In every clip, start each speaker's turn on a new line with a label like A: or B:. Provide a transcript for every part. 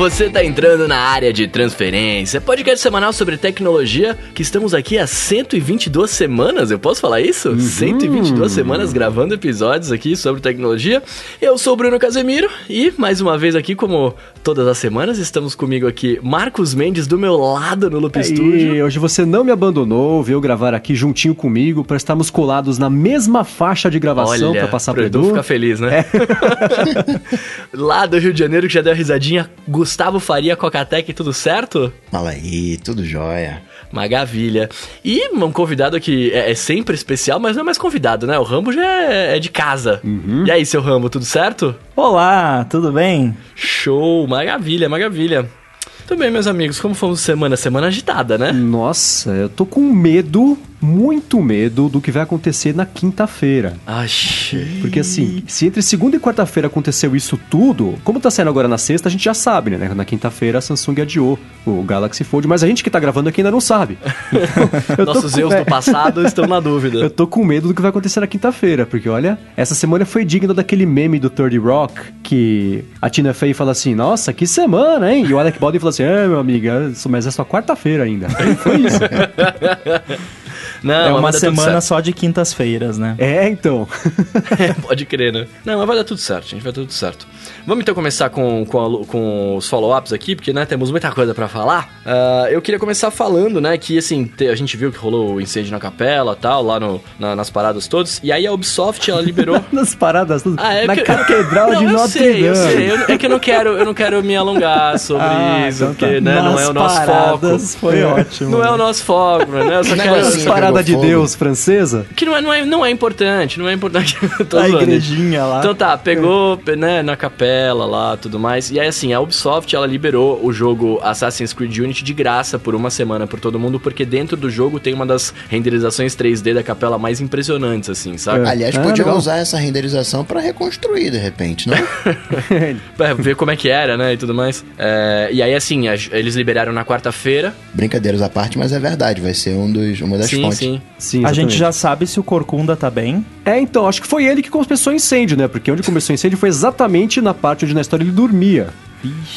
A: você está entrando na área de transferência, podcast semanal sobre tecnologia, que estamos aqui há 122 semanas, eu posso falar isso? Uhum. 122 semanas gravando episódios aqui sobre tecnologia. Eu sou o Bruno Casemiro e, mais uma vez aqui, como todas as semanas, estamos comigo aqui Marcos Mendes do meu lado no Loop
B: e
A: Studio.
B: hoje você não me abandonou, veio gravar aqui juntinho comigo para estarmos colados na mesma faixa de gravação para passar pro Edu.
A: ficar feliz, né? É. Lá do Rio de Janeiro, que já deu a risadinha, Gustavo Faria, Cocatec, tudo certo?
C: Fala aí, tudo jóia.
A: Maravilha. E um convidado que é, é, sempre especial, mas não é mais convidado, né? O Rambo já é, é de casa. Uhum. E aí, seu Rambo, tudo certo?
D: Olá, tudo bem?
A: Show, maravilha, maravilha. Tudo bem, meus amigos, como fomos semana? Semana agitada, né?
B: Nossa, eu tô com medo muito medo do que vai acontecer na quinta-feira. Porque assim, se entre segunda e quarta-feira aconteceu isso tudo, como tá saindo agora na sexta, a gente já sabe, né? Na quinta-feira a Samsung adiou o Galaxy Fold, mas a gente que tá gravando aqui ainda não sabe.
A: Então, Nossos erros do passado estão na dúvida.
B: Eu tô com medo do que vai acontecer na quinta-feira, porque olha, essa semana foi digna daquele meme do Third Rock, que a Tina Fey fala assim, nossa, que semana, hein? E o Alec Baldwin fala assim, é, meu amigo, mas é só quarta-feira ainda. foi isso.
D: Não, é uma semana só de quintas-feiras, né?
B: É, então.
A: é, pode crer, né? Não, mas vai dar tudo certo, gente, vai dar tudo certo. Vamos então começar com, com, a, com os follow-ups aqui, porque né, temos muita coisa para falar. Uh, eu queria começar falando, né, que assim, a gente viu que rolou o incêndio na capela tal, lá no, na, nas paradas todas, e aí a Ubisoft, ela liberou...
B: nas paradas todas? Ah, é na que... catedral de Notre
A: Dame. Eu sei, eu sei. É que eu não quero, eu não quero me alongar sobre ah, isso, então tá. porque, né, não é o nosso foco.
D: foi ótimo.
A: Não é o nosso foco, né? Eu
B: só quero parada de Deus francesa?
A: Que não é, não é, não é importante, não é importante.
D: a igrejinha lá.
A: Então tá, pegou, né, na capela lá, tudo mais. E aí, assim, a Ubisoft, ela liberou o jogo Assassin's Creed Unity de graça por uma semana por todo mundo, porque dentro do jogo tem uma das renderizações 3D da capela mais impressionantes, assim, sabe?
C: É. Aliás, ah, podiam usar essa renderização para reconstruir, de repente, não?
A: pra ver como é que era, né, e tudo mais. É, e aí, assim, eles liberaram na quarta-feira.
C: Brincadeiras à parte, mas é verdade, vai ser um dos, uma das
A: sim,
C: fontes.
A: Sim,
D: sim. A gente já sabe se o Corcunda tá bem.
B: É, então, acho que foi ele que começou o incêndio, né? Porque onde começou o incêndio foi exatamente na parte onde na história ele dormia.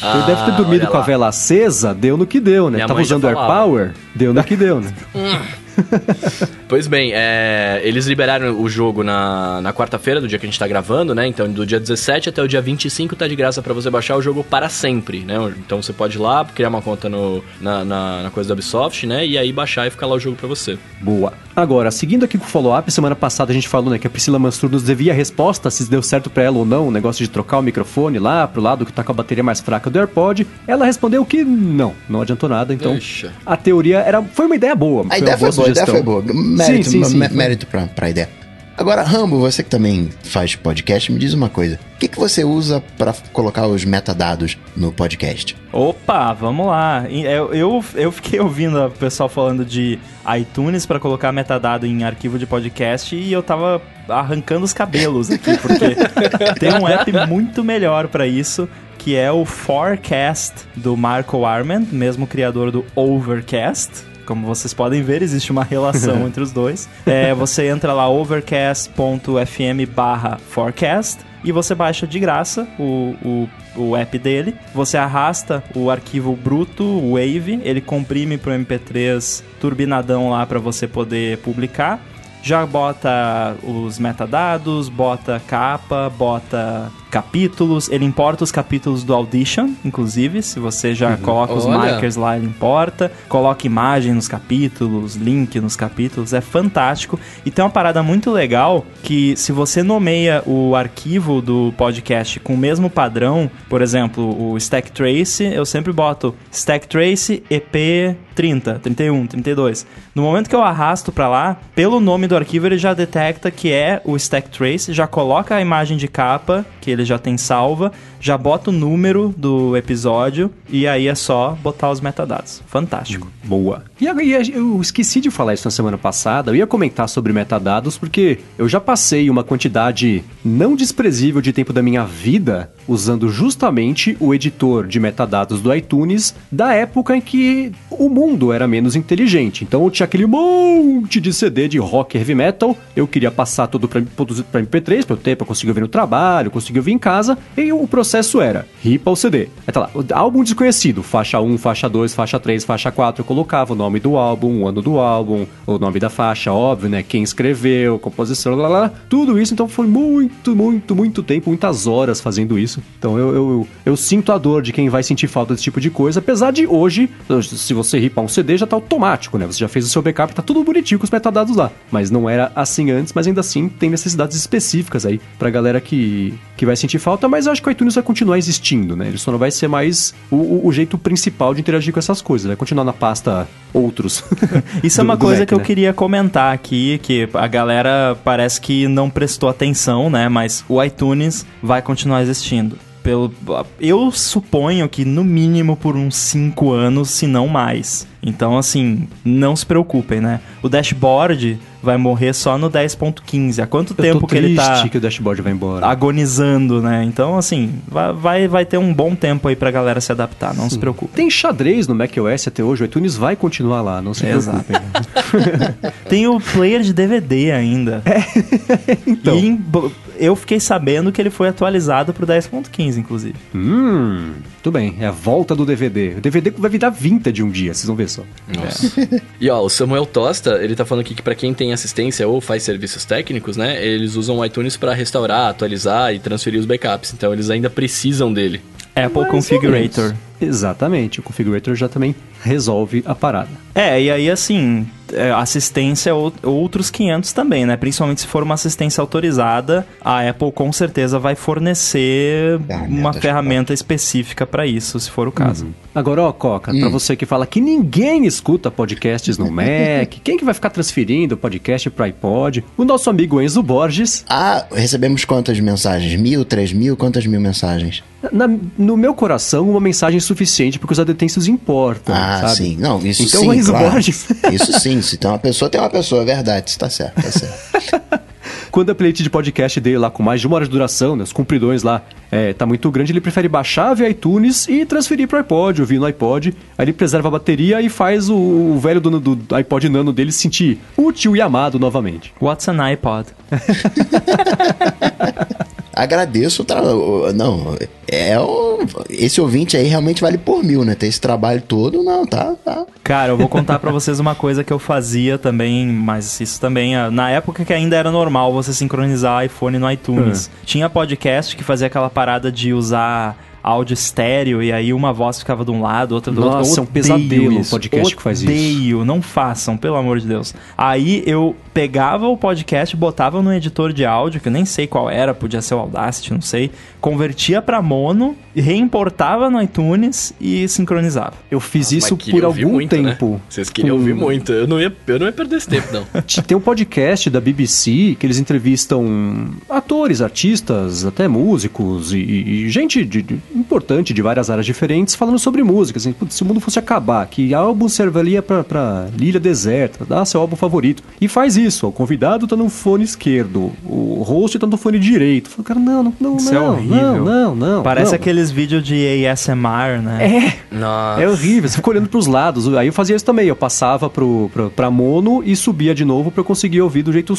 B: Ah, ele deve ter dormido com a vela acesa, deu no que deu, né? Minha Tava usando air power, deu no que deu, né?
A: pois bem, é, eles liberaram o jogo na, na quarta-feira, do dia que a gente tá gravando, né? Então, do dia 17 até o dia 25 tá de graça para você baixar o jogo para sempre, né? Então você pode ir lá, criar uma conta no, na, na, na coisa da Ubisoft, né? E aí baixar e ficar lá o jogo para você.
B: Boa. Agora, seguindo aqui com o follow-up, semana passada a gente falou, né, que a Priscila Mansur nos devia a resposta se deu certo para ela ou não, o negócio de trocar o microfone lá pro lado que tá com a bateria mais fraca do AirPod. Ela respondeu que não, não adiantou nada, então Deixa. a teoria era foi uma ideia boa.
C: A ideia foi boa, a ideia foi boa. Mérito, sim, sim, sim, mérito pra, pra ideia. Agora, Rambo, você que também faz podcast, me diz uma coisa. O que, que você usa para colocar os metadados no podcast?
D: Opa, vamos lá. Eu, eu, eu fiquei ouvindo o pessoal falando de iTunes para colocar metadado em arquivo de podcast e eu tava arrancando os cabelos aqui, porque tem um app muito melhor para isso que é o Forecast do Marco Arment, mesmo criador do Overcast como vocês podem ver, existe uma relação entre os dois. É, você entra lá overcast.fm barra forecast e você baixa de graça o, o, o app dele. Você arrasta o arquivo bruto, o Wave, ele comprime para o MP3 turbinadão lá para você poder publicar. Já bota os metadados, bota capa, bota capítulos, ele importa os capítulos do Audition, inclusive, se você já uhum. coloca Olha. os markers lá, ele importa, coloca imagem nos capítulos, link nos capítulos, é fantástico. E tem uma parada muito legal que se você nomeia o arquivo do podcast com o mesmo padrão, por exemplo, o Stack Trace, eu sempre boto Stack Trace EP 30, 31, 32. No momento que eu arrasto para lá, pelo nome do arquivo ele já detecta que é o Stack Trace, já coloca a imagem de capa que ele já tem salva, já bota o número do episódio e aí é só botar os metadados. Fantástico.
B: Boa. E eu esqueci de falar isso na semana passada. Eu ia comentar sobre metadados porque eu já passei uma quantidade não desprezível de tempo da minha vida usando justamente o editor de metadados do iTunes da época em que o mundo era menos inteligente. Então eu tinha aquele monte de CD de rock heavy metal, eu queria passar tudo para MP3 para eu ter, para conseguir ouvir no trabalho, conseguir ouvir em casa, e o processo era ripa o CD. Aí tá lá, álbum desconhecido, faixa 1, faixa 2, faixa 3, faixa 4, eu colocava o nome do álbum, o ano do álbum, o nome da faixa, óbvio, né? Quem escreveu, composição, lá, lá, tudo isso. Então foi muito, muito, muito tempo, muitas horas fazendo isso. Então eu, eu, eu sinto a dor de quem vai sentir falta desse tipo de coisa, apesar de hoje, se você ripar um CD, já tá automático, né? Você já fez o seu backup, tá tudo bonitinho com os metadados lá. Mas não era assim antes, mas ainda assim tem necessidades específicas aí pra galera que, que vai sentir falta, mas eu acho que o iTunes vai continuar existindo, né? Ele só não vai ser mais o, o, o jeito principal de interagir com essas coisas, vai continuar na pasta outros.
D: Isso é do, é uma coisa Mac, que né? eu queria comentar aqui, que a galera parece que não prestou atenção, né? Mas o iTunes vai continuar existindo pelo eu suponho que no mínimo por uns 5 anos, se não mais. Então, assim, não se preocupem, né? O dashboard vai morrer só no 10.15. Há quanto
B: eu
D: tempo que ele tá
B: que o dashboard vai embora.
D: agonizando, né? Então, assim, vai, vai, vai ter um bom tempo aí pra galera se adaptar, não Sim. se preocupe.
B: Tem xadrez no macOS até hoje, o iTunes vai continuar lá, não se
D: Exato. preocupem. Tem o player de DVD ainda.
B: É. então. E
D: eu fiquei sabendo que ele foi atualizado pro 10.15, inclusive.
B: Hum, tudo bem. É a volta do DVD. O DVD vai virar vintage um dia, vocês vão ver só.
A: Nossa. É. e ó, o Samuel Tosta, ele tá falando aqui que para quem tem assistência ou faz serviços técnicos, né, eles usam o iTunes para restaurar, atualizar e transferir os backups. Então eles ainda precisam dele.
D: Apple Mais Configurator.
B: Exatamente, o Configurator já também resolve a parada.
D: É, e aí assim, é, assistência outros 500 também, né? Principalmente se for uma assistência autorizada, a Apple com certeza vai fornecer uma ferramenta específica para isso, se for o caso. Uhum.
B: Agora, ó, Coca, hum. para você que fala que ninguém escuta podcasts no Mac, quem que vai ficar transferindo o podcast para iPod? O nosso amigo Enzo Borges.
C: Ah, recebemos quantas mensagens? Mil, três mil? Quantas mil mensagens?
B: Na, no meu coração, uma mensagem suficiente porque os adetêncios importam.
C: Ah,
B: sabe?
C: sim. Não, isso então, sim. Enzo claro. Borges. Isso sim. Se tem uma pessoa, tem uma pessoa, é verdade. Isso tá certo, tá certo.
B: Quando a playlist de podcast dele lá com mais de uma hora de duração, né, os compridões lá, é, tá muito grande, ele prefere baixar via iTunes e transferir pro iPod, ouvir no iPod. Aí ele preserva a bateria e faz o, o velho dono do iPod Nano dele se sentir útil e amado novamente.
D: What's an iPod?
C: agradeço o trabalho. Não, é o... esse ouvinte aí realmente vale por mil, né? Ter esse trabalho todo, não, tá, tá.
D: Cara, eu vou contar para vocês uma coisa que eu fazia também, mas isso também, ah, na época que ainda era normal você sincronizar iPhone no iTunes. Uhum. Tinha podcast que fazia aquela parada de usar áudio estéreo e aí uma voz ficava de um lado, outra do
B: Nossa,
D: outro.
B: Nossa, é um pesadelo o podcast odeio, que faz isso.
D: Odeio, não façam, pelo amor de Deus. Aí eu pegava o podcast, botava no editor de áudio, que eu nem sei qual era, podia ser o Audacity, não sei, convertia para mono, reimportava no iTunes e sincronizava.
B: Eu fiz ah, isso por algum muito, né? tempo. Né?
A: Vocês queriam ouvir muito. Eu não, ia, eu não ia perder esse tempo, não.
B: Tem um podcast da BBC que eles entrevistam atores, artistas, até músicos e, e gente de, de, importante de várias áreas diferentes falando sobre música. Assim, se o mundo fosse acabar, que álbum serviria pra, pra ilha deserta, dá seu álbum favorito. E faz isso isso, o convidado tá no fone esquerdo, o host tá no fone direito. Falei, cara, não, não, não, isso é não, é horrível. não, não, não.
D: Parece
B: não.
D: aqueles vídeos de ASMR,
B: né? É. Nossa. É horrível, você fica olhando pros lados. Aí eu fazia isso também, eu passava pro, pro, pra mono e subia de novo pra eu conseguir ouvir do jeito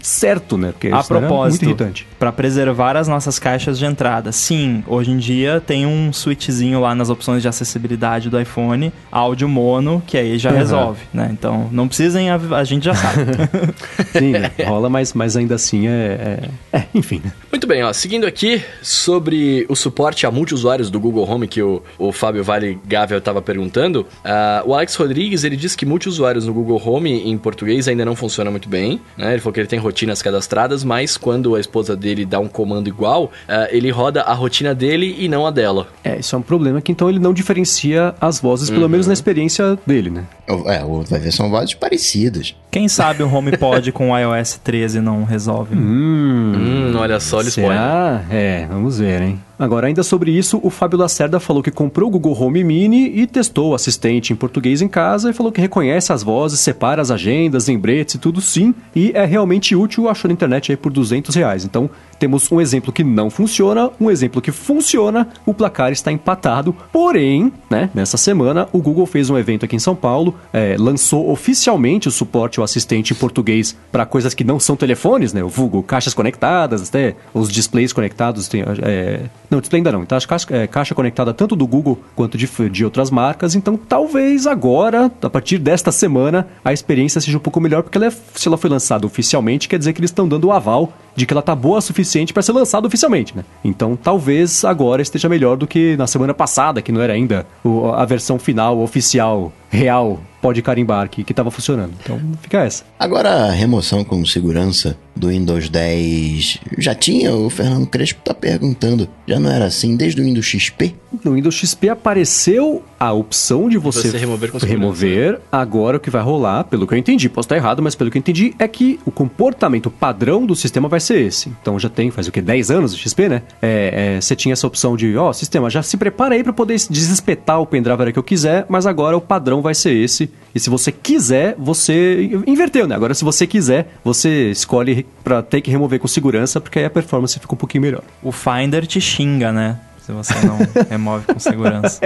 B: certo, né?
D: Porque A propósito, muito irritante. pra preservar as nossas caixas de entrada, sim, hoje em dia tem um switchzinho lá nas opções de acessibilidade do iPhone, áudio mono, que aí já uhum. resolve, né? Então, não precisem, a, a gente já sabe.
B: Sim, né? rola, mas, mas ainda assim é, é, é enfim. Né?
A: Muito bem, ó, seguindo aqui sobre o suporte a multiusuários do Google Home que o, o Fábio Vale Gavel estava perguntando, uh, o Alex Rodrigues ele disse que multiusuários no Google Home em português ainda não funciona muito bem, né? Ele falou que ele tem rotinas cadastradas, mas quando a esposa dele dá um comando igual, uh, ele roda a rotina dele e não a dela.
B: É, isso é um problema que então ele não diferencia as vozes, pelo uhum. menos na experiência dele, né?
C: É, vai ver, são vozes parecidas.
D: Quem sabe o HomePod com o iOS 13 não resolve?
B: Hum,
A: hum olha só, eles
B: Será? É, vamos ver, hein? Agora, ainda sobre isso, o Fábio Lacerda falou que comprou o Google Home Mini e testou o assistente em português em casa e falou que reconhece as vozes, separa as agendas, lembretes e tudo sim, e é realmente útil, achou na internet aí por 200 reais. Então, temos um exemplo que não funciona, um exemplo que funciona, o placar está empatado. Porém, né, nessa semana, o Google fez um evento aqui em São Paulo, é, lançou oficialmente o suporte ao assistente em português para coisas que não são telefones, né? O vulgo, caixas conectadas, até os displays conectados. Tem, é, não, display ainda não. Então, caixa, é, caixa conectada tanto do Google quanto de, de outras marcas. Então, talvez agora, a partir desta semana, a experiência seja um pouco melhor, porque ela é, se ela foi lançada oficialmente, quer dizer que eles estão dando o aval de que ela tá boa o suficiente para ser lançada oficialmente, né? Então talvez agora esteja melhor do que na semana passada, que não era ainda a versão final oficial real pode carimbar que estava funcionando. Então fica essa.
C: Agora a remoção com segurança do Windows 10 já tinha? O Fernando Crespo está perguntando. Já não era assim desde o Windows XP?
B: No Windows XP apareceu a opção de você,
A: você remover, com
B: remover. Agora o que vai rolar, pelo que eu entendi, posso estar errado, mas pelo que eu entendi é que o comportamento padrão do sistema vai ser esse. Então já tem, faz o que, 10 anos o XP, né? É, é, você tinha essa opção de, ó, oh, sistema, já se prepara aí para poder desespetar o pendrive que eu quiser, mas agora o padrão vai ser esse. E se você quiser, você inverteu, né? Agora se você quiser, você escolhe para ter que remover com segurança, porque aí a performance fica um pouquinho melhor.
D: O Finder te xinga, né? Se você não remove com segurança.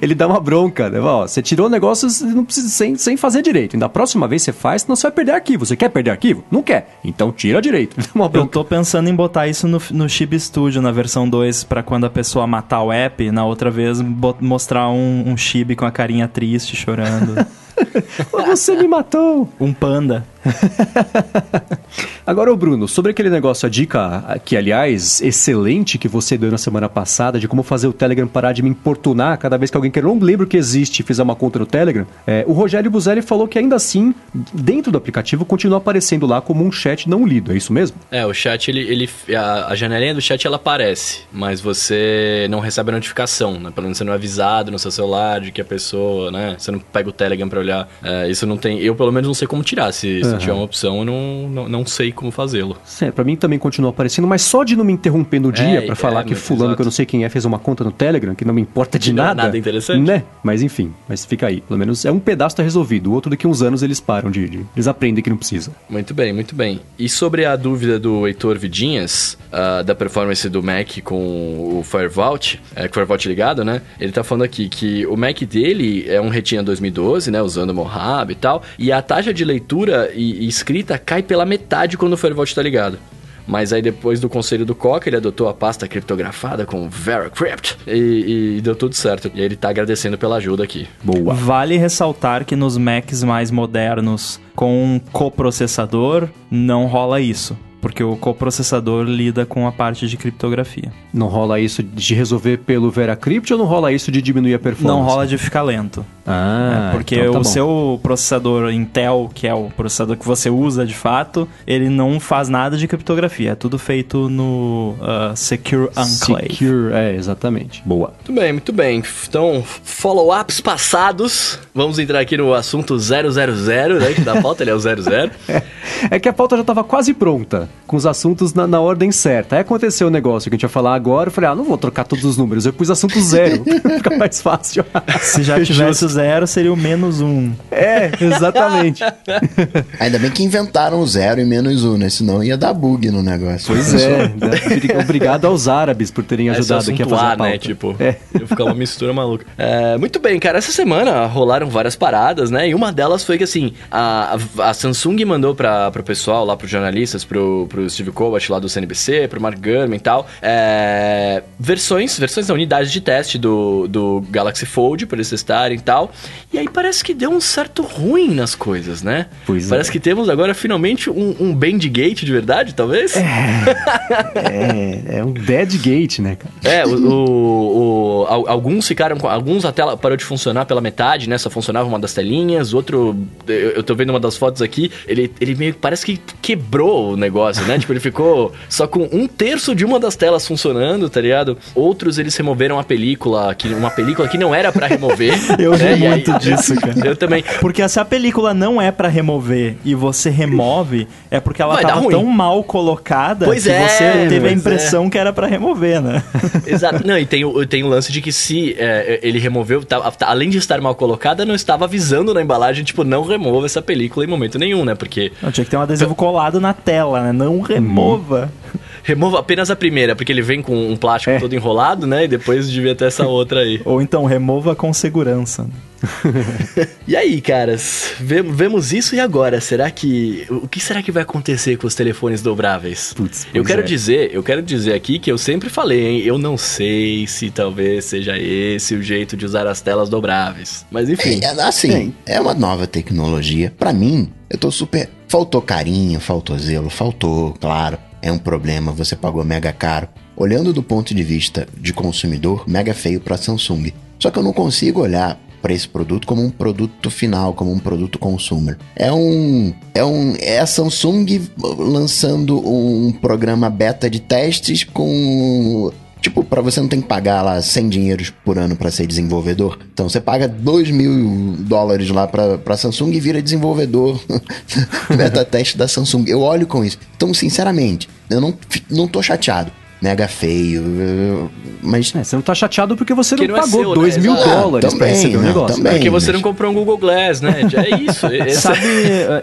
B: ele dá uma bronca, né? Ó, você tirou o negócio não precisa, sem, sem fazer direito. E da próxima vez você faz, senão você vai perder arquivo. Você quer perder arquivo? Não quer. Então tira direito.
D: Eu tô pensando em botar isso no, no Chib Studio, na versão 2, para quando a pessoa matar o app, na outra vez mostrar um, um Chib com a carinha triste, chorando.
B: Você me matou!
D: Um panda.
B: Agora, o Bruno, sobre aquele negócio, a dica que, aliás, excelente que você deu na semana passada de como fazer o Telegram parar de me importunar cada vez que alguém quer. Eu não lembro que existe fizer uma conta no Telegram. É, o Rogério Buzelli falou que ainda assim, dentro do aplicativo, continua aparecendo lá como um chat não lido. É isso mesmo?
A: É, o chat, ele, ele a, a janelinha do chat ela aparece, mas você não recebe a notificação, né? Pelo menos você não é avisado no seu celular de que a pessoa, né? Você não pega o Telegram pra olhar. É, isso não tem. Eu, pelo menos, não sei como tirar. Se, uhum. se tiver uma opção, eu não, não, não sei como fazê-lo.
B: É, pra mim também continua aparecendo, mas só de não me interromper no dia é, para falar é, que fulano, exato. que eu não sei quem é, fez uma conta no Telegram, que não me importa de nada.
A: nada interessante.
B: Né? Mas enfim, mas fica aí. Pelo menos é um pedaço tá resolvido. O outro daqui uns anos eles param de, de, Eles aprendem que não precisa.
A: Muito bem, muito bem. E sobre a dúvida do Heitor Vidinhas, uh, da performance do Mac com o Firewall, é, com o Firewall ligado, né? Ele tá falando aqui que o Mac dele é um Retina 2012, né? Usando Mojave e tal. E a taxa de leitura e, e escrita cai pela metade quando o Firewall tá ligado. Mas aí depois do conselho do Coca, ele adotou a pasta criptografada com VeraCrypt e, e, deu tudo certo. E ele tá agradecendo pela ajuda aqui.
D: Boa. Vale ressaltar que nos Macs mais modernos com um coprocessador não rola isso porque o coprocessador lida com a parte de criptografia.
B: Não rola isso de resolver pelo VeraCrypt ou não rola isso de diminuir a performance?
D: Não rola de ficar lento.
B: Ah,
D: é, porque então tá o bom. seu processador Intel, que é o processador que você usa de fato, ele não faz nada de criptografia. É tudo feito no uh, Secure Enclave.
B: Secure, é, exatamente. Boa.
A: Muito bem, muito bem. Então, follow-ups passados. Vamos entrar aqui no assunto 000, né? Que da pauta ele é o 00.
B: é, é que a pauta já estava quase pronta com os assuntos na, na, ordem certa. Aí aconteceu o um negócio que a gente ia falar agora, eu falei, ah, não vou trocar todos os números, eu pus assunto zero, fica mais fácil.
D: Se já tivesse o zero, seria o menos um.
B: É, exatamente.
C: Ainda bem que inventaram o zero e menos um, né? Senão ia dar bug no negócio.
B: Pois é. Né? Obrigado aos árabes por terem ajudado aqui a fazer a, a pauta.
A: né? Tipo, é. ficar uma mistura maluca. É, muito bem, cara, essa semana rolaram várias paradas, né? E uma delas foi que, assim, a, a Samsung mandou para pro pessoal lá, pros jornalistas, pro pro, Steve Kovac lá do CNBC, pro Mark Gurman e tal, é, versões, versões da unidade de teste do, do Galaxy Fold para eles testarem e tal. E aí parece que deu um certo ruim nas coisas, né?
B: Pois
A: parece
B: é.
A: que temos agora finalmente um, um Bandgate de verdade, talvez?
B: É, é, é um Dead Gate, né, cara?
A: É, o, o, o, alguns ficaram com. Alguns a tela parou de funcionar pela metade, né? Só funcionava uma das telinhas, outro. Eu, eu tô vendo uma das fotos aqui, ele, ele meio parece que quebrou o negócio negócio, né? tipo, ele ficou só com um terço de uma das telas funcionando, tá ligado? Outros eles removeram a película, que, uma película que não era para remover.
D: eu né? vi muito aí, disso, cara.
A: Eu também.
D: Porque se a película não é para remover e você remove, é porque ela Vai tava tão mal colocada
A: pois
D: que
A: é,
D: você teve a impressão é. que era para remover, né?
A: Exato. Não, e tem, tem o lance de que se é, ele removeu, tá, tá, além de estar mal colocada, não estava avisando na embalagem, tipo, não remova essa película em momento nenhum, né? Porque.
D: Não, tinha que ter um adesivo colado na tela, né? Não remova.
A: Remova apenas a primeira, porque ele vem com um plástico é. todo enrolado, né? E depois devia ter essa outra aí.
D: Ou então, remova com segurança.
A: e aí, caras, vemos isso e agora? Será que. O que será que vai acontecer com os telefones dobráveis? Putz, eu quero é. dizer, eu quero dizer aqui que eu sempre falei, hein? Eu não sei se talvez seja esse o jeito de usar as telas dobráveis. Mas enfim.
C: É, assim, é, é uma nova tecnologia. Para mim, eu tô super. Faltou carinho, faltou zelo, faltou, claro é um problema, você pagou mega caro. Olhando do ponto de vista de consumidor, mega feio para Samsung. Só que eu não consigo olhar para esse produto como um produto final, como um produto consumer. É um é um é a Samsung lançando um programa beta de testes com Tipo, para você não tem que pagar lá 100 dinheiros por ano para ser desenvolvedor. Então você paga 2 mil dólares lá pra Samsung e vira desenvolvedor beta teste da Samsung. Eu olho com isso. Então, sinceramente, eu não, não tô chateado mega feio. Mas.
B: É, você não tá chateado porque você não, não, é pagou 2 né? mil dólares também, pra receber o negócio.
A: Também, porque você mas... não comprou um Google Glass, né? É isso.
D: Esse... Sabe,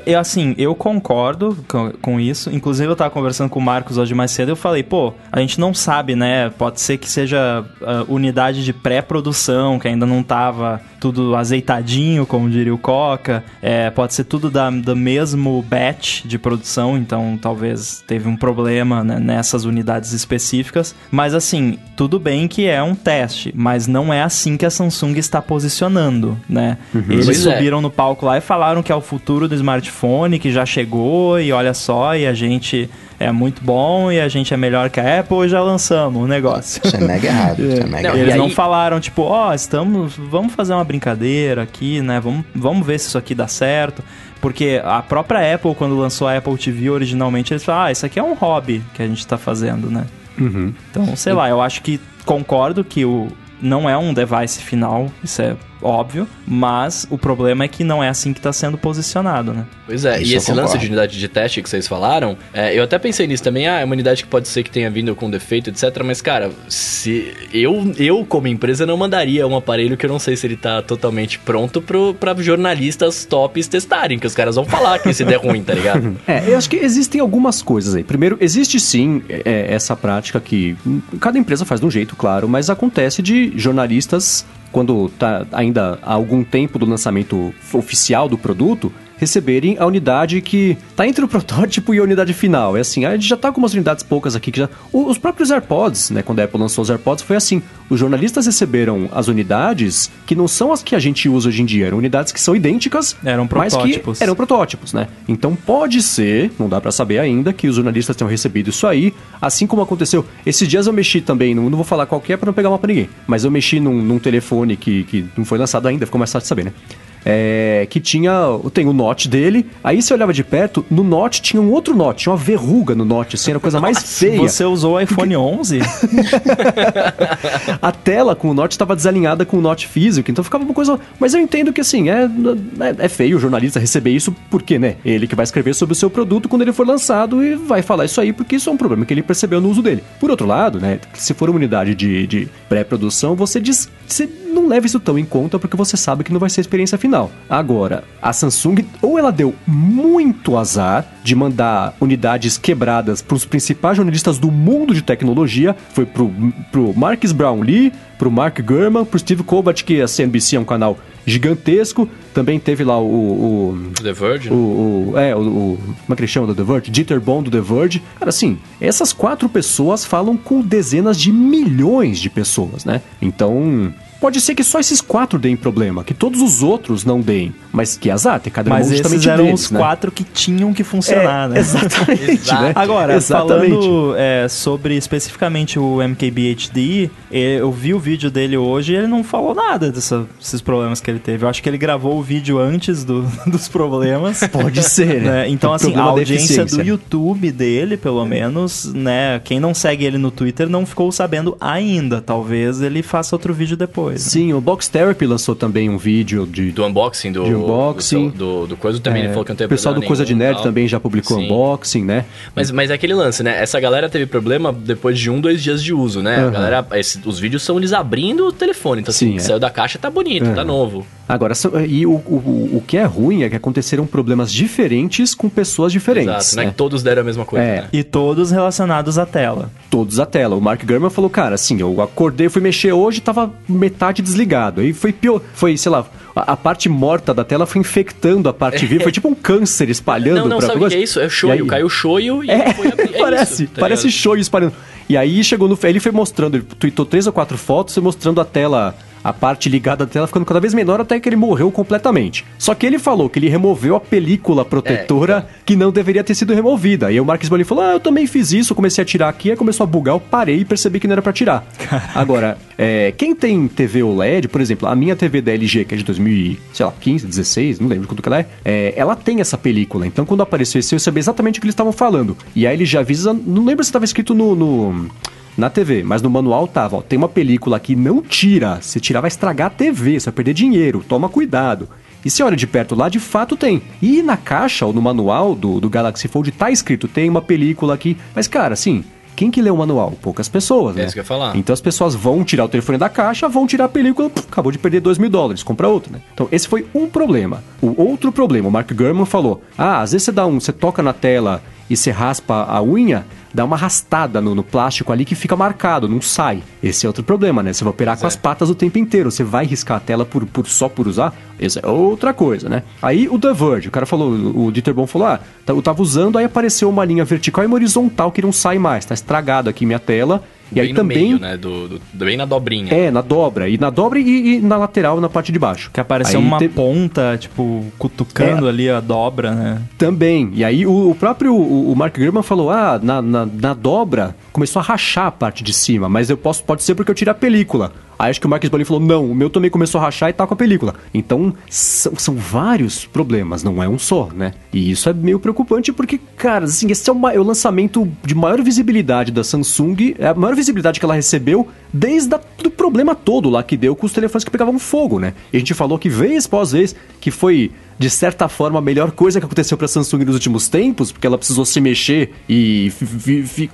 D: é, assim, eu concordo com, com, isso. Inclusive, eu tava conversando com o Marcos hoje mais cedo e eu falei, pô, a gente não sabe, né? Pode ser que seja uh, unidade de pré-produção, que ainda não tava tudo azeitadinho, como diria o Coca. É, pode ser tudo da, do mesmo batch de produção, então talvez teve um problema né, nessas unidades específicas específicas, mas assim, tudo bem que é um teste, mas não é assim que a Samsung está posicionando, né? Uhum. Eles pois é. subiram é. no palco lá e falaram que é o futuro do smartphone, que já chegou e olha só, e a gente é muito bom e a gente é melhor que a Apple e já lançamos o negócio.
C: Isso é mega errado. Isso é mega
D: não, Eles aí... não falaram, tipo, ó, oh, estamos. Vamos fazer uma brincadeira aqui, né? Vamos, vamos ver se isso aqui dá certo. Porque a própria Apple, quando lançou a Apple TV originalmente, eles falaram, ah, isso aqui é um hobby que a gente está fazendo, né? Uhum. Então, sei lá, eu acho que concordo que o não é um device final, isso é óbvio, mas o problema é que não é assim que está sendo posicionado, né?
A: Pois é, Isso e esse lance de unidade de teste que vocês falaram, é, eu até pensei nisso também, ah, é uma unidade que pode ser que tenha vindo com defeito, etc, mas cara, se eu, eu como empresa não mandaria um aparelho que eu não sei se ele está totalmente pronto para jornalistas tops testarem, que os caras vão falar que se der ruim, tá ligado?
B: É, eu acho que existem algumas coisas aí. Primeiro, existe sim é, essa prática que cada empresa faz de um jeito, claro, mas acontece de jornalistas quando está ainda há algum tempo do lançamento oficial do produto, receberem a unidade que está entre o protótipo e a unidade final. É assim, a gente já está com umas unidades poucas aqui que já. Os próprios AirPods, né? Quando a Apple lançou os AirPods, foi assim. Os jornalistas receberam as unidades que não são as que a gente usa hoje em dia, eram unidades que são idênticas,
D: eram protótipos.
B: Mas que eram protótipos, né? Então pode ser, não dá para saber ainda, que os jornalistas tenham recebido isso aí, assim como aconteceu. Esses dias eu mexi também, não, não vou falar qual que é para não pegar uma pra ninguém, mas eu mexi num, num telefone que, que não foi lançado ainda, ficou mais fácil de saber, né? É, que tinha. Tem o note dele. Aí você olhava de perto, no note tinha um outro note, tinha uma verruga no note, assim, era a coisa mais feia.
D: Você usou o iPhone 11?
B: a tela com o note estava desalinhada com o note físico, então ficava uma coisa. Mas eu entendo que assim, é, é, é feio o jornalista receber isso, porque, né? Ele que vai escrever sobre o seu produto quando ele for lançado e vai falar isso aí, porque isso é um problema que ele percebeu no uso dele. Por outro lado, né? Se for uma unidade de, de pré-produção, você diz. Você não leva isso tão em conta porque você sabe que não vai ser a experiência final. Agora, a Samsung ou ela deu muito azar de mandar unidades quebradas para os principais jornalistas do mundo de tecnologia, foi pro, pro Marcus Brownlee, pro Mark Gurman, pro Steve Colbert, que a CNBC é um canal gigantesco. Também teve lá o. o
A: The Verge? O,
B: o, é, o, o, Como é que ele chama do The Verge? Dieter Bond do The Verge. Cara, assim, essas quatro pessoas falam com dezenas de milhões de pessoas, né? Então, pode ser que só esses quatro deem problema, que todos os outros não deem. Mas que azar, tem cada
D: Mas esses eram
B: deles,
D: os né? quatro que tinham que funcionar, é, né?
B: Exatamente, né?
D: Agora, exatamente. falando é, sobre especificamente o MKBHD, eu vi o vídeo dele hoje e ele não falou nada dessa, desses problemas que ele teve. Eu acho que ele gravou o vídeo antes do, dos problemas.
B: Pode ser, né?
D: né? Então, assim, a audiência do YouTube dele, pelo menos, né? Quem não segue ele no Twitter não ficou sabendo ainda. Talvez ele faça outro vídeo depois.
B: Né? Sim, o Box Therapy lançou também um vídeo de...
A: Do unboxing, do...
B: De unboxing.
A: Do, do, do coisa também, é, ele falou que não
B: teve O pessoal do Coisa de Nerd também já publicou Sim. unboxing, né?
A: Mas, mas é aquele lance, né? Essa galera teve problema depois de um, dois dias de uso, né? Uhum. A galera, esse, os vídeos são eles abrindo o telefone. Então, assim, Sim, é. saiu da caixa, tá bonito, uhum. tá novo.
B: Agora, e o, o, o que é ruim é que aconteceram problemas diferentes com pessoas diferentes. Exato,
A: não é né? que todos deram a mesma coisa. É. Né?
D: E todos relacionados à tela.
B: Todos à tela. O Mark Gurman falou, cara, assim, eu acordei, fui mexer hoje, tava metade desligado. Aí foi pior, foi, sei lá, a, a parte morta da tela foi infectando a parte viva, foi tipo um câncer espalhando
A: não, não,
B: pra
A: sabe o que é isso? É shoyu, aí... caiu o shoyu e
B: é, foi abrir. É parece, isso, tá parece shoyu espalhando. E aí chegou no. Ele foi mostrando, ele tweetou três ou quatro fotos, foi mostrando a tela a parte ligada da tela ficando cada vez menor até que ele morreu completamente. Só que ele falou que ele removeu a película protetora é, então. que não deveria ter sido removida. E aí o Marcos Bolin falou: Ah, eu também fiz isso, comecei a tirar aqui, aí começou a bugar, eu parei e percebi que não era para tirar. Agora, é, quem tem TV OLED, por exemplo, a minha TV da LG, que é de 2015, 16, não lembro quanto que ela é, é, ela tem essa película. Então quando apareceu esse, eu sabia exatamente o que eles estavam falando. E aí ele já avisa, não lembro se estava escrito no, no na TV, mas no manual tava, ó, tem uma película aqui, não tira. Se tirar vai estragar a TV, você vai perder dinheiro, toma cuidado. E se olha de perto lá, de fato tem. E na caixa ou no manual do, do Galaxy Fold tá escrito, tem uma película aqui. Mas, cara, assim, quem que lê o manual? Poucas pessoas, é né?
A: É isso que eu ia falar.
B: Então as pessoas vão tirar o telefone da caixa, vão tirar a película, puf, acabou de perder 2 mil dólares, compra outro, né? Então esse foi um problema. O outro problema, o Mark Gurman falou: ah, às vezes você dá um, você toca na tela e você raspa a unha, dá uma arrastada no, no, plástico ali que fica marcado, não sai. Esse é outro problema, né? Você vai operar com é. as patas o tempo inteiro. Você vai riscar a tela por, por só por usar? Isso é outra coisa, né? Aí o The Verge, o cara falou, o Dieter Bon falou: ah, tá, eu tava usando, aí apareceu uma linha vertical e uma horizontal que não sai mais. Tá estragado aqui minha tela. E bem aí também.
A: Meio, né? Do, do, bem na dobrinha.
B: É, na dobra. E na dobra e, e na lateral, na parte de baixo.
D: Que apareceu aí uma te... ponta, tipo, cutucando é, ali a dobra, né?
B: Também. E aí o, o próprio o, o Mark Gurman falou: ah, na, na, na dobra começou a rachar a parte de cima, mas eu posso, pode ser porque eu tirei a película. Aí acho que o Marcos Bolin falou: não, o meu também começou a rachar e tá com a película. Então, são, são vários problemas, não é um só, né? E isso é meio preocupante porque, cara, assim, esse é o, é o lançamento de maior visibilidade da Samsung, é a maior visibilidade que ela recebeu desde o problema todo lá que deu com os telefones que pegavam fogo, né? E a gente falou que vez após vez que foi de certa forma, a melhor coisa que aconteceu para a Samsung nos últimos tempos, porque ela precisou se mexer e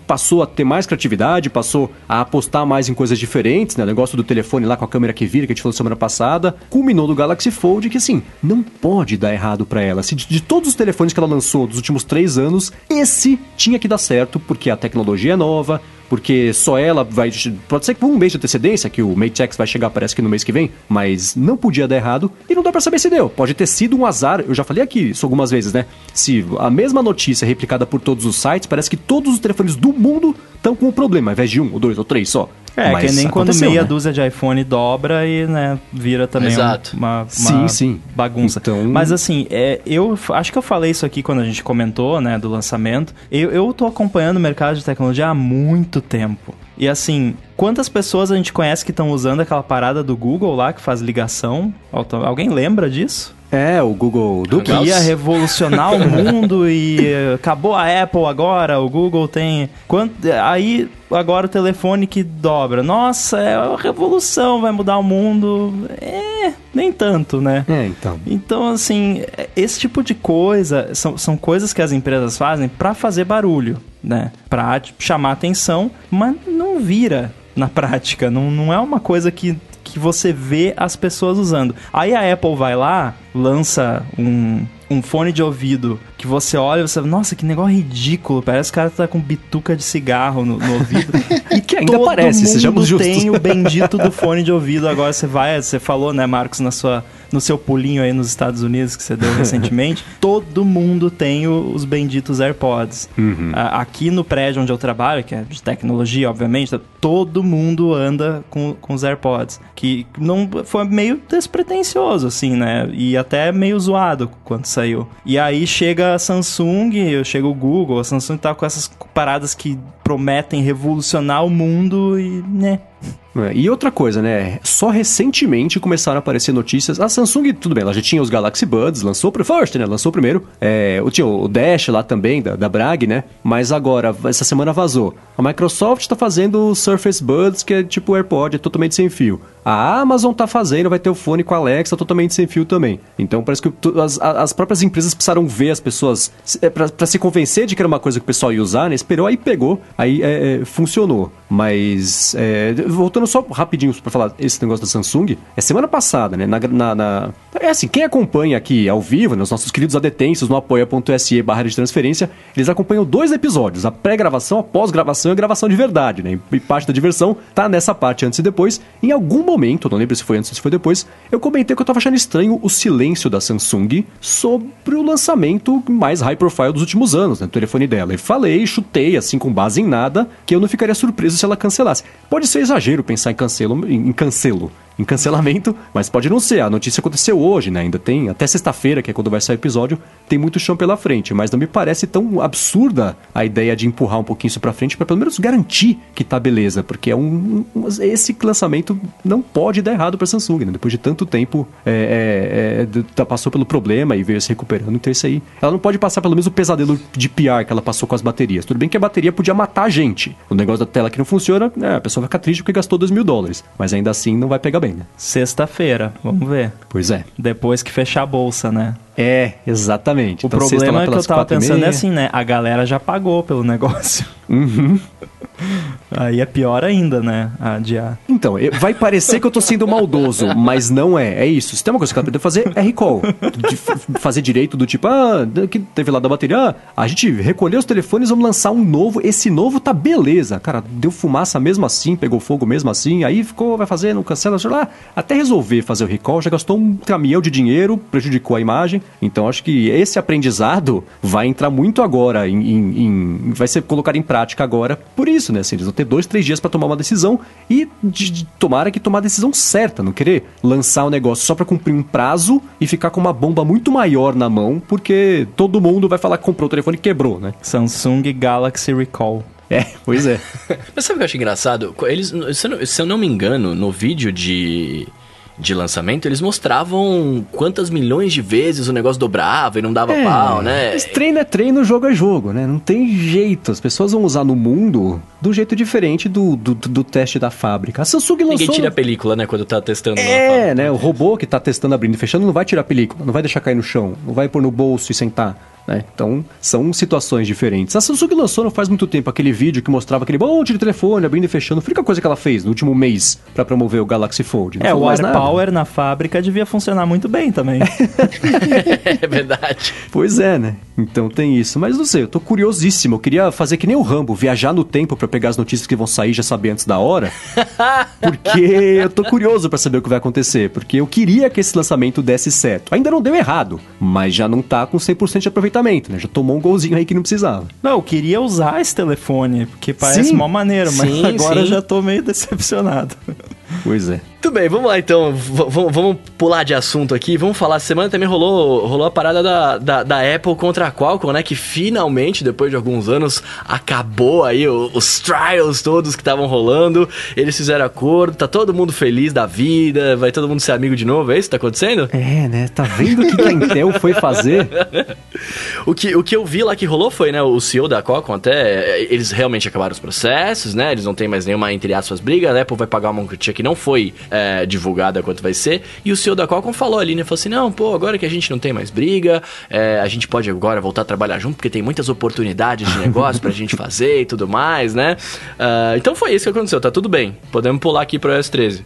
B: passou a ter mais criatividade, passou a apostar mais em coisas diferentes, né? O negócio do telefone lá com a câmera que vira, que a gente falou semana passada, culminou no Galaxy Fold, que assim, não pode dar errado para ela. De todos os telefones que ela lançou dos últimos três anos, esse tinha que dar certo, porque a tecnologia é nova, porque só ela vai. Pode ser que um mês de antecedência, que o Mate X vai chegar, parece que no mês que vem, mas não podia dar errado e não dá para saber se deu. Pode ter sido um azar, eu já falei aqui isso algumas vezes, né? Se a mesma notícia é replicada por todos os sites, parece que todos os telefones do mundo estão com o um problema, ao invés de um, ou dois, ou três só.
D: É, Mas que nem quando meia né? dúzia de iPhone dobra e, né, vira também um, uma, uma
B: sim, sim.
D: bagunça. Então... Mas assim, é, eu acho que eu falei isso aqui quando a gente comentou, né, do lançamento. Eu, eu tô acompanhando o mercado de tecnologia há muito tempo. E assim, quantas pessoas a gente conhece que estão usando aquela parada do Google lá que faz ligação? Alguém lembra disso?
B: É, o Google
D: Duck. Que ia revolucionar o mundo e acabou a Apple agora, o Google tem... Quanto... Aí, agora o telefone que dobra. Nossa, é uma revolução, vai mudar o mundo. É, nem tanto, né?
B: É, então.
D: Então, assim, esse tipo de coisa são, são coisas que as empresas fazem para fazer barulho, né? Pra tipo, chamar atenção, mas não vira na prática. Não, não é uma coisa que que você vê as pessoas usando. Aí a Apple vai lá, lança um, um fone de ouvido que você olha e você nossa, que negócio ridículo, parece que o cara tá com bituca de cigarro no, no ouvido.
B: e que ainda parece, sejamos justos.
D: tem o bendito do fone de ouvido, agora você vai, você falou, né, Marcos, na sua no seu pulinho aí nos Estados Unidos que você deu recentemente, todo mundo tem os benditos AirPods. Uhum. aqui no prédio onde eu trabalho, que é de tecnologia, obviamente, todo mundo anda com, com os AirPods. Que não foi meio despretensioso, assim, né? E até meio zoado quando saiu. E aí chega a Samsung, chega o Google, a Samsung tá com essas paradas que prometem revolucionar o mundo e, né,
B: é, e outra coisa, né? Só recentemente começaram a aparecer notícias. A Samsung, tudo bem, ela já tinha os Galaxy Buds, lançou o first, né? Lançou primeiro. É, tinha o Dash lá também, da, da Bragg, né? Mas agora, essa semana vazou. A Microsoft está fazendo o Surface Buds, que é tipo o AirPod, é totalmente sem fio. A Amazon tá fazendo, vai ter o fone com a Alexa totalmente sem fio também. Então parece que as, as próprias empresas precisaram ver as pessoas é, para se convencer de que era uma coisa que o pessoal ia usar, né? Esperou, aí pegou, aí é, é, funcionou. Mas é, voltando só rapidinho para falar esse negócio da Samsung, é semana passada, né? Na, na, na, é assim, quem acompanha aqui ao vivo, né, os nossos queridos adetensos no apoia.se barra de transferência, eles acompanham dois episódios, a pré-gravação, a pós-gravação e a gravação de verdade, né? E parte da diversão tá nessa parte antes e depois. Em algum momento não lembro se foi antes ou se foi depois, eu comentei que eu tava achando estranho o silêncio da Samsung sobre o lançamento mais high profile dos últimos anos, né, do telefone dela. E falei, chutei, assim, com base em nada, que eu não ficaria surpreso se ela cancelasse. Pode ser exagero pensar em cancelo, em cancelo em cancelamento, mas pode não ser. A notícia aconteceu hoje, né? Ainda tem até sexta-feira, que é quando vai sair o episódio, tem muito chão pela frente, mas não me parece tão absurda a ideia de empurrar um pouquinho isso para frente para pelo menos garantir que tá beleza, porque é um, um esse lançamento não pode dar errado para Samsung, né? Depois de tanto tempo é, é, é, passou pelo problema e veio se recuperando, então isso aí, ela não pode passar pelo menos o pesadelo de PR que ela passou com as baterias. Tudo bem que a bateria podia matar a gente. O negócio da tela que não funciona, né? a pessoa vai ficar triste porque gastou 2 mil dólares, mas ainda assim não vai pegar bem né?
D: Sexta-feira, vamos ver.
B: Pois é.
D: Depois que fechar a bolsa, né?
B: É, exatamente.
D: O então, problema que eu tava pensando é assim, né? A galera já pagou pelo negócio.
B: Uhum.
D: Aí é pior ainda, né? Adiar.
B: Então, vai parecer que eu tô sendo maldoso, mas não é. É isso. Se tem uma coisa que ela aprendeu a fazer, é recall. Fazer direito do tipo, ah, que teve lá da bateria, ah, a gente recolheu os telefones, vamos lançar um novo. Esse novo tá beleza. Cara, deu fumaça mesmo assim, pegou fogo mesmo assim, aí ficou, vai fazer, não cancela, sei lá. Até resolver fazer o recall, já gastou um caminhão de dinheiro, prejudicou a imagem. Então acho que esse aprendizado vai entrar muito agora em, em, em vai ser colocado em prática agora. Por isso, né? Assim, eles vão ter dois, três dias para tomar uma decisão e de, de, tomara que tomar a decisão certa, não querer lançar o um negócio só para cumprir um prazo e ficar com uma bomba muito maior na mão, porque todo mundo vai falar que comprou o telefone e quebrou, né?
D: Samsung Galaxy Recall.
B: É, pois é.
A: Mas sabe o que eu acho engraçado? Eles, se eu não me engano, no vídeo de de lançamento, eles mostravam quantas milhões de vezes o negócio dobrava e não dava é, pau, né?
B: Mas treino é treino, jogo é jogo, né? Não tem jeito. As pessoas vão usar no mundo do jeito diferente do, do, do teste da fábrica. A Samsung lançou...
A: Ninguém tira a película, né, quando tá testando.
B: É, né? O robô que tá testando abrindo e fechando não vai tirar a película, não vai deixar cair no chão, não vai pôr no bolso e sentar. Né? Então, são situações diferentes. A Samsung lançou não faz muito tempo aquele vídeo que mostrava aquele monte de telefone abrindo e fechando. Foi a única coisa que ela fez no último mês para promover o Galaxy Fold.
D: Não é, o Air Power na fábrica devia funcionar muito bem também.
A: é verdade.
B: Pois é, né? Então tem isso. Mas não sei, eu tô curiosíssimo. Eu queria fazer que nem o Rambo, viajar no tempo para pegar as notícias que vão sair já saber antes da hora. Porque eu tô curioso para saber o que vai acontecer. Porque eu queria que esse lançamento desse certo. Ainda não deu errado, mas já não tá com 100% de aproveitamento aproveitamento, né? Já tomou um golzinho aí que não precisava.
D: Não, eu queria usar esse telefone, porque parece sim. uma maneira, mas sim, agora sim. já tô meio decepcionado.
B: Pois é.
A: Muito bem, vamos lá então. V vamos pular de assunto aqui. Vamos falar. Semana também rolou, rolou a parada da, da, da, Apple contra a Qualcomm, né? Que finalmente, depois de alguns anos, acabou aí os, os trials todos que estavam rolando. Eles fizeram acordo, tá todo mundo feliz da vida, vai todo mundo ser amigo de novo. É isso que tá acontecendo?
B: É, né? Tá vendo o que a Intel foi fazer?
A: o, que, o que eu vi lá que rolou foi, né? O CEO da Qualcomm até. Eles realmente acabaram os processos, né? Eles não tem mais nenhuma, entre aspas, briga. A Apple vai pagar uma quantia que não foi é, divulgada quanto vai ser. E o CEO da Qualcomm falou ali, né? Falou assim: não, pô, agora que a gente não tem mais briga, é, a gente pode agora voltar a trabalhar junto, porque tem muitas oportunidades de negócio pra gente fazer e tudo mais, né? Uh, então foi isso que aconteceu, tá tudo bem. Podemos pular aqui pro iOS 13.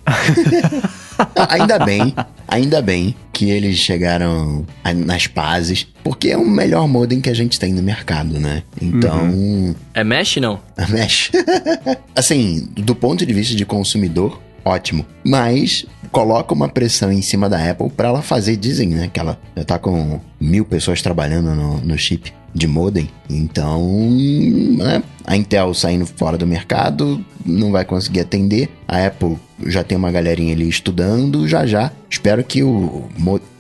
C: ainda bem, ainda bem que eles chegaram nas pazes, porque é o melhor modem que a gente tem no mercado, né? Então. Uhum.
A: É Mesh, não?
C: É Mesh. assim, do ponto de vista de consumidor, ótimo. Mas coloca uma pressão em cima da Apple para ela fazer, dizem, né? Que ela já tá com mil pessoas trabalhando no, no chip de modem. Então, né, a Intel saindo fora do mercado não vai conseguir atender. A Apple já tem uma galerinha ali estudando, já já. Espero que o.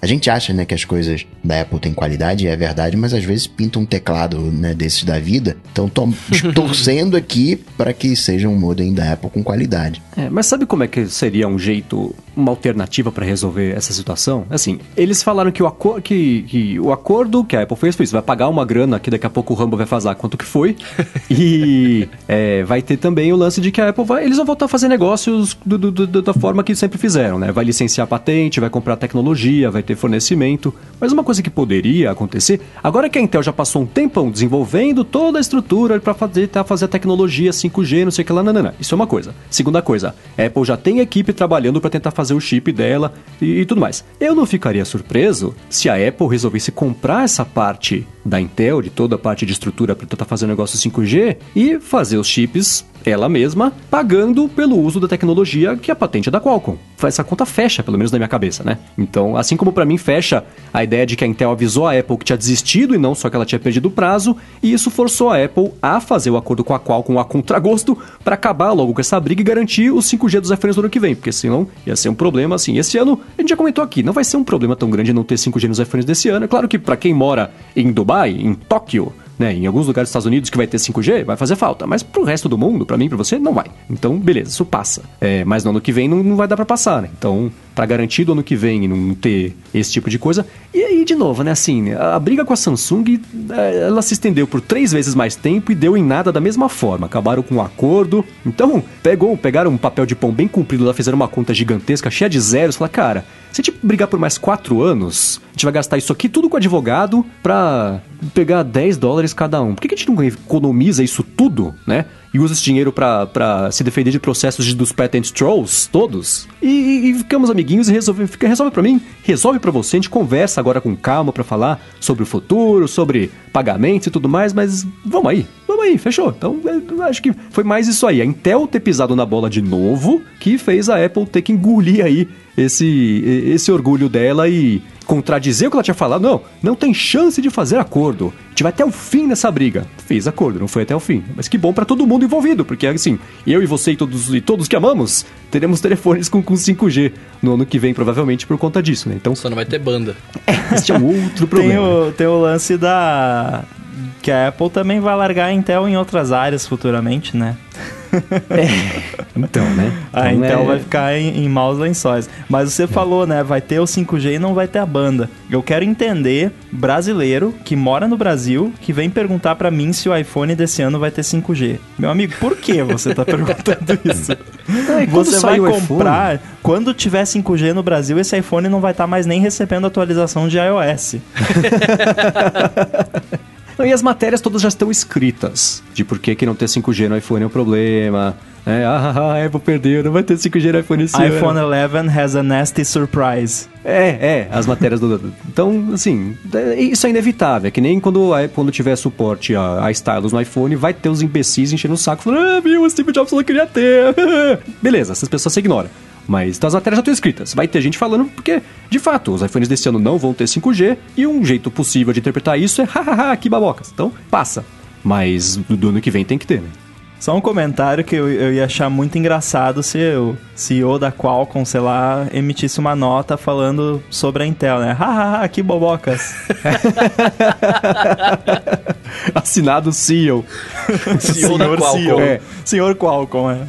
C: A gente acha, né, que as coisas da Apple têm qualidade, é verdade, mas às vezes pinta um teclado, né, desses da vida. Então, tô torcendo aqui para que seja um modem da Apple com qualidade.
B: É, mas sabe como é que seria um jeito, uma alternativa para resolver essa situação? Assim, eles falaram que o, acor que, que, o acordo que a Apple fez foi isso: vai pagar uma grana que daqui a pouco o Rambo vai fazer quanto que foi. e é, vai ter também o lance de que a Apple vai. Eles vão voltar a fazer negócios do, do, do, da forma que sempre fizeram, né? Vai licenciar patente, vai comprar tecnologia, vai ter fornecimento. Mas uma coisa que poderia acontecer, agora que a Intel já passou um tempão desenvolvendo toda a estrutura para fazer, fazer a tecnologia 5G, não sei o que lá, nanana. Isso é uma coisa. Segunda coisa, a Apple já tem equipe trabalhando para tentar fazer o chip dela e, e tudo mais. Eu não ficaria surpreso se a Apple resolvesse comprar essa parte da Intel, de toda a parte de estrutura para tentar fazer o negócio 5G e fazer os chips ela mesma, pagando pelo uso da tecnologia que a patente é da Qualcomm. Essa conta fecha, pelo menos na minha cabeça, né? Então, assim como para mim fecha a ideia de que a Intel avisou a Apple que tinha desistido e não só que ela tinha perdido o prazo, e isso forçou a Apple a fazer o acordo com a Qualcomm a contragosto para acabar logo com essa briga e garantir o 5G dos iPhones no ano que vem, porque senão ia ser um problema assim. Esse ano, a gente já comentou aqui, não vai ser um problema tão grande não ter 5G nos iPhones desse ano. É claro que para quem mora em Dubai, em Tóquio, né? Em alguns lugares dos Estados Unidos que vai ter 5G, vai fazer falta. Mas pro resto do mundo, para mim, para você, não vai. Então, beleza, isso passa. É, mas no ano que vem não, não vai dar para passar, né? Então, para garantir do ano que vem não ter esse tipo de coisa. E aí, de novo, né? Assim, a briga com a Samsung, é, ela se estendeu por três vezes mais tempo e deu em nada da mesma forma. Acabaram com um acordo. Então, pegou, pegaram um papel de pão bem comprido lá, fizeram uma conta gigantesca, cheia de zeros. Falaram, cara, se a gente brigar por mais quatro anos, a gente vai gastar isso aqui tudo com advogado pra pegar 10 dólares cada um. Por que a gente não economiza isso tudo, né? e usa esse dinheiro para se defender de processos de, dos patent trolls todos. E, e, e ficamos amiguinhos e resolve, fica, resolve para mim, resolve para você. A gente conversa agora com calma para falar sobre o futuro, sobre pagamentos e tudo mais, mas vamos aí, vamos aí, fechou. Então, eu acho que foi mais isso aí. A Intel ter pisado na bola de novo que fez a Apple ter que engolir aí esse, esse orgulho dela e contradizer o que ela tinha falado. Não, não tem chance de fazer acordo. A gente vai até o fim nessa briga. Fez acordo, não foi até o fim. Mas que bom para todo mundo envolvido, porque assim, eu e você e todos, e todos que amamos, teremos telefones com, com 5G no ano que vem, provavelmente por conta disso, né? Então.
A: Só não vai ter banda.
B: Esse é um outro problema.
D: Tem o, tem o lance da. Que a Apple também vai largar a Intel em outras áreas futuramente, né?
B: é, então, né?
D: Então, a Intel é... vai ficar em, em maus lençóis. Mas você é. falou, né? Vai ter o 5G e não vai ter a banda. Eu quero entender brasileiro que mora no Brasil que vem perguntar para mim se o iPhone desse ano vai ter 5G. Meu amigo, por que você tá perguntando isso? você vai comprar quando tiver 5G no Brasil, esse iPhone não vai estar tá mais nem recebendo atualização de iOS.
B: Não, e as matérias todas já estão escritas de por que, que não ter 5G no iPhone é um problema. É, ah, ah, ah, Apple perdeu, não vai ter 5G no iPhone esse
D: iPhone ano. 11 has a nasty surprise.
B: É, é, as matérias do. Então, assim, é, isso é inevitável. É que nem quando, quando tiver suporte a, a stylus no iPhone, vai ter os imbecis enchendo o saco falando, ah, viu, o Steve Jobs não queria ter. Beleza, essas pessoas se ignoram. Mas então as matérias já estão escritas. Vai ter gente falando porque, de fato, os iPhones desse ano não vão ter 5G e um jeito possível de interpretar isso é hahaha, que babocas. Então, passa. Mas do ano que vem tem que ter, né?
D: Só um comentário que eu, eu ia achar muito engraçado se o CEO da Qualcomm, sei lá, emitisse uma nota falando sobre a Intel, né? Hahaha, que bobocas.
B: Assinado CEO.
A: CEO da Qualcomm. CEO.
D: É, senhor Qualcomm, é.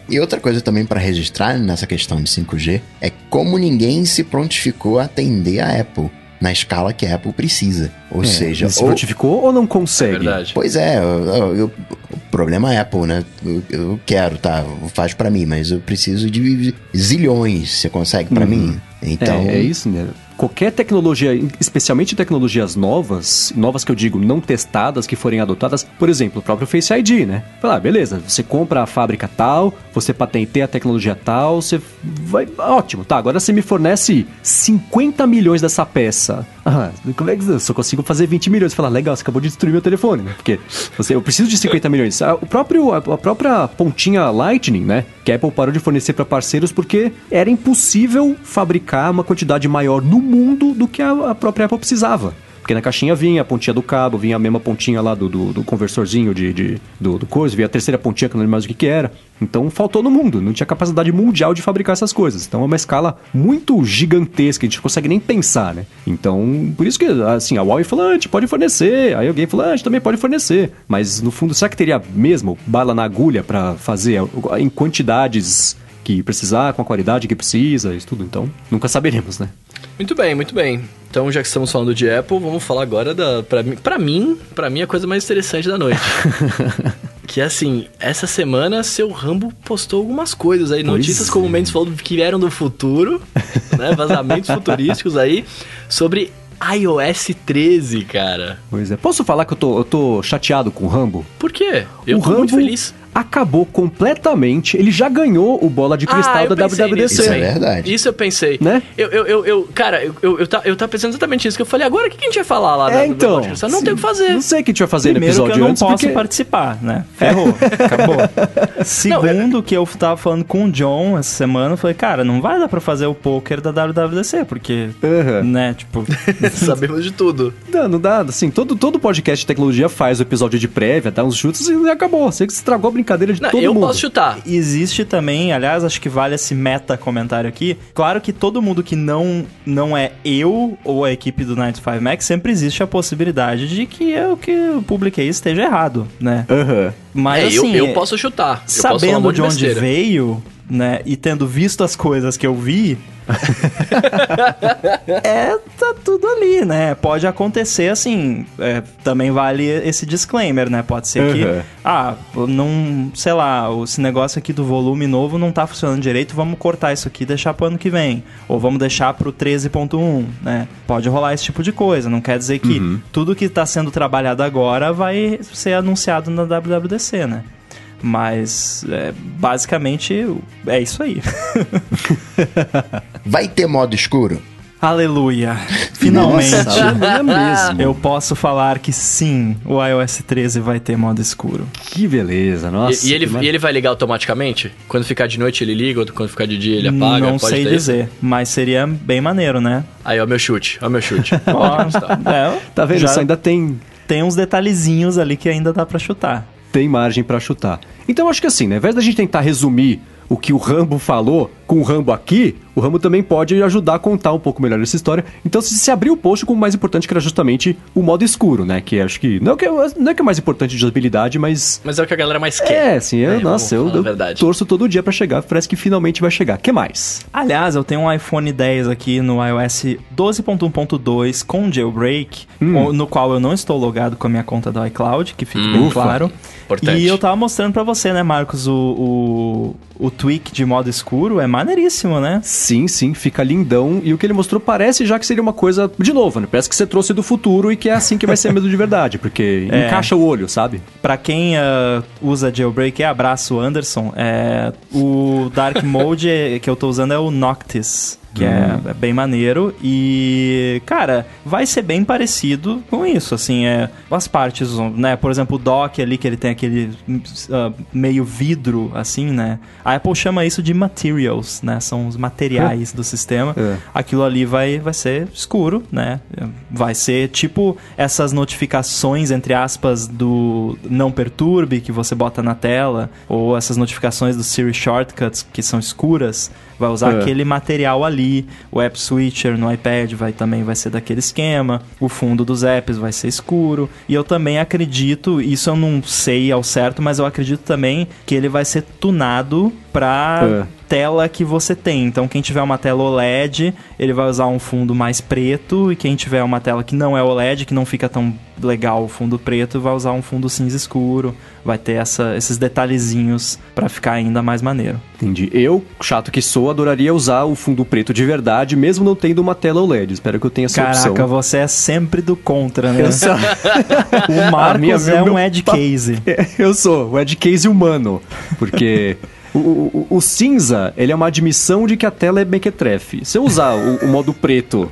C: e outra coisa também para registrar nessa questão de 5G é como ninguém se prontificou a atender a Apple na escala que a Apple precisa. Ou é, seja,
B: se ou... ou não consegue? É
A: verdade.
C: Pois é, eu, eu, o problema é Apple, né? Eu, eu quero, tá? Faz para mim, mas eu preciso de zilhões. Você consegue para uhum. mim?
B: Então, é, é, isso, né? Qualquer tecnologia, especialmente tecnologias novas, novas que eu digo não testadas, que forem adotadas, por exemplo, o próprio Face ID, né? Falar, ah, beleza, você compra a fábrica tal, você patenteia a tecnologia tal, você vai. Ótimo, tá. Agora você me fornece 50 milhões dessa peça. Ah, como é que eu só consigo fazer 20 milhões? Falar, legal, você acabou de destruir meu telefone, né? Porque você, eu preciso de 50 milhões. Ah, o próprio, a, a própria pontinha Lightning, né? Que a Apple parou de fornecer para parceiros porque era impossível fabricar uma quantidade maior no mundo do que a, a própria Apple precisava. Porque na caixinha vinha a pontinha do cabo, vinha a mesma pontinha lá do, do, do conversorzinho de, de, do, do coisa, vinha a terceira pontinha que eu não lembro mais o que, que era. Então faltou no mundo, não tinha capacidade mundial de fabricar essas coisas. Então é uma escala muito gigantesca, a gente não consegue nem pensar, né? Então, por isso que, assim, a Huawei falou, ah, a gente pode fornecer. Aí alguém falou, ah, a gente também pode fornecer. Mas no fundo, será que teria mesmo bala na agulha para fazer em quantidades que precisar, com a qualidade que precisa, isso tudo? Então, nunca saberemos, né?
A: Muito bem, muito bem. Então, já que estamos falando de Apple, vamos falar agora da. Pra, mim, pra mim, pra mim, a coisa mais interessante da noite. que assim, essa semana seu Rambo postou algumas coisas aí, pois notícias, é. como o Mendes falou, que vieram do futuro, né? Vazamentos futurísticos aí, sobre iOS 13, cara.
B: Pois é. Posso falar que eu tô, eu tô chateado com o Rambo?
A: Por quê? Eu o tô Rambo, muito feliz
B: acabou completamente. Ele já ganhou o bola de cristal ah, da WWDC.
C: Isso é verdade.
A: Isso eu pensei. Né? Eu, eu, eu, eu cara, eu, eu, eu, tá, eu tava pensando exatamente isso. Que eu falei, agora o que a gente vai falar lá
B: é, então,
A: Não tem o que fazer.
B: Não sei o que a gente vai fazer
D: Primeiro
B: no episódio
D: que eu não
B: antes,
D: posso
B: porque...
D: participar, né? Ferrou. Acabou. Segundo, não, que eu tava falando com o John essa semana, eu falei, cara, não vai dar pra fazer o poker da WWDC, porque, uhum. né, tipo...
A: Sabemos de tudo.
B: Não, não dá, assim, todo, todo podcast de tecnologia faz o episódio de prévia, dá uns chutes e acabou. Você estragou a brincadeira de não, todo
A: eu
B: mundo
A: posso chutar.
D: Existe também, aliás, acho que vale esse meta comentário aqui. Claro que todo mundo que não, não é eu ou a equipe do 95 Mac, sempre existe a possibilidade de que eu que eu publiquei esteja errado, né?
B: Uhum.
A: Mas é, assim, eu, eu posso chutar. Eu
D: sabendo
A: posso
D: de onde veio, né, e tendo visto as coisas que eu vi, é, tá tudo ali, né? Pode acontecer assim. É, também vale esse disclaimer, né? Pode ser uhum. que, ah, não, sei lá, esse negócio aqui do volume novo não tá funcionando direito, vamos cortar isso aqui e deixar pro ano que vem. Ou vamos deixar pro 13.1, né? Pode rolar esse tipo de coisa. Não quer dizer que uhum. tudo que tá sendo trabalhado agora vai ser anunciado na WWDC, né? Mas é, basicamente é isso aí.
C: Vai ter modo escuro?
D: Aleluia! Finalmente! Nossa, mesmo. Eu posso falar que sim, o iOS 13 vai ter modo escuro.
B: Que beleza, nossa.
A: E, e ele, e ele vai ligar automaticamente? Quando ficar de noite ele liga, quando ficar de dia ele apaga?
D: Não sei dizer, isso? mas seria bem maneiro, né?
A: Aí, ó, o meu chute, ó, o meu chute.
B: Ó, é, tá vendo? Já Isso ainda tem.
D: Tem uns detalhezinhos ali que ainda dá para chutar.
B: Tem margem para chutar. Então acho que assim, né? Ao invés da gente tentar resumir o que o Rambo falou com o Rambo aqui, o Rambo também pode ajudar a contar um pouco melhor essa história. Então, se, se abrir o post com o mais importante, que era justamente o modo escuro, né? Que acho que. Não é que, não é, que é mais importante de usabilidade, mas.
A: Mas é o que a galera mais quer.
B: É, sim. Eu, é, nossa, eu, eu torço todo dia para chegar. Parece que finalmente vai chegar. que mais?
D: Aliás, eu tenho um iPhone 10 aqui no iOS 12.1.2 com jailbreak, hum. no qual eu não estou logado com a minha conta do iCloud, que fica hum, bem claro. Importante. E eu tava mostrando para você, né, Marcos, o, o, o tweak de modo escuro é maneiríssimo, né?
B: Sim, sim, fica lindão. E o que ele mostrou parece já que seria uma coisa, de novo, né? Parece que você trouxe do futuro e que é assim que vai ser mesmo de verdade, porque é. encaixa o olho, sabe?
D: Para quem uh, usa jailbreak, é abraço Anderson, é, o Dark Mode que eu tô usando é o Noctis que é, é, bem maneiro e, cara, vai ser bem parecido com isso, assim, é as partes, né, por exemplo, o dock ali que ele tem aquele uh, meio vidro, assim, né, a Apple chama isso de materials, né, são os materiais é. do sistema, é. aquilo ali vai, vai ser escuro, né, vai ser tipo essas notificações, entre aspas, do não perturbe que você bota na tela, ou essas notificações do Siri Shortcuts que são escuras, vai usar é. aquele material ali. O App Switcher no iPad vai também vai ser daquele esquema. O fundo dos apps vai ser escuro. E eu também acredito, isso eu não sei ao certo, mas eu acredito também que ele vai ser tunado para é tela que você tem. Então, quem tiver uma tela OLED, ele vai usar um fundo mais preto, e quem tiver uma tela que não é OLED, que não fica tão legal o fundo preto, vai usar um fundo cinza escuro, vai ter essa, esses detalhezinhos para ficar ainda mais maneiro.
B: Entendi. Eu, chato que sou, adoraria usar o fundo preto de verdade, mesmo não tendo uma tela OLED. Espero que eu tenha essa
D: Caraca,
B: opção.
D: Caraca, você é sempre do contra, né?
B: Eu sou...
D: o Marcos minha, é um edge case.
B: Eu sou, o edge case humano, porque... O, o, o, cinza, ele é uma admissão de que a tela é mequetrefe. Se eu usar o, o modo preto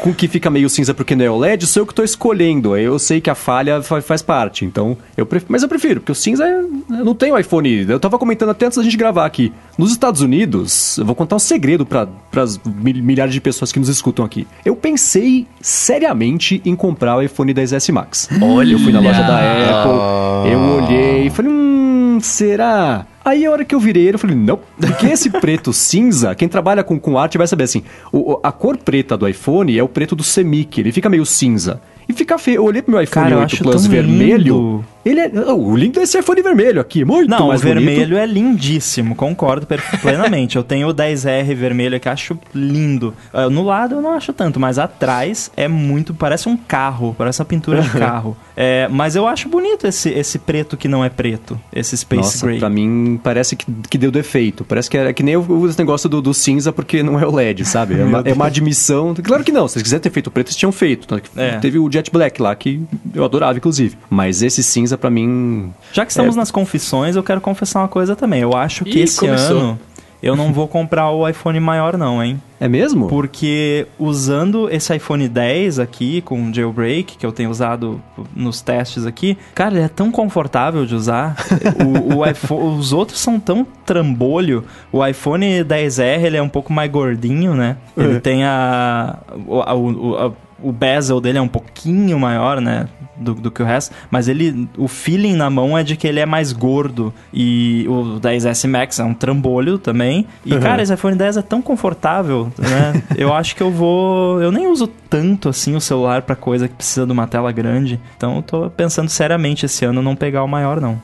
B: com que fica meio cinza porque não é OLED, sou eu que estou escolhendo. Eu sei que a falha faz parte. Então, eu prefiro, mas eu prefiro, porque o cinza é, eu não tenho iPhone. Eu tava comentando até antes da gente gravar aqui. Nos Estados Unidos, eu vou contar um segredo para as milhares de pessoas que nos escutam aqui. Eu pensei seriamente em comprar o iPhone 10S Max.
A: Olha!
B: Eu fui na loja da Apple, eu olhei e falei, hum, será? Aí a hora que eu virei ele, eu falei, não, porque esse preto cinza, quem trabalha com, com arte vai saber assim, o, a cor preta do iPhone é o preto do Semic, ele fica meio cinza. E fica feio. Eu olhei pro meu iPhone
D: Cara,
B: 8 Plus vermelho.
D: Lindo.
B: Ele é. O lindo desse iPhone vermelho aqui, muito
D: Não,
B: mais
D: o vermelho
B: bonito.
D: é lindíssimo, concordo plenamente. eu tenho o 10R vermelho que acho lindo. Uh, no lado eu não acho tanto, mas atrás é muito. Parece um carro, parece uma pintura de carro. É, mas eu acho bonito esse, esse preto que não é preto, esse Space
B: Nossa,
D: Gray.
B: Pra mim parece que, que deu defeito. Parece que é, que nem o, esse negócio do, do cinza porque não é o LED, sabe? É uma, é uma admissão. Claro que não, se eles quiserem ter feito preto, eles tinham feito. É. Teve o Jet Black lá, que eu adorava, inclusive. Mas esse cinza, para mim.
D: Já que estamos é... nas confissões, eu quero confessar uma coisa também. Eu acho que Ih, esse começou. ano eu não vou comprar o iPhone maior, não, hein?
B: É mesmo?
D: Porque usando esse iPhone 10 aqui com jailbreak, que eu tenho usado nos testes aqui, cara, ele é tão confortável de usar. o, o iPhone, os outros são tão trambolho. O iPhone 10R ele é um pouco mais gordinho, né? Ele é. tem a, a, a, a o bezel dele é um pouquinho maior, né? Do, do, que o resto, mas ele, o feeling na mão é de que ele é mais gordo e o 10S Max é um trambolho também. E uhum. cara, esse iPhone 10 é tão confortável, né? eu acho que eu vou, eu nem uso tanto assim o celular para coisa que precisa de uma tela grande. Então eu tô pensando seriamente esse ano não pegar o maior não.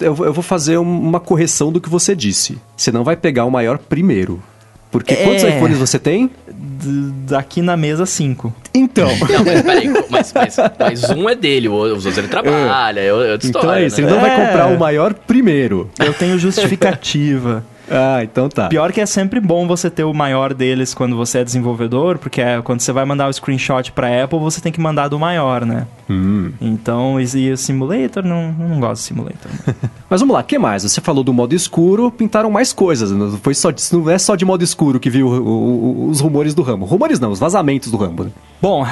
B: Eu vou fazer uma correção do que você disse. Você não vai pegar o maior primeiro. Porque é... quantos iPhones você tem?
D: Daqui na mesa, cinco.
B: Então.
A: Não, mas peraí, mas, mas, mas um é dele, os outros ele trabalha, é, é outra
B: Então
A: é
B: isso, né? ele não vai é. comprar o maior primeiro.
D: Eu tenho justificativa.
B: Ah, então tá.
D: Pior que é sempre bom você ter o maior deles quando você é desenvolvedor, porque é, quando você vai mandar o screenshot pra Apple, você tem que mandar do maior, né?
B: Hum.
D: Então, e o simulator, não, não gosto de simulator.
B: Mas vamos lá, o que mais? Você falou do modo escuro, pintaram mais coisas. Não, foi só, não é só de modo escuro que viu o, o, os rumores do Rambo. Rumores não, os vazamentos do Rambo. Né?
D: Bom,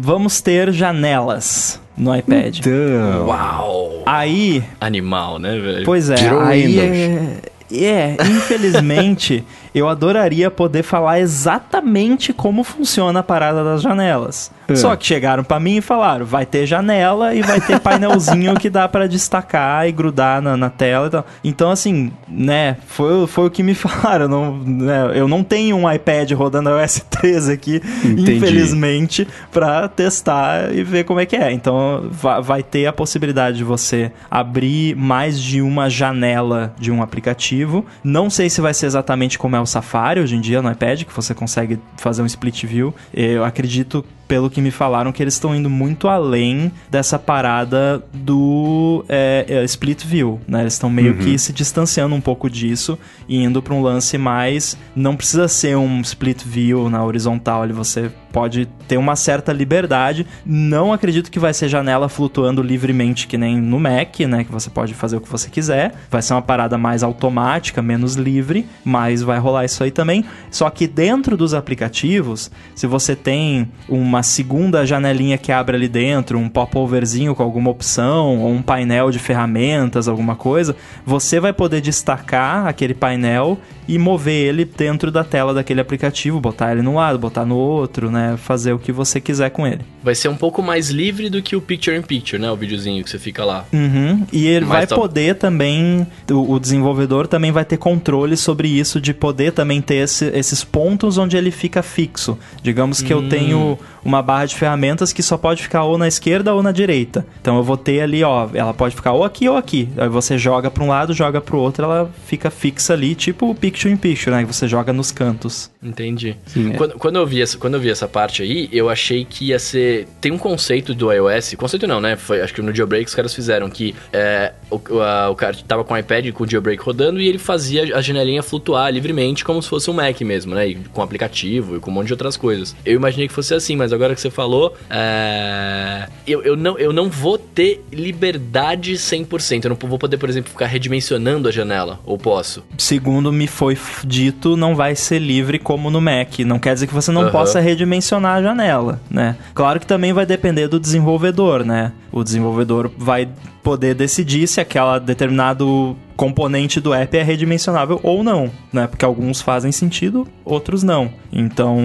D: vamos ter janelas no iPad.
B: Então.
A: Uau!
D: Aí.
A: Animal, né, velho?
D: Pois é, Tirou aí. É, é, infelizmente, eu adoraria poder falar exatamente como funciona a parada das janelas. É. Só que chegaram para mim e falaram: vai ter janela e vai ter painelzinho que dá para destacar e grudar na, na tela e tal. Então, assim, né, foi, foi o que me falaram. Não, né, eu não tenho um iPad rodando iOS 13 aqui, Entendi. infelizmente, para testar e ver como é que é. Então, vai, vai ter a possibilidade de você abrir mais de uma janela de um aplicativo. Não sei se vai ser exatamente como é o Safari hoje em dia no iPad, que você consegue fazer um split view. Eu acredito pelo que me falaram, que eles estão indo muito além dessa parada do é, é, split view, né? Eles estão meio uhum. que se distanciando um pouco disso e indo para um lance mais. Não precisa ser um split view na horizontal, ali você pode ter uma certa liberdade. Não acredito que vai ser janela flutuando livremente que nem no Mac, né? Que você pode fazer o que você quiser. Vai ser uma parada mais automática, menos livre, mas vai rolar isso aí também. Só que dentro dos aplicativos, se você tem uma uma segunda janelinha que abre ali dentro, um popoverzinho com alguma opção, ou um painel de ferramentas, alguma coisa, você vai poder destacar aquele painel e mover ele dentro da tela daquele aplicativo, botar ele num lado, botar no outro, né? Fazer o que você quiser com ele.
A: Vai ser um pouco mais livre do que o Picture in Picture, né? O videozinho que você fica lá.
D: Uhum. E ele Mas vai tá... poder também, o, o, desenvolvedor também vai ter controle sobre isso, de poder também ter esse, esses pontos onde ele fica fixo. Digamos que hum. eu tenho uma barra de ferramentas que só pode ficar ou na esquerda ou na direita. Então eu vou ter ali, ó, ela pode ficar ou aqui ou aqui. Aí você joga para um lado, joga para o outro, ela fica fixa ali, tipo o picture in picture, né? Que você joga nos cantos.
A: Entendi. Sim, é. quando, quando, eu vi essa, quando eu vi essa parte aí, eu achei que ia ser. Tem um conceito do iOS. Conceito não, né? Foi, acho que no jailbreak os caras fizeram que é, o, a, o cara tava com o iPad com o jailbreak rodando e ele fazia a janelinha flutuar livremente como se fosse um Mac mesmo, né? E com aplicativo e com um monte de outras coisas. Eu imaginei que fosse assim, mas agora que você falou, é, eu, eu, não, eu não vou ter liberdade 100%. Eu não vou poder, por exemplo, ficar redimensionando a janela. Ou posso?
D: Segundo me foi dito, não vai ser livre como no Mac. Não quer dizer que você não uhum. possa redimensionar a janela, né? Claro que também vai depender do desenvolvedor, né? O desenvolvedor vai poder decidir se aquela determinado componente do app é redimensionável ou não, né? Porque alguns fazem sentido, outros não. Então,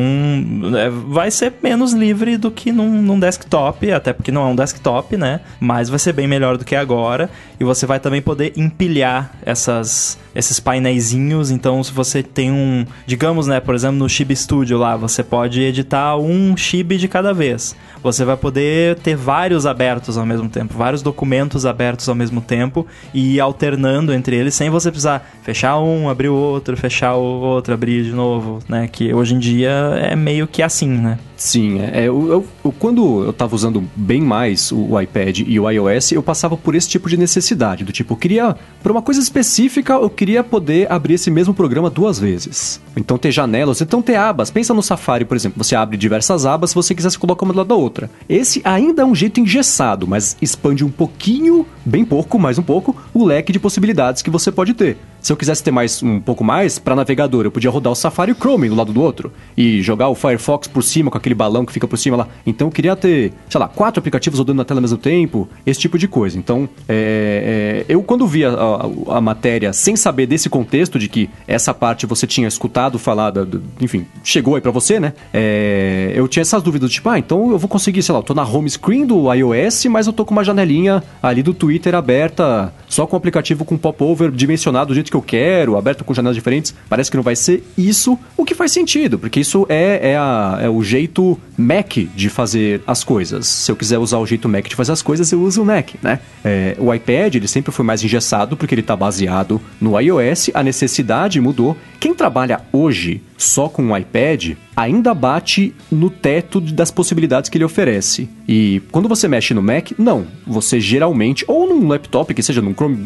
D: é, vai ser menos livre do que num, num, desktop, até porque não é um desktop, né? Mas vai ser bem melhor do que agora. E você vai também poder empilhar essas, esses painéisinhos. Então, se você tem um, digamos, né, por exemplo, no Chibi Studio lá, você pode editar um Chibi de cada vez. Você vai poder ter vários abertos ao mesmo tempo, vários documentos abertos ao mesmo tempo e alternando entre eles sem você precisar fechar um, abrir o outro, fechar o outro, abrir de novo, né? Que hoje em dia é meio que assim, né?
B: Sim, é, eu, eu, eu, quando eu estava usando bem mais o, o, iPad e o iOS, eu passava por esse tipo de necessidade, do tipo, eu queria, para uma coisa específica, eu queria poder abrir esse mesmo programa duas vezes. Então ter janelas, então ter abas. Pensa no Safari, por exemplo, você abre diversas abas, se você quiser se coloca uma do lado da outra. Esse ainda é um jeito engessado, mas expande um pouquinho, bem pouco, mais um pouco, o leque de possibilidades que você pode ter. Se eu quisesse ter mais um pouco mais, para navegador, eu podia rodar o Safari e o Chrome do lado do outro e jogar o Firefox por cima com aquele balão que fica por cima lá. Então eu queria ter, sei lá, quatro aplicativos rodando na tela ao mesmo tempo, esse tipo de coisa. Então, é, é, eu quando vi a, a, a, matéria sem saber desse contexto de que essa parte você tinha escutado falar, da, do, enfim, chegou aí para você, né? É, eu tinha essas dúvidas, tipo, ah, então eu vou conseguir, sei lá, eu tô na home screen do iOS, mas eu tô com uma janelinha ali do Twitter aberta, só com o aplicativo com popover dimensionado do jeito que eu quero, aberto com janelas diferentes, parece que não vai ser isso, o que faz sentido, porque isso é, é, a, é o jeito Mac de fazer as coisas. Se eu quiser usar o jeito Mac de fazer as coisas, eu uso o Mac, né? É, o iPad, ele sempre foi mais engessado porque ele está baseado no iOS, a necessidade mudou. Quem trabalha hoje só com o iPad ainda bate no teto das possibilidades que ele oferece. E quando você mexe no Mac, não. Você geralmente, ou num laptop, que seja num Chrome,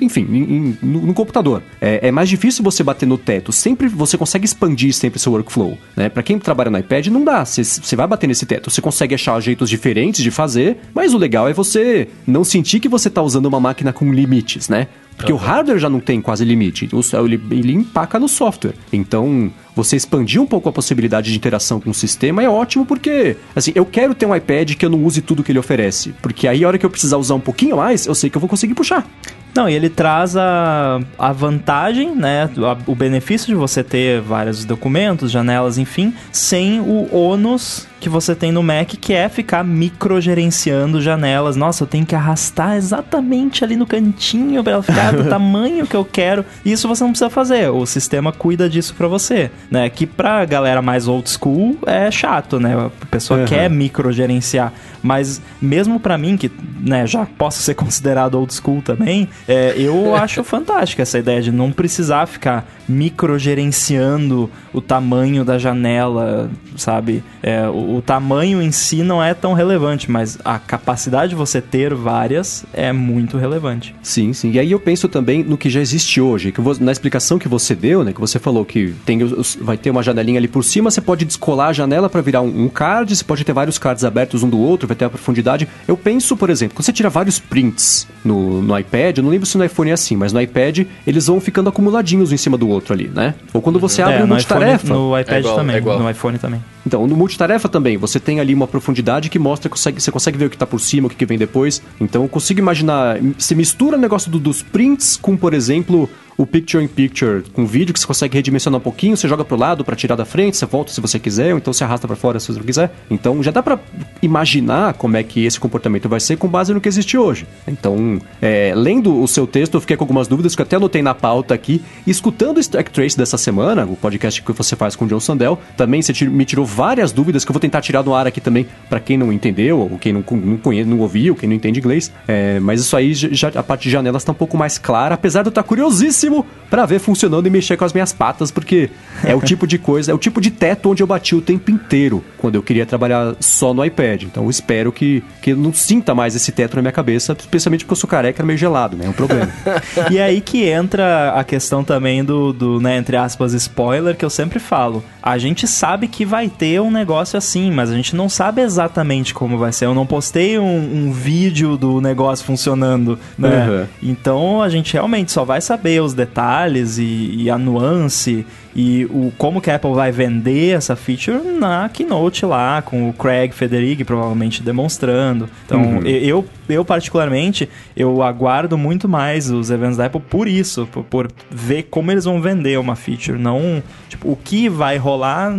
B: enfim, no, no computador, é, é, mais difícil você bater no teto. Sempre você consegue expandir sempre seu workflow. Né? Para quem trabalha no iPad, não dá. Você vai bater nesse teto. Você consegue achar jeitos diferentes de fazer, mas o legal é você não sentir que você está usando uma máquina com limites, né? Porque uhum. o hardware já não tem quase limite. Ele, ele empaca no software. Então, você expandir um pouco a possibilidade de interação com o sistema é ótimo porque, assim, eu quero ter um iPad que eu não use tudo que ele oferece. Porque aí, a hora que eu precisar usar um pouquinho mais, eu sei que eu vou conseguir puxar.
D: Não, e ele traz a, a vantagem, né? o benefício de você ter vários documentos, janelas, enfim, sem o ônus que você tem no Mac, que é ficar microgerenciando janelas. Nossa, eu tenho que arrastar exatamente ali no cantinho para ela ficar do tamanho que eu quero. Isso você não precisa fazer. O sistema cuida disso para você, né? Que pra galera mais old school é chato, né? A pessoa uhum. quer microgerenciar, mas mesmo para mim que, né, já posso ser considerado old school também, é, eu acho fantástica essa ideia de não precisar ficar microgerenciando o tamanho da janela, sabe? É, o, o, tamanho em si não é tão relevante, mas a capacidade de você ter várias é muito relevante.
B: Sim, sim. E aí eu penso também no que já existe hoje, que vou, na explicação que você deu, né, que você falou que tem, vai ter uma janelinha ali por cima, você pode descolar a janela para virar um, um card, você pode ter vários cards abertos um do outro, vai ter a profundidade. Eu penso, por exemplo, quando você tira vários prints no, no iPad, eu não lembro se no iPhone é assim, mas no iPad eles vão ficando acumuladinhos um em cima do outro ali, né? Ou quando você abre é, um multitarefa.
D: No iPad é igual, também, é no iPhone também.
B: Então, no multitarefa também, você tem ali uma profundidade que mostra que consegue, você consegue ver o que está por cima, o que, que, vem depois. Então, eu consigo imaginar, se mistura o negócio do, dos prints com, por exemplo, o Picture in Picture com vídeo que você consegue redimensionar um pouquinho, você joga pro lado para tirar da frente, você volta se você quiser, ou então você arrasta para fora se você quiser. Então já dá para imaginar como é que esse comportamento vai ser com base no que existe hoje. Então, é, lendo o seu texto, eu fiquei com algumas dúvidas que eu até anotei na pauta aqui. Escutando o Stack Trace dessa semana, o podcast que você faz com o John Sandel, também você me tirou várias dúvidas que eu vou tentar tirar do ar aqui também para quem não entendeu, ou quem não, não conhece, não ouviu, quem não entende inglês. É, mas isso aí, já, a parte de janelas está um pouco mais clara, apesar de eu estar curiosíssimo para ver funcionando e mexer com as minhas patas, porque é o tipo de coisa, é o tipo de teto onde eu bati o tempo inteiro quando eu queria trabalhar só no iPad. Então eu espero que, que eu não sinta mais esse teto na minha cabeça, especialmente porque eu sou careca meio gelado, né? É um problema.
D: e é aí que entra a questão também do, do, né, entre aspas, spoiler, que eu sempre falo. A gente sabe que vai ter um negócio assim, mas a gente não sabe exatamente como vai ser. Eu não postei um, um vídeo do negócio funcionando, né? Uhum. Então a gente realmente só vai saber os detalhes e, e a nuance e o como que a Apple vai vender essa feature na keynote lá, com o Craig Federighi provavelmente demonstrando. Então, uhum. eu, eu particularmente, eu aguardo muito mais os eventos da Apple por isso, por, por, ver como eles vão vender uma feature, não tipo o que vai rolar,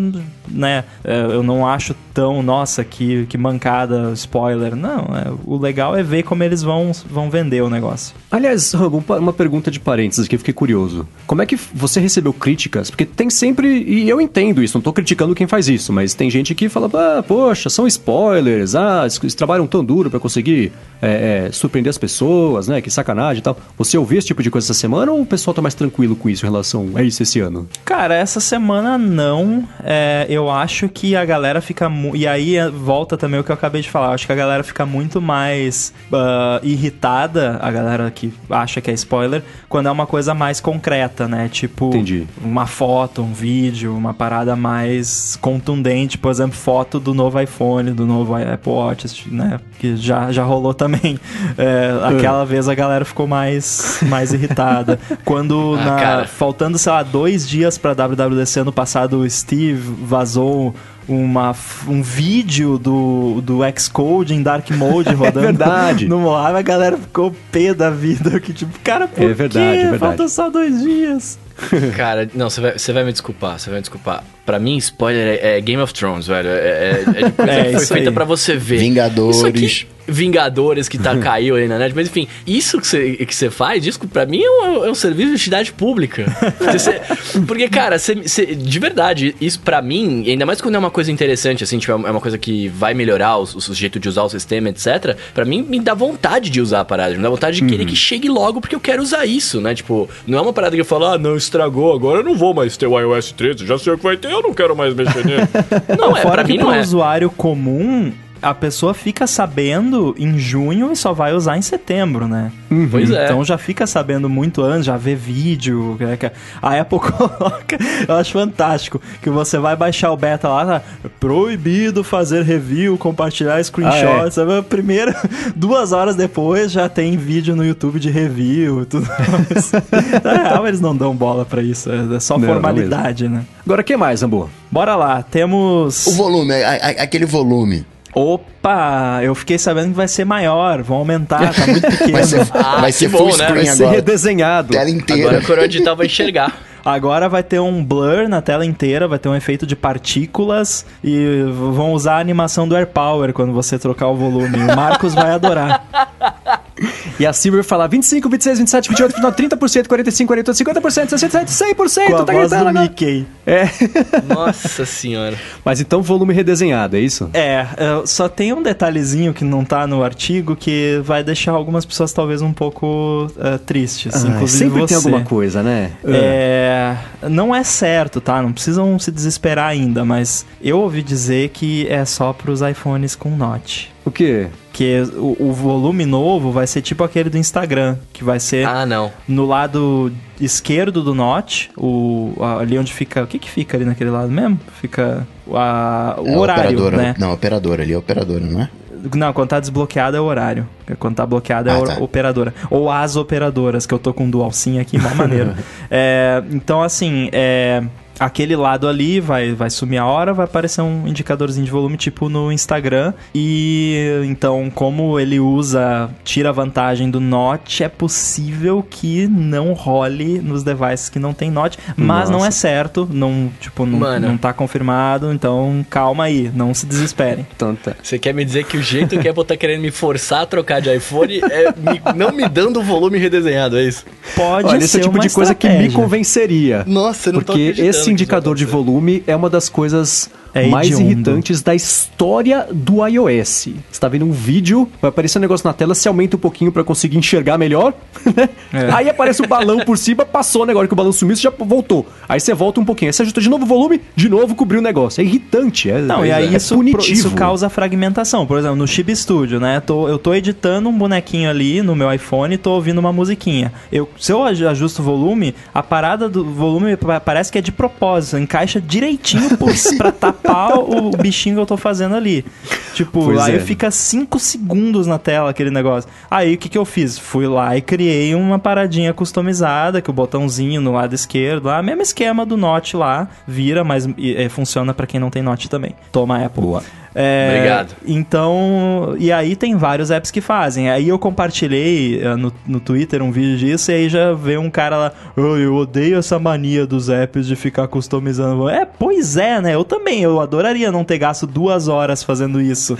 D: né? É, eu não acho tão, nossa, que, que mancada, spoiler. Não, é, o legal é ver como eles vão, vão vender o negócio.
B: Aliás, Rambo, uma pergunta de parênteses que eu fiquei curioso. Como é que você recebeu críticas? Porque tem sempre, e eu entendo isso, não tô criticando quem faz isso, mas tem gente que fala, ah, poxa, são spoilers, ah, eles trabalham tão duro para conseguir é, é, surpreender as pessoas, né? Que sacanagem e tal. Você ouviu esse tipo de coisa essa semana ou o pessoal tá mais tranquilo com isso em relação a isso esse ano?
D: Cara, essa semana não. É, eu acho que a galera fica. E aí é, volta também o que eu acabei de falar. Eu acho que a galera fica muito mais uh, irritada, a galera que acha que é spoiler, quando é uma coisa mais concreta, né? Tipo,
B: Entendi.
D: uma foto, um vídeo, uma parada mais contundente. Por exemplo, foto do novo iPhone, do novo Apple Watch, né? Que já, já rolou também. É, aquela vez a galera ficou mais, mais irritada. Quando, ah, na, faltando, sei lá, dois dias pra WWDC ano passado, o Steve vazou uma, um vídeo do, do Xcode em Dark Mode é rodando.
B: é verdade.
D: No Mojave, a galera ficou pé da vida. Que tipo, cara, por é verdade, quê? É verdade. Falta só dois dias.
A: Cara, não, você vai, vai me desculpar, você vai me desculpar. Pra mim, spoiler é, é Game of Thrones, velho. É, é, é, coisa é, que foi feita pra você ver.
C: Vingadores.
A: Vingadores que tá, caiu aí na net. Mas enfim, isso que você, que você faz, isso pra mim é um, é um serviço de utilidade pública. Você, porque, cara, você, você, de verdade, isso pra mim, ainda mais quando é uma coisa interessante, assim, tipo, é uma coisa que vai melhorar o, o jeito de usar o sistema, etc. Pra mim, me dá vontade de usar a parada. Me dá vontade de uhum. querer que chegue logo porque eu quero usar isso, né? Tipo, não é uma parada que eu falo, ah, não, estragou, agora eu não vou mais ter o iOS 13, já sei o que vai ter, eu não quero mais mexer nele.
D: não, é, Fora pra mim não é. usuário comum, a pessoa fica sabendo em junho e só vai usar em setembro, né?
A: Uhum. Pois
D: é. Então já fica sabendo muito antes, já vê vídeo. Né? A Apple coloca, eu acho fantástico, que você vai baixar o beta lá, tá? proibido fazer review, compartilhar screenshots. Ah, é. Primeiro, duas horas depois já tem vídeo no YouTube de review tudo mais. Na real, eles não dão bola para isso, é só não, formalidade, não né?
B: Agora, o que mais, Amor?
D: Bora lá, temos...
C: O volume, a, a, aquele volume.
D: Opa, eu fiquei sabendo que vai ser maior, vão aumentar, tá muito pequeno.
C: vai ser, ah, vai ser full bom, né?
B: Vai
C: ser
B: redesenhado.
C: Tela inteira.
A: Agora o Coroa Digital vai enxergar.
D: Agora vai ter um blur na tela inteira, vai ter um efeito de partículas e vão usar a animação do AirPower quando você trocar o volume. O Marcos vai adorar.
B: E a Silver fala 25, 26, 27, 28, 29, 30%, 45, 48, 50%, 67, 100%.
D: Com a tá voz gritando, do Mickey.
B: É.
A: Nossa senhora.
B: Mas então volume redesenhado, é isso?
D: É, é, só tem um detalhezinho que não tá no artigo que vai deixar algumas pessoas talvez um pouco uh, tristes. Ah, inclusive
B: sempre
D: você.
B: tem alguma coisa, né?
D: É, não é certo, tá? Não precisam se desesperar ainda, mas eu ouvi dizer que é só pros iPhones com Note.
B: O quê?
D: Que o, o, volume novo vai ser tipo aquele do Instagram, que vai ser
A: ah, não.
D: no lado esquerdo do Note, o, ali onde fica. O que que fica ali naquele lado mesmo? Fica a, o é horário,
C: operadora,
D: né?
C: Não, operadora ali é operadora, não é?
D: Não, quando tá desbloqueado é o horário. Quando tá bloqueado é ah, a tá. operadora. Ou as operadoras, que eu tô com um dual sim aqui, uma maneira. é, então, assim, é, aquele lado ali vai, vai sumir a hora, vai aparecer um indicadorzinho de volume, tipo no Instagram. E então, como ele usa, tira vantagem do Note, é possível que não role nos devices que não tem Note, mas Nossa. não é certo, não, tipo, não, não tá confirmado, então calma aí, não se desesperem.
A: Então tá. Você quer me dizer que o jeito que a Apple tá querendo me forçar a trocar de iPhone é me, não me dando o volume redesenhado, é isso?
B: Pode Olha, ser esse é o tipo de coisa que me convenceria.
A: Nossa, eu não
B: Porque esse indicador de volume é uma das coisas é mais irritantes da história do iOS. Você tá vendo um vídeo, vai aparecer um negócio na tela, se aumenta um pouquinho para conseguir enxergar melhor, né? É. Aí aparece o balão por cima, passou o negócio que o balão sumiu, você já voltou. Aí você volta um pouquinho, aí você ajusta de novo o volume, de novo cobriu o negócio. É irritante, é
D: Não,
B: é,
D: e aí é isso, punitivo. isso causa fragmentação. Por exemplo, no Chip Studio, né? Tô, eu tô editando um bonequinho ali no meu iPhone e tô ouvindo uma musiquinha. Eu, se eu ajusto o volume, a parada do volume parece que é de propósito, encaixa direitinho para tapar o bichinho que eu tô fazendo ali. Tipo, pois aí é. fica 5 segundos na tela aquele negócio. Aí o que, que eu fiz? Fui lá e criei uma paradinha customizada, que o botãozinho no lado esquerdo, lá, mesmo esquema do Note lá, vira, mas e, funciona para quem não tem Note também. Toma Apple.
A: Boa. É, Obrigado.
D: Então, e aí tem vários apps que fazem. Aí eu compartilhei uh, no, no Twitter um vídeo disso e aí já veio um cara lá, oh, eu odeio essa mania dos apps de ficar customizando. É, pois é, né? Eu também, eu adoraria não ter gasto duas horas fazendo isso.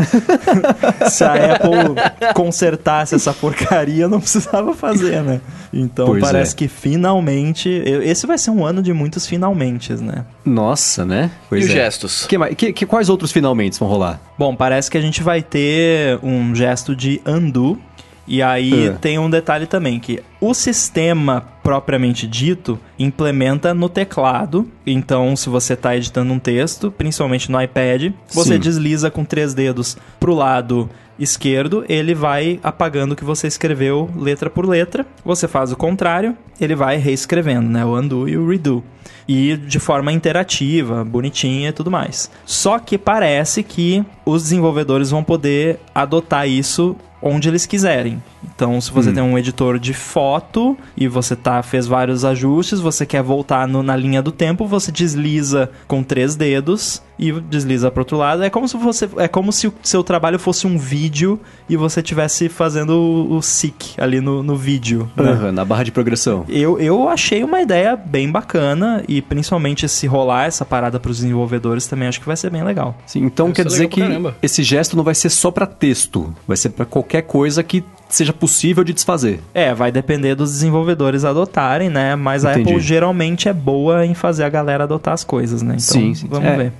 D: Se a Apple consertasse essa porcaria, não precisava fazer, né? Então pois parece é. que finalmente. Esse vai ser um ano de muitos finalmente, né?
B: Nossa, né?
A: Pois e os é. gestos?
B: Que, que, que, quais outros finalmente vão rolar?
D: Bom, parece que a gente vai ter um gesto de undo. E aí uh. tem um detalhe também, que o sistema propriamente dito implementa no teclado. Então, se você está editando um texto, principalmente no iPad, você Sim. desliza com três dedos para o lado esquerdo, ele vai apagando o que você escreveu letra por letra. Você faz o contrário, ele vai reescrevendo, né? O undo e o redo. E de forma interativa, bonitinha e tudo mais. Só que parece que os desenvolvedores vão poder adotar isso onde eles quiserem. Então, se você hum. tem um editor de foto e você tá fez vários ajustes, você quer voltar no, na linha do tempo, você desliza com três dedos e desliza para outro lado. É como se você é como se o seu trabalho fosse um vídeo e você estivesse fazendo o, o SIC ali no, no vídeo.
B: Né? Uhum, na barra de progressão.
D: Eu, eu achei uma ideia bem bacana e principalmente se rolar essa parada para os desenvolvedores também acho que vai ser bem legal.
B: Sim, então quer dizer que esse gesto não vai ser só para texto, vai ser para qualquer coisa que seja possível de desfazer.
D: É, vai depender dos desenvolvedores adotarem, né? Mas Entendi. a Apple geralmente é boa em fazer a galera adotar as coisas, né? Então,
B: sim, sim. vamos é, ver.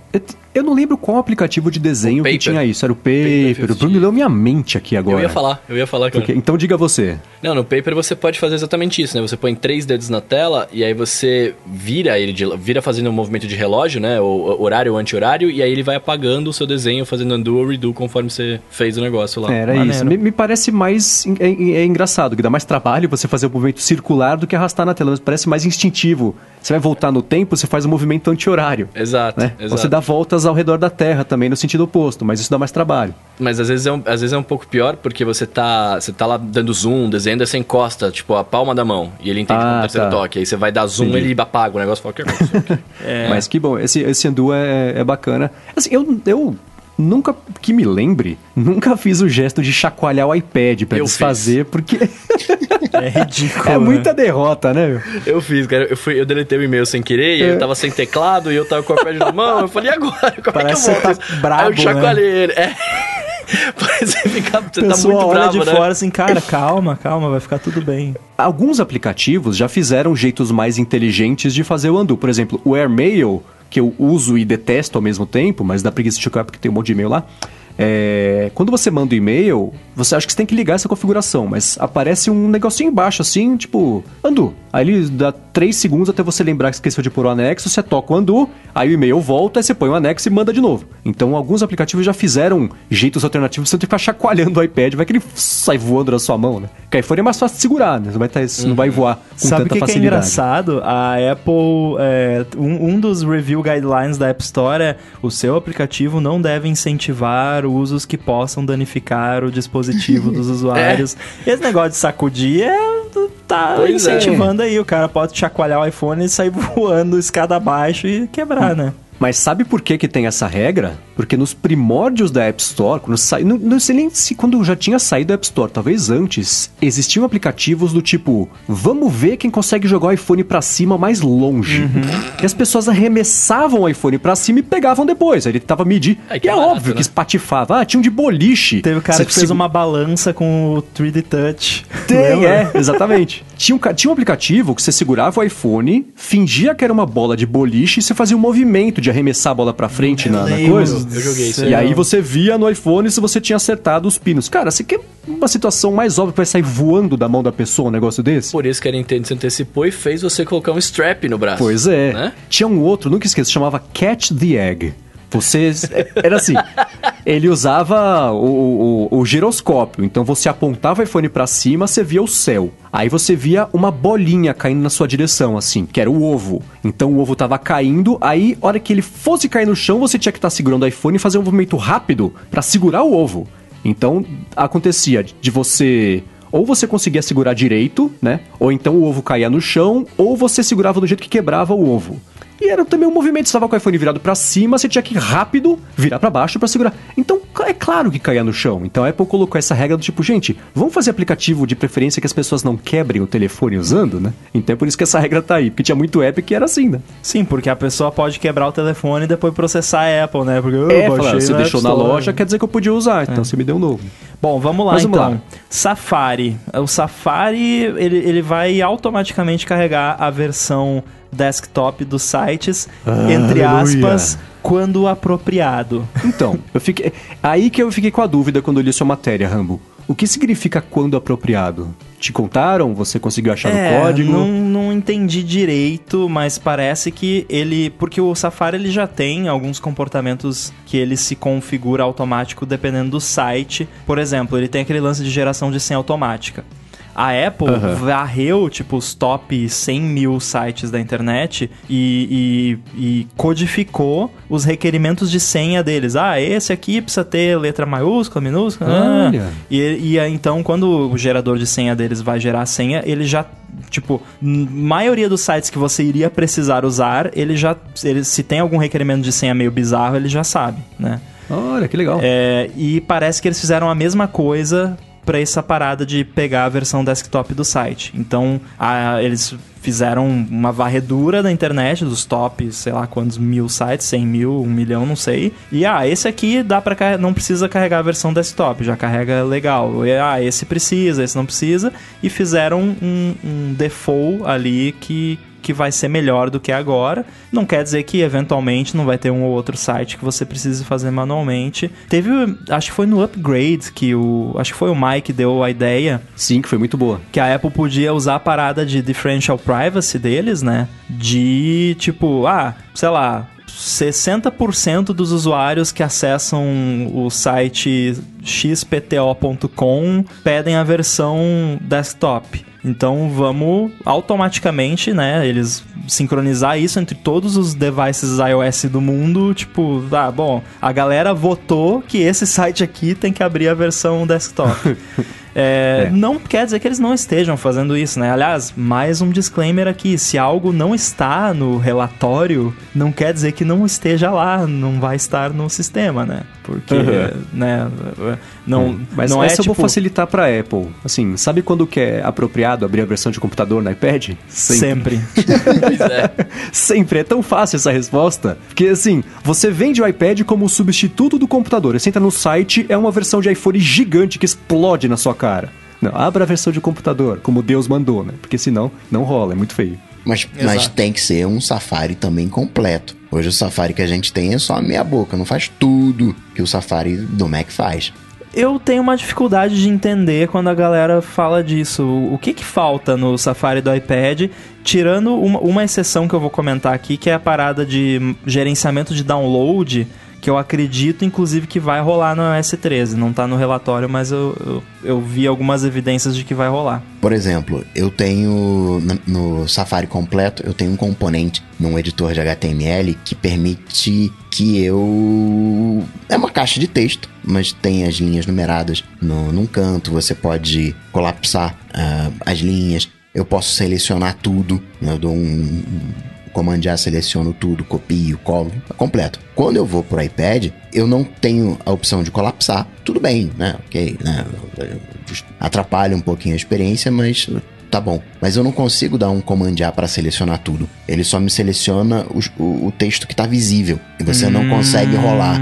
B: Eu não lembro qual aplicativo de desenho que tinha isso. Era o Paper. Paper o Bruno leu minha mente aqui agora. Eu
A: ia falar, eu ia falar. Cara.
B: Então diga você.
A: Não, no Paper você pode fazer exatamente isso, né? Você põe três dedos na tela e aí você vira ele, de, vira fazendo um movimento de relógio, né? O horário ou anti-horário, e aí ele vai apagando o seu desenho, fazendo undo ou redo conforme você fez o negócio lá.
B: Era Maneiro. isso. Me, me, parece mais é, é, engraçado, que dá mais trabalho você fazer o movimento circular do que arrastar na tela. Mas parece mais instintivo. Você vai voltar no tempo, você faz um movimento anti-horário.
A: Exato,
B: né?
A: exato.
B: Você dá voltas ao redor da Terra também, no sentido oposto, mas isso dá mais trabalho.
A: Mas às vezes é um, às vezes é um pouco pior, porque você tá, você tá lá dando zoom, desenhando, você encosta, tipo, a palma da mão, e ele entende ah, como terceiro tá. toque. Aí você vai dar zoom, Entendi. ele apaga o negócio e fala, que
B: é. Mas que bom, esse, esse Andu é, é bacana. Assim, eu, eu nunca que me lembre, nunca fiz o gesto de chacoalhar o iPad para desfazer, fiz. porque
D: é ridículo. É
B: né? muita derrota, né?
A: Eu fiz, cara. Eu, fui, eu deletei o e-mail sem querer, e é. eu tava sem teclado e eu tava com o iPad na mão. Eu falei, e agora? Como
D: Parece
A: é que
D: eu volto? Tá bravo, Aí eu
A: chacoalhei né? ele. É. Parece ficar, você tá muito
D: olha
A: bravo,
D: de
A: né?
D: fora assim, cara, calma, calma, vai ficar tudo bem.
B: Alguns aplicativos já fizeram jeitos mais inteligentes de fazer o undo. Por exemplo, o AirMail que eu uso e detesto ao mesmo tempo, mas dá preguiça de chocar porque tem um monte de e-mail lá. É, quando você manda um e-mail, você acha que você tem que ligar essa configuração, mas aparece um negocinho embaixo assim, tipo, Andu. Aí ele dá 3 segundos até você lembrar que esqueceu de pôr o anexo, você toca o Andu, aí o e-mail volta, aí você põe o anexo e manda de novo. Então alguns aplicativos já fizeram jeitos alternativos você não ter que ficar chacoalhando o iPad, vai que ele sai voando na sua mão, né? Porque iPhone é mais fácil de segurar, né? Você vai tá, uhum. não vai voar com
D: Sabe
B: tanta
D: que
B: facilidade.
D: que é engraçado? A Apple, é, um, um dos review guidelines da App Store é o seu aplicativo não deve incentivar usos que possam danificar o dispositivo dos usuários. É. Esse negócio de sacudir é tá pois incentivando é. aí. O cara pode chacoalhar o iPhone e sair voando escada abaixo e quebrar, né?
B: Mas sabe por que, que tem essa regra? Porque nos primórdios da App Store, quando sa... não, não sei nem se quando já tinha saído da App Store, talvez antes, existiam aplicativos do tipo: vamos ver quem consegue jogar o iPhone para cima mais longe. Uhum. E as pessoas arremessavam o iPhone para cima e pegavam depois. Aí ele tava medir. É e é barato, óbvio né? que espatifava. Ah, tinha um de boliche.
D: Teve o cara Você que fez uma balança com o 3D Touch.
B: Tem, é, exatamente. Tinha um, tinha um aplicativo que você segurava o iPhone, fingia que era uma bola de boliche e você fazia um movimento de arremessar a bola pra frente na, na, coisa.
A: Eu joguei isso.
B: E aí você via no iPhone se você tinha acertado os pinos. Cara, você quer uma situação mais óbvia pra sair voando da mão da pessoa um negócio desse?
A: Por isso que a Nintendo se antecipou e fez você colocar um strap no braço.
B: Pois é. Né? Tinha um outro, nunca esqueço, chamava Catch the Egg. Você. Era assim. Ele usava o, o, o, giroscópio. Então você apontava o iPhone para cima, você via o céu. Aí você via uma bolinha caindo na sua direção, assim, que era o ovo. Então o ovo tava caindo, aí, hora que ele fosse cair no chão, você tinha que estar tá segurando o iPhone e fazer um movimento rápido para segurar o ovo. Então acontecia de você ou você conseguia segurar direito, né? Ou então o ovo caía no chão, ou você segurava do jeito que quebrava o ovo. E era também um movimento, você estava com o iPhone virado para cima, você tinha que rápido virar para baixo para segurar. Então, é claro que caía no chão. Então a Apple colocou essa regra do tipo, gente, vamos fazer aplicativo de preferência que as pessoas não quebrem o telefone usando, né? Então é por isso que essa regra tá aí, porque tinha muito app que era assim, né?
D: Sim, porque a pessoa pode quebrar o telefone e depois processar a Apple, né? Porque
B: eu é, fala, você deixou na loja, quer dizer que eu podia usar, então é. você me deu um novo.
D: Bom, vamos lá Mas vamos então. Lá. Safari. O Safari, ele, ele vai automaticamente carregar a versão desktop dos sites, ah, entre aspas, quando apropriado.
B: Então, eu fiquei. Aí que eu fiquei com a dúvida quando eu li sua matéria, Rambo. O que significa quando apropriado? Te contaram? Você conseguiu achar é, no código?
D: Não, não entendi direito, mas parece que ele. Porque o Safari ele já tem alguns comportamentos que ele se configura automático dependendo do site. Por exemplo, ele tem aquele lance de geração de senha automática. A Apple uhum. varreu, tipo, os top 100 mil sites da internet e, e, e, codificou os requerimentos de senha deles. Ah, esse aqui precisa ter letra maiúscula, minúscula. Ah. E, e então, quando o gerador de senha deles vai gerar a senha, ele já tipo, maioria dos sites que você iria precisar usar, ele já. Ele, se tem algum requerimento de senha meio bizarro, ele já sabe, né?
B: Olha, que legal.
D: É, e parece que eles fizeram a mesma coisa para essa parada de pegar a versão desktop do site. Então, a, eles fizeram uma varredura da internet, dos top, sei lá quantos mil sites, 100 mil, 1 milhão, não sei. E, ah, esse aqui dá para não precisa carregar a versão desktop, já carrega legal. E, ah, esse precisa, esse não precisa. E fizeram um, um default ali que, que vai ser melhor do que agora. Não quer dizer que eventualmente não vai ter um ou outro site que você precise fazer manualmente. Teve, acho que foi no upgrade que o, acho que foi o Mike deu a ideia.
B: Sim, que foi muito boa.
D: Que a Apple podia usar a parada de differential privacy deles, né? De tipo, ah, sei lá, 60% dos usuários que acessam o site xpto.com pedem a versão desktop. Então vamos automaticamente, né, eles sincronizar isso entre todos os devices iOS do mundo, tipo, ah, bom, a galera votou que esse site aqui tem que abrir a versão desktop. É, é. Não quer dizer que eles não estejam fazendo isso, né? Aliás, mais um disclaimer aqui: se algo não está no relatório, não quer dizer que não esteja lá, não vai estar no sistema, né? Porque, uhum. né? Não,
B: Mas
D: não
B: essa
D: é, eu
B: tipo... vou facilitar para Apple. Assim, sabe quando que é apropriado abrir a versão de computador no iPad?
D: Sempre. Sempre.
B: é. Sempre. É tão fácil essa resposta. Porque, assim, você vende o iPad como substituto do computador. Você entra no site, é uma versão de iPhone gigante que explode na sua cara. Não, abra a versão de computador, como Deus mandou, né? Porque senão não rola, é muito feio.
C: Mas, mas tem que ser um Safari também completo. Hoje o Safari que a gente tem é só meia boca, não faz tudo que o Safari do Mac faz.
D: Eu tenho uma dificuldade de entender quando a galera fala disso. O que que falta no Safari do iPad, tirando uma, uma exceção que eu vou comentar aqui, que é a parada de gerenciamento de download que eu acredito, inclusive, que vai rolar no iOS 13. Não está no relatório, mas eu, eu, eu, vi algumas evidências de que vai rolar.
C: Por exemplo, eu tenho no, no Safari completo, eu tenho um componente num editor de HTML que permite que eu. É uma caixa de texto, mas tem as linhas numeradas no, num canto, você pode colapsar uh, as linhas eu posso selecionar tudo. Eu dou um, Command A, seleciono tudo, copio, colo, tá completo. Quando eu vou pro iPad, eu não tenho a opção de colapsar. Tudo bem, né? Ok, né? Atrapalha um pouquinho a experiência, mas tá bom. Mas eu não consigo dar um Command A para selecionar tudo. Ele só me seleciona o, o, o texto que tá visível. E você hum... não consegue rolar.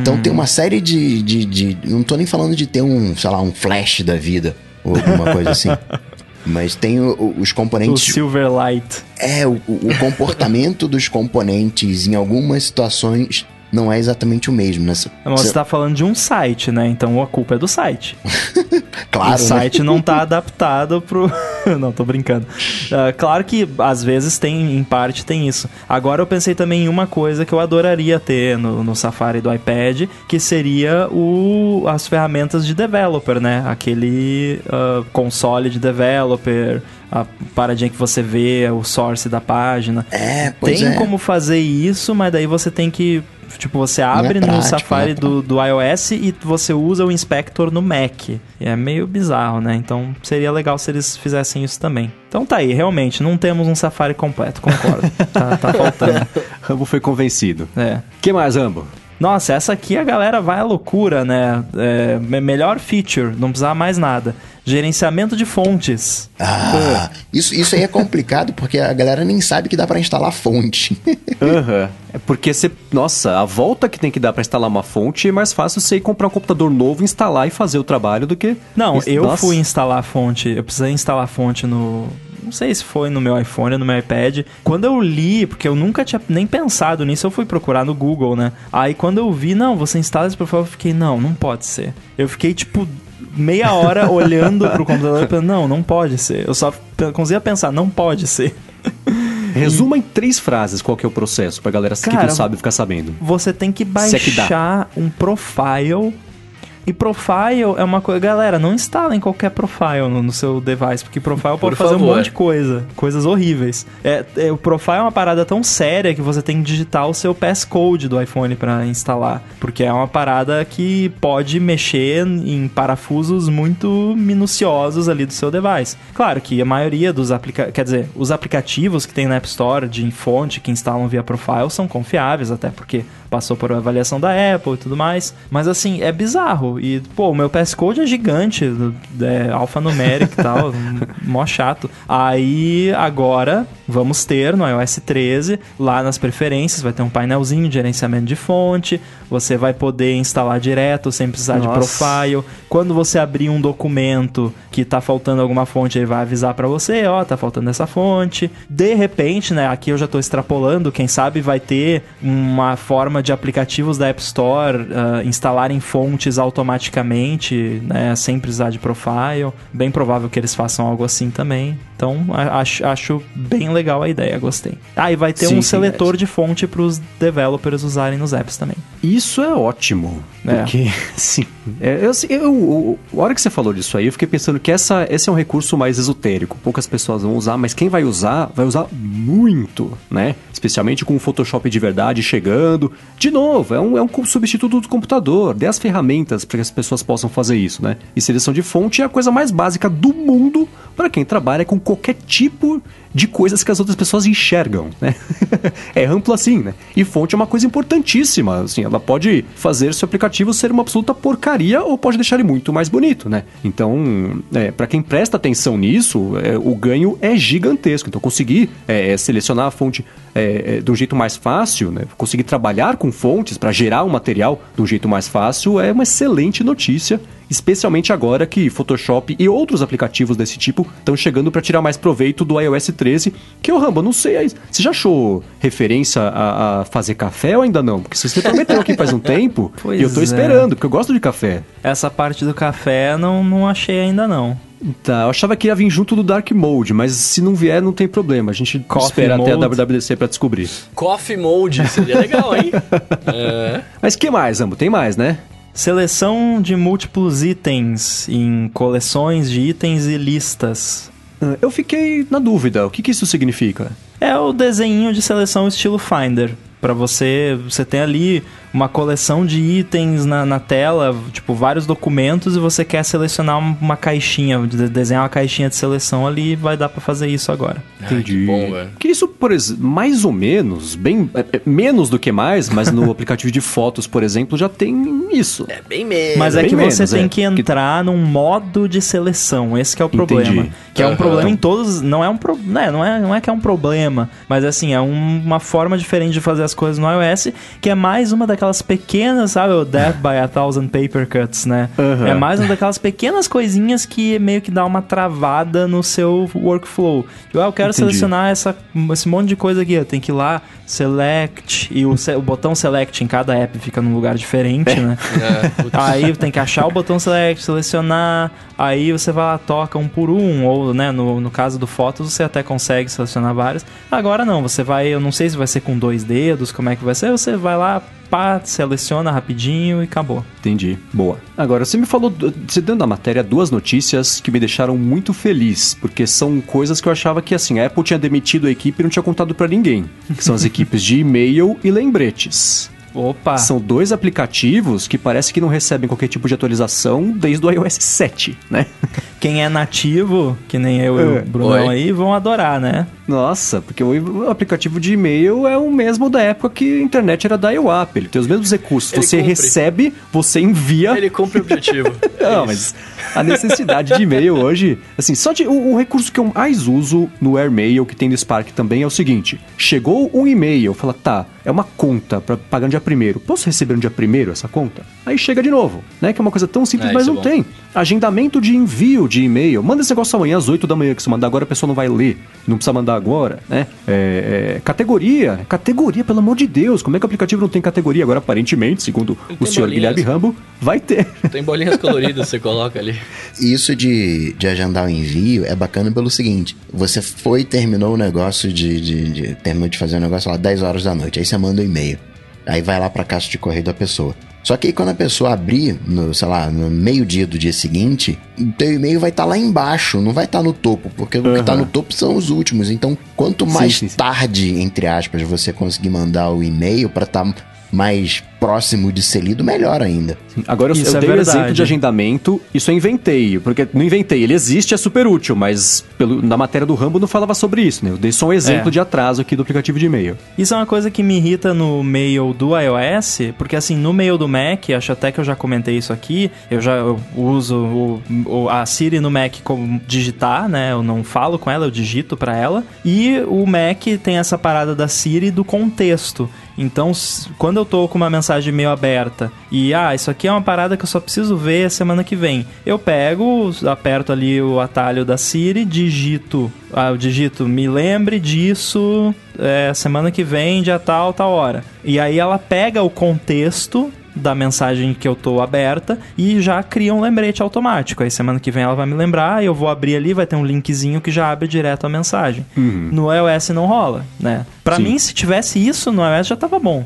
C: Então tem uma série de, de, de. Não tô nem falando de ter um, sei lá, um flash da vida. Ou alguma coisa assim. Mas tem o, os componentes.
D: O Silverlight.
C: É, o, o comportamento dos componentes em algumas situações não é exatamente o mesmo. Né?
D: Mas você está falando de um site, né? Então a culpa é do site.
C: claro. O
D: né? site né? não está adaptado pro. não, tô brincando. Uh, claro que às vezes tem, em parte, tem isso. Agora eu pensei também em uma coisa que eu adoraria ter no, no Safari do iPad, que seria o, as ferramentas de developer, né? Aquele uh, console de developer a paradinha que você vê, o source da página.
C: É, pois
D: Tem
C: é.
D: como fazer isso, mas daí você tem que Tipo, você abre é prático, no Safari é do, do iOS e você usa o Inspector no Mac. E é meio bizarro, né? Então seria legal se eles fizessem isso também. Então tá aí, realmente, não temos um Safari completo, concordo. tá, tá faltando.
B: Rambo foi convencido.
D: É.
B: que mais, Rambo?
D: Nossa, essa aqui a galera vai à loucura, né? É, melhor feature, não precisava mais nada. Gerenciamento de fontes.
C: Ah, isso, isso aí é complicado porque a galera nem sabe que dá para instalar fonte.
B: Aham. Uhum. É porque você. Nossa, a volta que tem que dar para instalar uma fonte é mais fácil você ir comprar um computador novo, instalar e fazer o trabalho do que.
D: Não, eu Nossa. fui instalar a fonte. Eu precisei instalar a fonte no, não sei se foi no meu iPhone ou no meu iPad. Quando eu li, porque eu nunca tinha nem pensado nisso, eu fui procurar no Google, né? Aí quando eu vi, não, você instala esse profile, eu fiquei, não, não pode ser. Eu fiquei tipo meia hora olhando pro computador e pensando, não, não pode ser. Eu só conseguia pensar, não pode ser.
B: Resuma em três frases qual que é o processo, pra galera Cara, que não sabe ficar sabendo.
D: Você tem que baixar é que um profile e profile é uma coisa. Galera, não instalem qualquer profile no, no seu device, porque profile pode fazer favor. um monte de coisa. Coisas horríveis. É, é, o profile é uma parada tão séria que você tem que digitar o seu passcode do iPhone para instalar. Porque é uma parada que pode mexer em parafusos muito minuciosos ali do seu device. Claro que a maioria dos aplicativos. Quer dizer, os aplicativos que tem na App Store de fonte que instalam via profile são confiáveis, até porque passou por avaliação da Apple e tudo mais. Mas assim, é bizarro. E, pô, o meu passcode é gigante, é alfanumérico e tal, mó chato. Aí, agora, vamos ter no iOS 13, lá nas preferências, vai ter um painelzinho de gerenciamento de fonte, você vai poder instalar direto sem precisar Nossa. de profile. Quando você abrir um documento que tá faltando alguma fonte, ele vai avisar para você, ó, oh, tá faltando essa fonte. De repente, né, aqui eu já tô extrapolando, quem sabe vai ter uma forma de aplicativos da App Store uh, instalarem fontes automaticamente, né, sem precisar de profile. Bem provável que eles façam algo assim também. Então, acho, acho bem legal a ideia, gostei. Ah, e vai ter sim, um sim, seletor é. de fonte para os developers usarem nos apps também.
B: Isso é ótimo. É. Porque, sim. É, eu, eu, eu, a hora que você falou disso aí, eu fiquei pensando que essa, esse é um recurso mais esotérico. Poucas pessoas vão usar, mas quem vai usar, vai usar muito, né? Especialmente com o Photoshop de verdade chegando. De novo, é um, é um substituto do computador. Dê as ferramentas para que as pessoas possam fazer isso, né? E seleção de fonte é a coisa mais básica do mundo para quem trabalha com qualquer tipo de coisas que as outras pessoas enxergam, né? é amplo assim, né? E fonte é uma coisa importantíssima, assim, ela pode fazer seu aplicativo ser uma absoluta porcaria ou pode deixar ele muito mais bonito, né? Então, é, para quem presta atenção nisso, é, o ganho é gigantesco. Então, conseguir é, selecionar a fonte é, é, de um jeito mais fácil, né? conseguir trabalhar com fontes para gerar um material de um jeito mais fácil é uma excelente notícia especialmente agora que Photoshop e outros aplicativos desse tipo estão chegando para tirar mais proveito do iOS 13, que o Rambo, não sei, você já achou referência a, a, fazer café ou ainda não? Porque você prometeu aqui faz um tempo pois e eu tô é. esperando, porque eu gosto de café.
D: Essa parte do café não, não achei ainda não.
B: Tá, eu achava que ia vir junto do Dark Mode, mas se não vier, não tem problema. A gente Coffee espera mode. até a WWDC para descobrir.
A: Coffee Mode, seria legal, hein?
B: é. Mas que mais, Ambo? Tem mais, né?
D: Seleção de múltiplos itens em coleções de itens e listas.
B: Ah, eu fiquei na dúvida. O que, que isso significa?
D: É o desenho de seleção estilo Finder. Para você, você tem ali uma coleção de itens na, na tela, tipo, vários documentos, e você quer selecionar uma caixinha, desenhar uma caixinha de seleção ali, vai dar para fazer isso agora.
B: Entendi. que bom, velho. Que isso, por exemplo, mais ou menos, bem é, é, menos do que mais, mas no aplicativo de fotos, por exemplo, já tem isso.
A: É bem menos.
D: Mas é
A: que
D: você tem é. que entrar num modo de seleção, esse é o problema. Entendi. Que é um problema em todos, não é um pro, né, não é, não é que é um problema, mas assim, é um, uma forma diferente de fazer as coisas no iOS, que é mais uma daquelas pequenas, sabe, o Death by a Thousand Paper Cuts, né? Uhum. É mais uma daquelas pequenas coisinhas que meio que dá uma travada no seu workflow. Tipo, ah, eu quero Entendi. selecionar essa, esse monte de coisa aqui, eu tenho que ir lá, select, e o, o botão select em cada app fica num lugar diferente, né? É, aí tem que achar o botão select, selecionar, aí você vai lá, toca um por um, ou né, no, no caso do Fotos você até consegue selecionar vários. Agora não, você vai, eu não sei se vai ser com dois dedos, como é que vai ser, você vai lá, pá, seleciona rapidinho e acabou.
B: Entendi. Boa. Agora, você me falou, você deu na matéria duas notícias que me deixaram muito feliz, porque são coisas que eu achava que, assim, a Apple tinha demitido a equipe e não tinha contado para ninguém. Que são as equipes de e-mail e lembretes.
D: Opa!
B: São dois aplicativos que parece que não recebem qualquer tipo de atualização desde o iOS 7, né?
D: Quem é nativo, que nem eu e o é. Brunão aí, vão adorar, né?
B: Nossa, porque o aplicativo de e-mail é o mesmo da época que a internet era da IWAP. Ele tem os mesmos recursos. Ele você cumpre. recebe, você envia.
A: Ele cumpre o objetivo.
B: não, é mas a necessidade de e-mail hoje, assim, só de. O, o recurso que eu mais uso no AirMail, que tem no Spark também, é o seguinte: chegou um e-mail, fala, tá, é uma conta para pagar de primeiro Posso receber no dia primeiro essa conta? Aí chega de novo, né? Que é uma coisa tão simples, é, mas é não é tem. Agendamento de envio de e-mail. Manda esse negócio amanhã às 8 da manhã, que se mandar agora a pessoa não vai ler. Não precisa mandar agora, né? É, é, categoria. Categoria, pelo amor de Deus. Como é que o aplicativo não tem categoria? Agora, aparentemente, segundo o senhor bolinhas. Guilherme Rambo, vai ter.
A: Tem bolinhas coloridas, você coloca ali.
C: Isso de, de agendar o envio é bacana pelo seguinte. Você foi e terminou o negócio de, de, de... Terminou de fazer o negócio lá 10 horas da noite. Aí você manda o um e-mail. Aí vai lá pra caixa de correio da pessoa. Só que aí quando a pessoa abrir, no, sei lá, no meio-dia do dia seguinte, o teu e-mail vai estar tá lá embaixo, não vai estar tá no topo, porque uhum. o que está no topo são os últimos. Então, quanto mais sim, sim, sim. tarde, entre aspas, você conseguir mandar o e-mail para estar tá mais próximo de ser lido, melhor ainda.
B: Agora, eu, eu é dei o um exemplo de agendamento, isso eu inventei, porque não inventei, ele existe, é super útil, mas pelo, na matéria do Rambo não falava sobre isso, né? Eu dei só um exemplo é. de atraso aqui do aplicativo de e-mail.
D: Isso é uma coisa que me irrita no mail do iOS, porque assim, no mail do Mac, acho até que eu já comentei isso aqui, eu já eu uso o, o, a Siri no Mac como digitar, né? Eu não falo com ela, eu digito para ela, e o Mac tem essa parada da Siri do contexto. Então, quando eu tô com uma mensagem meio aberta e, ah, isso aqui é uma parada que eu só preciso ver semana que vem, eu pego, aperto ali o atalho da Siri, digito, ah, eu digito, me lembre disso é, semana que vem, dia tal, tal hora. E aí ela pega o contexto da mensagem que eu tô aberta e já cria um lembrete automático. Aí semana que vem ela vai me lembrar, eu vou abrir ali, vai ter um linkzinho que já abre direto a mensagem. Uhum. No iOS não rola, né? Para mim, se tivesse isso no iOS já tava bom,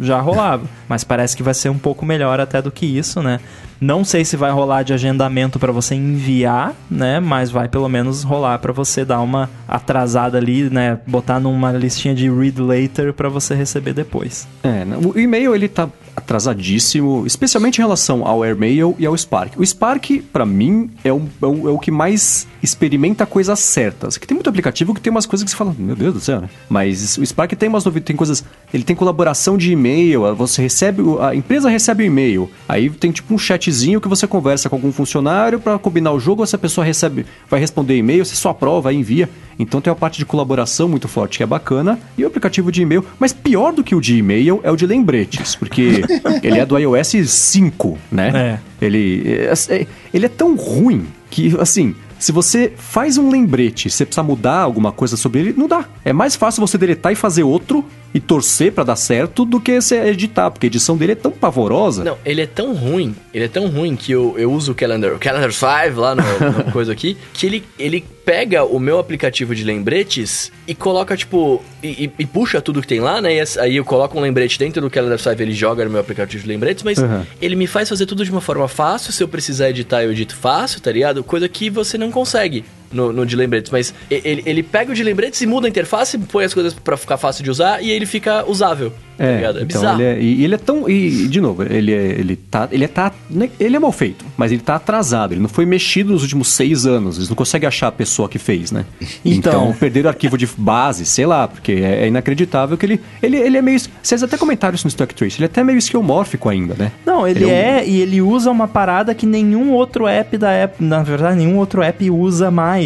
D: já rolava. Mas parece que vai ser um pouco melhor até do que isso, né? Não sei se vai rolar de agendamento para você enviar, né? Mas vai pelo menos rolar para você dar uma atrasada ali, né? Botar numa listinha de read later para você receber depois.
B: É, o e-mail ele tá atrasadíssimo, especialmente em relação ao AirMail e ao Spark. O Spark, para mim, é o, é, o, é o que mais experimenta coisas certas. Que tem muito aplicativo que tem umas coisas que você fala, meu Deus do céu, né? Mas o Spark tem umas novidades, tem coisas. Ele tem colaboração de e-mail, você recebe. A empresa recebe o e-mail. Aí tem tipo um chatzinho que você conversa com algum funcionário para combinar o jogo, essa pessoa recebe, vai responder e-mail, você só aprova, envia. Então tem uma parte de colaboração muito forte que é bacana e o aplicativo de e-mail. Mas pior do que o de e-mail é o de lembretes, porque ele é do iOS 5, né? É. Ele, é, é, ele é tão ruim que, assim, se você faz um lembrete, você precisa mudar alguma coisa sobre ele, não dá. É mais fácil você deletar e fazer outro e torcer para dar certo do que você editar, porque a edição dele é tão pavorosa.
A: Não, ele é tão ruim, ele é tão ruim que eu, eu uso o Calendar, o Calendar 5 lá no, no coisa aqui, que ele, ele pega o meu aplicativo de lembretes e coloca, tipo, e, e, e, puxa tudo que tem lá, né? E aí eu coloco um lembrete dentro do Calendar 5 ele joga no meu aplicativo de lembretes, mas uhum. ele me faz fazer tudo de uma forma fácil. Se eu precisar editar, eu edito fácil, tá ligado? Coisa que você não consegue no, no de lembretes, mas ele, ele pega o de lembretes e muda a interface, põe as coisas para ficar fácil de usar e ele fica usável.
B: Tá é, tá é então bizarro. Ele é, e ele é tão. E, de novo, ele é, ele tá. Ele é, tá. Né, ele é mal feito, mas ele tá atrasado. Ele não foi mexido nos últimos seis anos. Eles não conseguem achar a pessoa que fez, né? Então, então perderam o arquivo de base, sei lá, porque é, é, inacreditável que ele. Ele, ele é meio. Vocês até comentaram isso no Stuck Trace, ele é até meio esquiomórfico ainda, né?
D: Não, ele, ele é, um... e ele usa uma parada que nenhum outro app da app. Na verdade, nenhum outro app usa mais.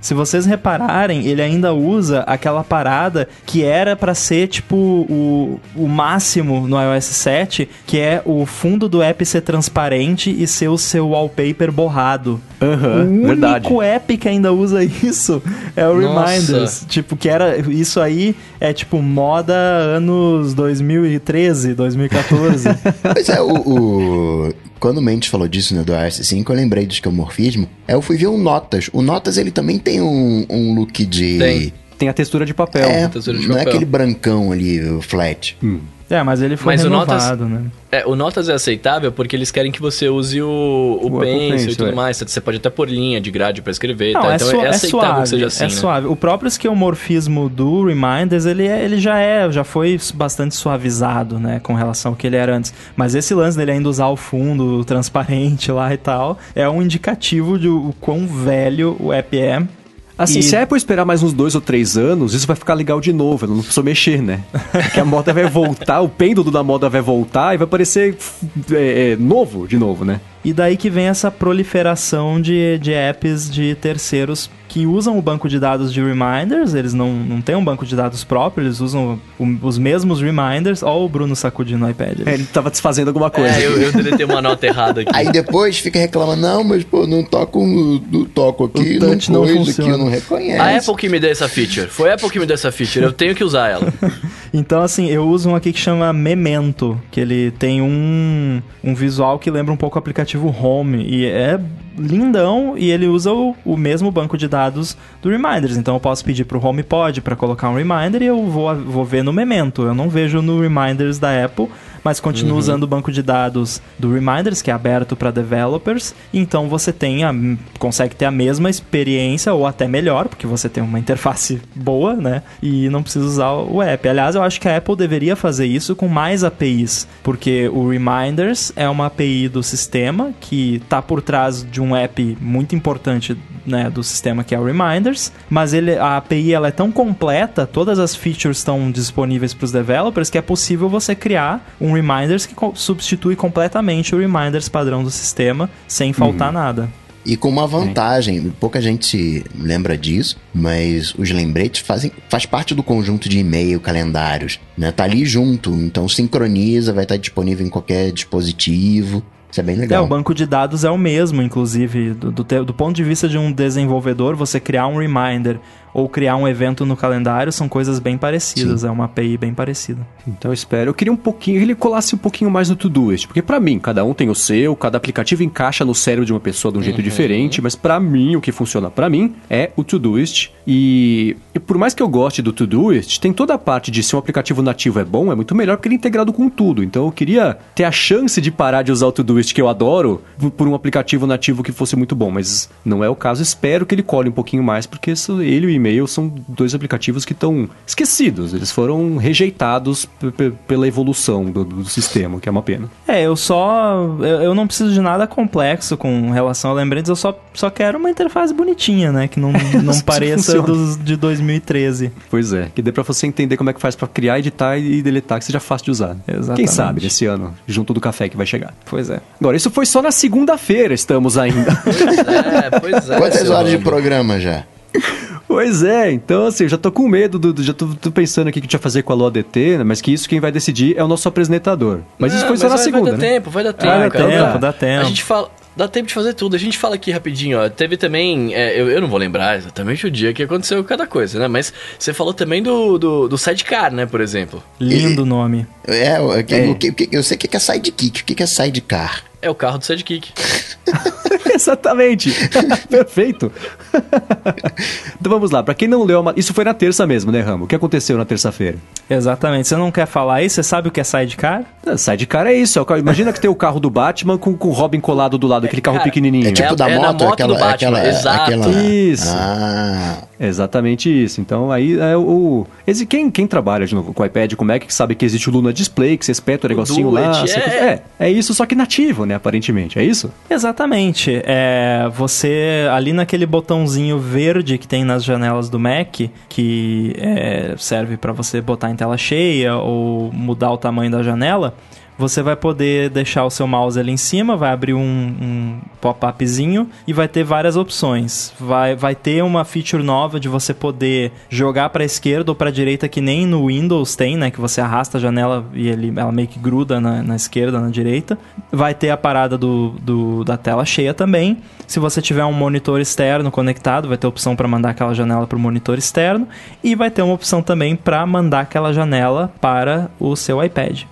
D: Se vocês repararem, ele ainda usa aquela parada que era para ser, tipo, o, o máximo no iOS 7, que é o fundo do app ser transparente e ser o seu wallpaper borrado.
B: Uhum,
D: o único app que ainda usa isso é o Nossa. Reminders. Tipo, que era. Isso aí é tipo moda anos 2013, 2014.
C: pois é, o, o quando o Mendes falou disso, né, do iOS 5, eu lembrei do esquemorfismo. É, eu fui ver o Notas. O Notas, ele também tem um, um look de...
B: Tem. Tem a textura de papel.
C: É,
B: textura
C: de não é papel. é aquele brancão ali, o flat. Hum.
D: É, mas ele foi mas renovado, o Notas, né?
A: É, o Notas é aceitável porque eles querem que você use o, o, o Pencil, Pencil e tudo é. mais. Você pode até pôr linha de grade para escrever.
D: Não,
A: tá?
D: é então é, é aceitável suave, que seja assim. É né? suave. O próprio esquemorfismo do Reminders, ele, é, ele já é, já foi bastante suavizado, né, com relação ao que ele era antes. Mas esse lance dele ainda usar o fundo transparente lá e tal, é um indicativo de o quão velho o app é
B: Assim, e... se a Apple esperar mais uns dois ou três anos, isso vai ficar legal de novo, ela não precisa mexer, né? Porque a moda vai voltar, o pêndulo da moda vai voltar e vai parecer é, é, novo de novo, né?
D: E daí que vem essa proliferação de, de apps de terceiros que usam o banco de dados de reminders, eles não, não têm um banco de dados próprio, eles usam o, os mesmos reminders. Olha o Bruno sacudindo o iPad.
B: É, ele tava desfazendo alguma coisa.
A: É, eu, eu deletei uma nota errada aqui.
C: Aí depois fica reclamando, não, mas pô, não toco, não toco aqui, o não não funciona. aqui, não reconhece.
A: A Apple que me deu essa feature. Foi a Apple que me deu essa feature, eu tenho que usar ela.
D: então, assim, eu uso um aqui que chama Memento, que ele tem um, um visual que lembra um pouco o aplicativo Home, e é lindão e ele usa o, o mesmo banco de dados do Reminders. Então eu posso pedir para o HomePod para colocar um reminder e eu vou, vou ver no Memento. Eu não vejo no Reminders da Apple mas continua uhum. usando o banco de dados do Reminders, que é aberto para developers. Então você tem a, consegue ter a mesma experiência ou até melhor, porque você tem uma interface boa, né? E não precisa usar o app. Aliás, eu acho que a Apple deveria fazer isso com mais APIs, porque o Reminders é uma API do sistema que está por trás de um app muito importante né, do sistema que é o Reminders, mas ele, a API ela é tão completa, todas as features estão disponíveis para os developers que é possível você criar um Reminders que substitui completamente o Reminders padrão do sistema sem faltar uhum. nada.
C: E com uma vantagem, pouca gente lembra disso, mas os lembretes fazem, faz parte do conjunto de e-mail, calendários, né? Tá ali junto, então sincroniza, vai estar disponível em qualquer dispositivo. Isso é bem legal.
D: É, o banco de dados é o mesmo, inclusive. Do, do, do, ponto de vista de um desenvolvedor, você criar um reminder ou criar um evento no calendário são coisas bem parecidas, Sim. é uma API bem parecida.
B: Então eu espero. Eu queria um pouquinho, ele colasse um pouquinho mais no Todoist, porque para mim, cada um tem o seu, cada aplicativo encaixa no cérebro de uma pessoa de um jeito uhum. diferente, mas para mim, o que funciona para mim é o Todoist. E, e por mais que eu goste do Todoist, tem toda a parte de se um aplicativo nativo é bom, é muito melhor porque ele é integrado com tudo. Então eu queria ter a chance de parar de usar o Todoist que eu adoro por um aplicativo nativo que fosse muito bom, mas não é o caso. Espero que ele cole um pouquinho mais, porque ele e o e-mail são dois aplicativos que estão esquecidos. Eles foram rejeitados pela evolução do, do, sistema, que é uma pena.
D: É, eu só. Eu, eu, não preciso de nada complexo com relação a lembretes, eu só, só quero uma interface bonitinha, né? Que não, não pareça dos, de 2013.
B: Pois é, que dê pra você entender como é que faz para criar, editar e deletar, que seja fácil de usar. Exatamente. Quem sabe nesse ano, junto do café que vai chegar.
D: Pois é.
B: Agora, isso foi só na segunda-feira, estamos ainda.
C: é, pois é. Quantas horas de programa já?
B: Pois é, então assim, eu já tô com medo, do, do já tô, tô, pensando aqui o que a gente vai fazer com a LOADT, né? mas que isso quem vai decidir é o nosso apresentador. Mas isso foi só na vai, segunda,
A: vai dar
B: né?
A: tempo, vai dar tempo, ah,
D: cara. Tempo, dá tempo.
A: A gente fala... Dá tempo de fazer tudo. A gente fala aqui rapidinho, ó. Teve também. É, eu, eu não vou lembrar exatamente o dia que aconteceu cada coisa, né? Mas você falou também do, do, do sidecar, né, por exemplo.
D: Lindo nome.
C: É, eu, é. eu, eu, eu sei o que é sidekick, o que é sidecar.
A: É o carro do Sidekick.
B: Exatamente. Perfeito. então vamos lá. Para quem não leu, isso foi na terça mesmo, né, Ramo? O que aconteceu na terça-feira?
D: Exatamente. Você não quer falar isso? Você sabe o que é sidecar?
B: É, sidecar é isso. É imagina que tem o carro do Batman com, com o Robin colado do lado, aquele carro Cara, pequenininho. É
C: tipo é, da
A: é
C: moto,
A: moto aquela, do Batman. Aquela, Exato. Aquela...
B: Isso. Ah. Exatamente isso. Então aí é o. Esse, quem, quem trabalha de novo com o iPad, com o Mac, que sabe que existe o Luna Display, que você espeta o negocinho lá. It, é. é. é isso, só que nativo, né? Aparentemente. É isso?
D: Exatamente. É, você ali naquele botãozinho verde que tem nas janelas do Mac, que é, serve para você botar em tela cheia ou mudar o tamanho da janela você vai poder deixar o seu mouse ali em cima, vai abrir um, um pop-upzinho e vai ter várias opções. Vai, vai ter uma feature nova de você poder jogar para esquerda ou para direita, que nem no Windows tem, né? Que você arrasta a janela e ele, ela meio que gruda na, na esquerda, na direita. Vai ter a parada do, do, da tela cheia também. Se você tiver um monitor externo conectado, vai ter opção para mandar aquela janela para o monitor externo. E vai ter uma opção também para mandar aquela janela para o seu iPad.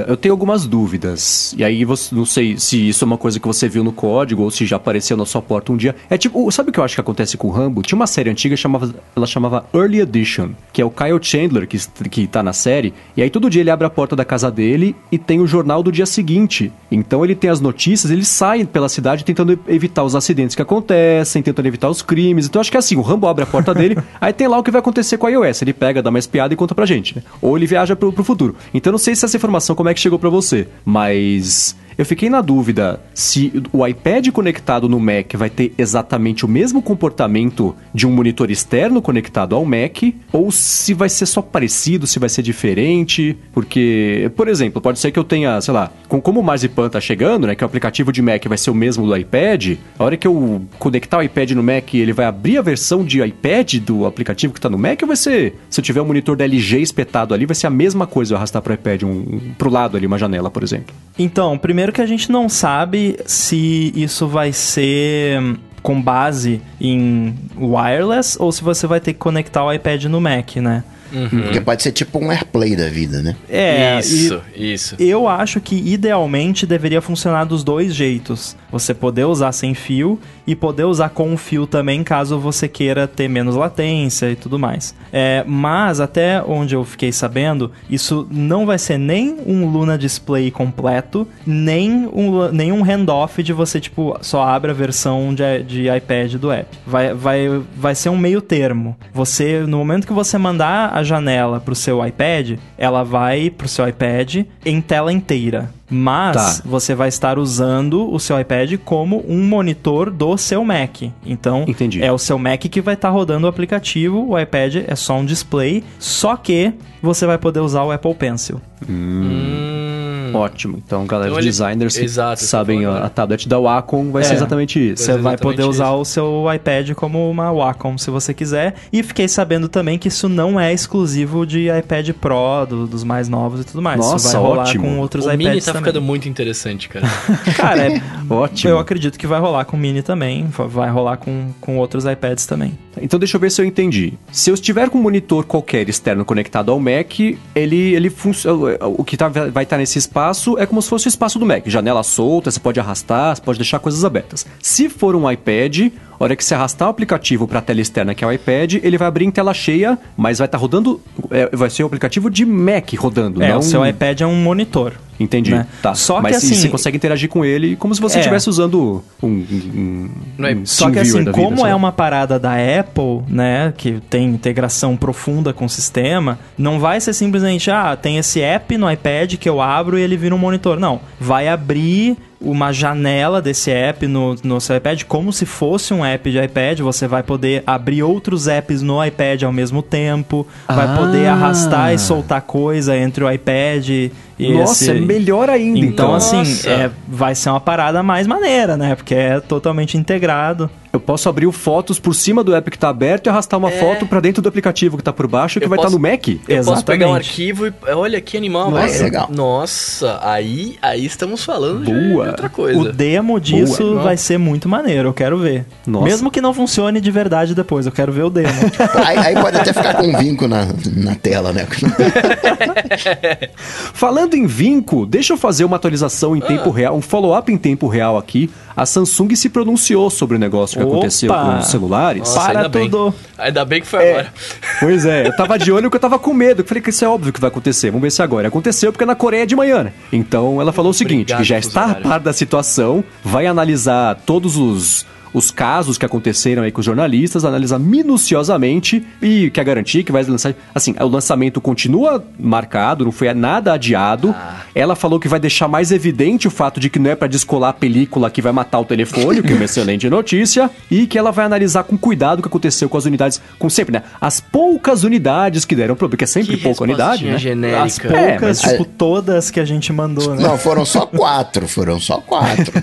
B: Eu tenho algumas dúvidas. E aí, você, não sei se isso é uma coisa que você viu no código ou se já apareceu na sua porta um dia. É tipo, sabe o que eu acho que acontece com o Rambo? Tinha uma série antiga, chamava, ela chamava Early Edition, que é o Kyle Chandler que, que tá na série. E aí, todo dia ele abre a porta da casa dele e tem o jornal do dia seguinte. Então, ele tem as notícias, ele sai pela cidade tentando evitar os acidentes que acontecem, tentando evitar os crimes. Então, acho que é assim: o Rambo abre a porta dele, aí tem lá o que vai acontecer com a iOS. Ele pega, dá uma espiada e conta pra gente, né? Ou ele viaja pro, pro futuro. Então, não sei se essa informação como é que chegou para você, mas eu fiquei na dúvida se o iPad conectado no Mac vai ter exatamente o mesmo comportamento de um monitor externo conectado ao Mac, ou se vai ser só parecido, se vai ser diferente. Porque, por exemplo, pode ser que eu tenha, sei lá, com, como o Marzipan tá chegando, né? Que o aplicativo de Mac vai ser o mesmo do iPad, a hora que eu conectar o iPad no Mac, ele vai abrir a versão de iPad do aplicativo que tá no Mac, ou vai ser, se eu tiver um monitor da LG espetado ali, vai ser a mesma coisa eu arrastar pro iPad, um, um, pro lado ali, uma janela, por exemplo?
D: Então, primeiro Primeiro que a gente não sabe se isso vai ser com base em wireless ou se você vai ter que conectar o iPad no Mac, né?
C: Uhum. Porque pode ser tipo um AirPlay da vida, né?
D: É, isso, isso. Eu acho que idealmente deveria funcionar dos dois jeitos. Você poder usar sem fio e poder usar com fio também, caso você queira ter menos latência e tudo mais. É, mas até onde eu fiquei sabendo, isso não vai ser nem um Luna Display completo, nem um, nem um handoff de você, tipo, só abre a versão de, de iPad do app. Vai, vai, vai ser um meio termo. Você, no momento que você mandar a janela pro seu iPad, ela vai pro seu iPad em tela inteira. Mas tá. você vai estar usando o seu iPad como um monitor do seu Mac. Então, Entendi. é o seu Mac que vai estar rodando o aplicativo, o iPad é só um display, só que você vai poder usar o Apple Pencil.
B: Hum. hum. Ótimo. Então, galera, então, designers que Exato, sabem a, a, tablet da Wacom, vai é, ser exatamente isso.
D: Você vai poder usar isso. o seu iPad como uma Wacom, se você quiser. E fiquei sabendo também que isso não é exclusivo de iPad Pro, do, dos mais novos e tudo mais.
B: Nossa,
D: isso vai rolar
B: ótimo.
D: com outros
A: o
D: iPads
A: Mini tá
D: também.
A: ficando muito interessante, cara.
D: cara, é ótimo. Eu acredito que vai rolar com o Mini também, vai rolar com, com outros iPads também.
B: Então deixa eu ver se eu entendi. Se eu estiver com um monitor qualquer externo conectado ao Mac, ele, ele funciona. O que tá, vai estar nesse espaço é como se fosse o espaço do Mac. Janela solta, você pode arrastar, você pode deixar coisas abertas. Se for um iPad, a hora que você arrastar o aplicativo para a tela externa, que é o iPad, ele vai abrir em tela cheia, mas vai estar tá rodando. É, vai ser o aplicativo de Mac rodando.
D: É, não... o seu iPad é um monitor.
B: Entendi. Né? Tá. Só Mas que assim, você consegue interagir com ele como se você é. estivesse usando um, um,
D: um é, Só que assim, como vida, é uma parada da Apple, né, que tem integração profunda com o sistema, não vai ser simplesmente, ah, tem esse app no iPad que eu abro e ele vira um monitor. Não, vai abrir uma janela desse app no, no seu iPad, como se fosse um app de iPad. Você vai poder abrir outros apps no iPad ao mesmo tempo, ah. vai poder arrastar e soltar coisa entre o iPad e
B: Nossa,
D: esse...
B: é melhor ainda.
D: Então, então. assim, é, vai ser uma parada mais maneira, né? Porque é totalmente integrado.
B: Eu posso abrir o Fotos por cima do app que tá aberto e arrastar uma
A: É.
B: foto pra dentro do aplicativo que tá por baixo que
A: Eu
B: vai estar
A: posso-
B: no Mac.
A: Eu posso
D: Exatamente.
A: pegar um arquivo e. Olha que animal,
C: Nossa,
A: velho.
C: legal.
A: Nossa, aí, aí estamos falando de
B: Boa.
A: outra coisa.
D: O demo disso
A: Boa.
D: vai ser muito maneiro, eu quero ver.
B: Nossa.
D: Mesmo que não funcione de verdade depois, eu quero ver o demo.
C: Aí, aí pode até ficar com um vinco na, na tela, né?
B: Falando em vinco, deixa eu fazer uma atualização em tempo real, um follow-up em tempo real aqui. A Samsung se pronunciou sobre o negócio que
D: Opa!
B: aconteceu com os celulares.
A: Nossa,
D: Para
A: ainda bem.
D: tudo.
A: Ainda bem que foi agora.
B: Pois é, eu tava de olho porque eu tava com medo. Eu Falei que isso é óbvio que vai acontecer. Vamos ver se agora. Aconteceu porque é na Coreia de manhã, né? Então ela falou o seguinte:
A: Obrigado,
B: que já está a par da situação, vai analisar todos os. Os casos que aconteceram aí com os jornalistas, analisar minuciosamente e quer garantir que vai lançar. Assim, o lançamento continua marcado, não foi nada adiado. Ela falou que vai deixar mais evidente o fato de que não é pra descolar a película que vai matar o telefone, o que é uma excelente notícia. E que ela vai analisar com cuidado o que aconteceu com as unidades, com sempre, né? As poucas unidades que deram problema, porque é sempre
A: Que
B: pouca unidade, né?
A: genérica.
D: As poucas,
B: É,
D: tipo, todas que a gente mandou, né?
C: Não, foram só quatro, foram só quatro.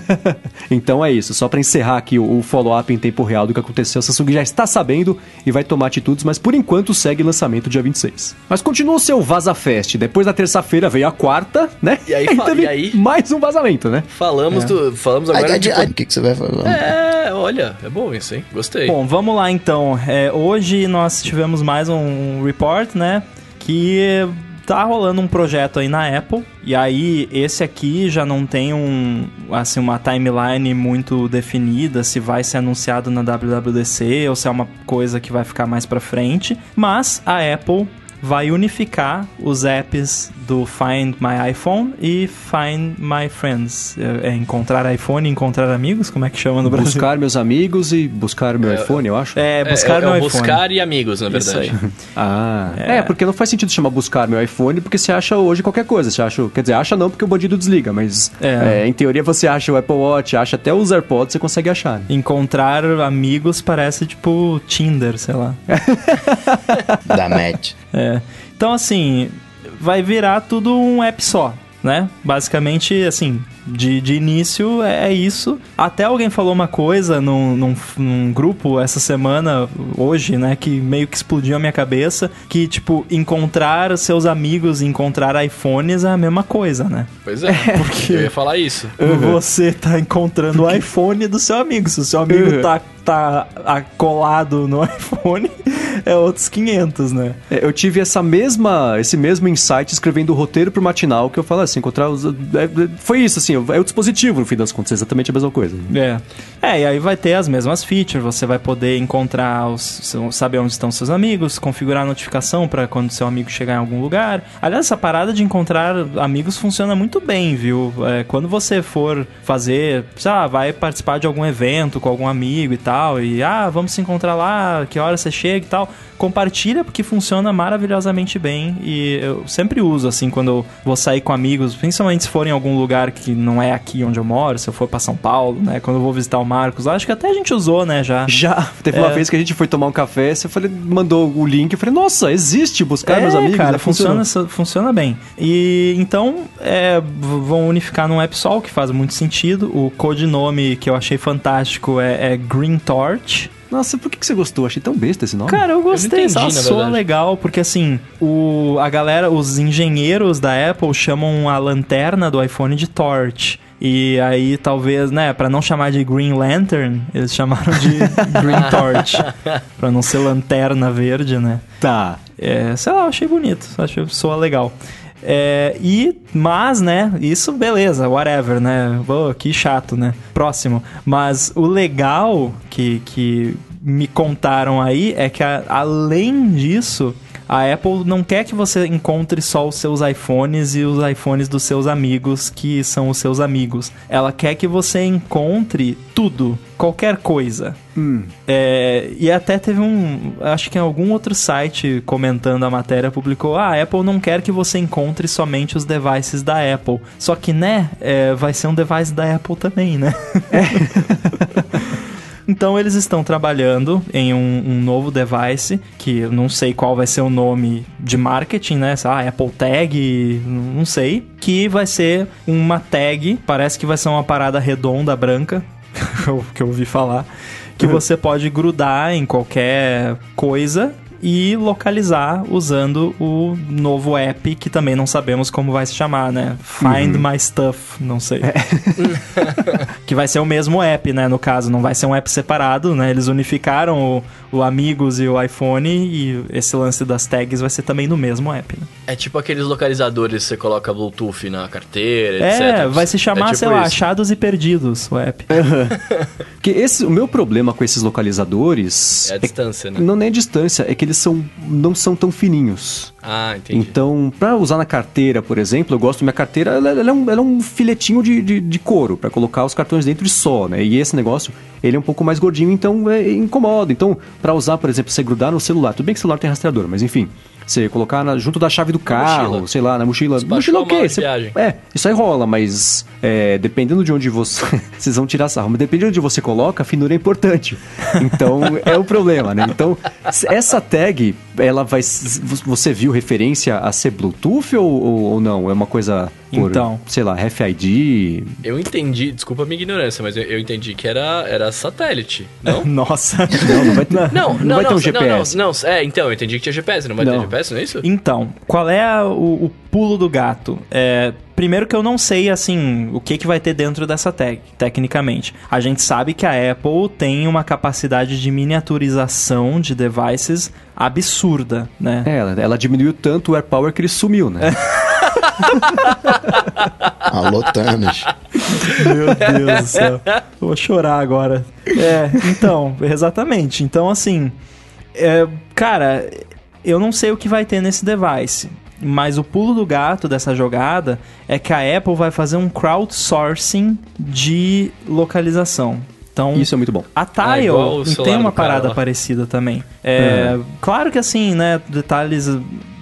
B: Então é isso, só pra encerrar aqui o, o follow-up em tempo real do que aconteceu, a Samsung já está sabendo e vai tomar atitudes, mas por enquanto segue lançamento dia 26. Mas continua o seu Vaza Fest, depois da terça-feira veio a quarta, né?
A: E aí, e aí?
B: mais um vazamento, né?
A: Falamos, do, falamos agora de...
C: aí, O que, que você vai falar?
A: É, olha, é bom isso, hein? Gostei.
D: Bom, vamos lá então. É, hoje nós tivemos mais um report, né? Que tá rolando um projeto aí na Apple. E aí, esse aqui já não tem um, assim, uma timeline muito definida, se vai ser anunciado na WWDC ou se é uma coisa que vai ficar mais pra frente. Mas a Apple vai unificar os apps do Find My iPhone e Find My Friends. É, é encontrar iPhone e encontrar amigos? Como é que chama no Brasil?
B: Buscar meus amigos e buscar meu iPhone, eu acho.
D: É,
A: É,
D: buscar
A: é, é o
D: iPhone.
A: buscar e amigos, na
D: Isso
A: verdade.
D: aí.
B: Ah, é. porque não faz sentido chamar buscar meu iPhone, porque você acha hoje qualquer coisa. Você acha, quer dizer, acha não porque o bandido desliga, mas
D: É.
B: é, em teoria você acha o Apple Watch, acha até os AirPods, você consegue achar. né?
D: Encontrar amigos parece tipo Tinder, sei lá.
C: Da Matt.
D: É. Então, assim, vai virar tudo um app só, né? Basicamente, assim, de, de início é, é isso. Até alguém falou uma coisa num, num, num grupo essa semana, hoje, né? Que meio que explodiu a minha cabeça. Que, tipo, encontrar seus amigos e encontrar iPhones é a mesma coisa, né?
A: Pois é, porque eu ia falar isso.
D: Você tá encontrando o iPhone do seu amigo. Se o seu amigo
B: Uhum.
D: tá, tá a- colado no iPhone, é outros 500, né?
B: É, Eu tive essa mesma, esse mesmo insight escrevendo o roteiro pro matinal, que eu falei assim, encontrar os. é, é, foi isso, assim, é o dispositivo, no fim das contas, é exatamente a mesma coisa.
D: É. É, e aí vai ter as mesmas features, você vai poder encontrar, os, saber onde estão seus amigos, configurar a notificação para quando seu amigo chegar em algum lugar. Aliás, essa parada de encontrar amigos funciona muito bem, viu? É, quando você for fazer, sei lá, vai participar de algum evento com algum amigo e tal, e ah, vamos se encontrar lá, que hora você chega e tal, compartilha porque funciona maravilhosamente bem e eu sempre uso assim quando eu vou sair com amigos, principalmente se for em algum lugar que não é aqui onde eu moro, se eu for pra São Paulo, né? Quando eu vou visitar o Marcos, acho que até a gente usou, né, já.
B: Já, teve uma
D: É.
B: vez que a gente foi tomar um café, você falei, mandou o link, eu falei, nossa, existe buscar
D: é,
B: meus amigos.
D: cara,
B: né?
D: funciona, funciona bem. E então é, vão unificar num app só, o que faz muito sentido. O codinome que eu achei fantástico é, é Green Torch.
B: Nossa, por que que você gostou? Achei tão besta esse nome.
D: Cara, eu gostei,
A: entendi,
D: só soa legal, porque assim, o, a galera, os engenheiros da Apple chamam a lanterna do iPhone de Torch. E aí, talvez, né, pra não chamar de Green Lantern, eles chamaram de Green Torch. pra não ser lanterna verde, né?
B: Tá.
D: É, sei lá, eu achei bonito, achei soa legal. É, e, mas, né, isso beleza, whatever, né? Pô, que chato, né? Próximo. Mas o legal que, que me contaram aí é que, a- além disso, a Apple não quer que você encontre só os seus iPhones e os iPhones dos seus amigos, que são os seus amigos. Ela quer que você encontre tudo, qualquer coisa. É, e até teve um. Acho que em algum outro site comentando a matéria publicou: ah, a Apple não quer que você encontre somente os devices da Apple. Só que, né, é, vai ser um device da Apple também, né? Então eles estão trabalhando em um, um novo device, que eu não sei qual vai ser o nome de marketing, né? Ah, Apple Tag, não sei. Que vai ser uma tag, parece que vai ser uma parada redonda branca, que eu- que eu ouvi falar. que você pode grudar em qualquer coisa e localizar usando o novo app que também não sabemos como vai se chamar, né? Find uhum. My Stuff, não sei. É. que vai ser o mesmo app, né? No caso, não vai ser um app separado, né? Eles unificaram o, o Amigos e o iPhone e esse lance das tags vai ser também no mesmo app, né?
A: É tipo aqueles localizadores que você coloca Bluetooth na carteira,
D: é,
A: etc.
D: É, vai se chamar, é tipo sei lá, Achados e Perdidos, o app.
B: que esse, o meu problema com esses localizadores...
A: É a distância,
B: é,
A: né?
B: Não nem a distância, é que eles são, não são tão fininhos.
A: Ah, entendi.
B: Então, para usar na carteira, por exemplo, eu gosto minha carteira, ela, ela, é, um, ela é um filetinho de, de, de couro para colocar os cartões dentro e só, né? E esse negócio, ele é um pouco mais gordinho, então é, incomoda. Então, para usar, por exemplo, você grudar no celular, tudo bem que o celular tem rastreador, mas enfim, você colocar na, junto da chave do carro, sei lá, na mochila. Despachou mochila o quê? Você, é, isso aí rola, mas é, dependendo de onde você. vocês vão tirar sarro, mas dependendo de onde você coloca, a finura é importante. Então é o problema, né? Então, essa tag, ela vai. Você viu referência a ser Bluetooth ou, ou, ou não? É uma coisa por, então. sei lá, RFID.
A: Eu entendi, desculpa a minha ignorância, mas eu, eu entendi que era, era satélite, não?
D: Nossa.
B: Não, não vai ter, não, não, não vai ter um GPS.
A: Não, não, é, então, eu entendi que tinha GPS, não vai ter GPS, não é isso?
D: Então, qual é a, o, o, pulo do gato? É, primeiro que eu não sei, assim, o que, que vai ter dentro dessa tag, tecnicamente. A gente sabe que a Apple tem uma capacidade de miniaturização de devices absurda, né?
B: É, ela, ela diminuiu tanto o AirPower que ele sumiu, né?
C: Alô, Thanos.
D: Meu Deus do céu. vou chorar agora. É, então, exatamente. Então, assim, é, cara, eu não sei o que vai ter nesse device. Mas o pulo do gato dessa jogada é que a Apple vai fazer um crowdsourcing de localização. Então,
B: Isso é muito bom.
D: A Tile ah, tem uma parada parecida também. É, uhum. Claro que assim, né, detalhes,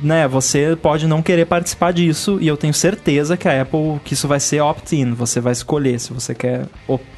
D: né, você pode não querer participar disso e eu tenho certeza que a Apple, que isso vai ser opt-in, você vai escolher se você quer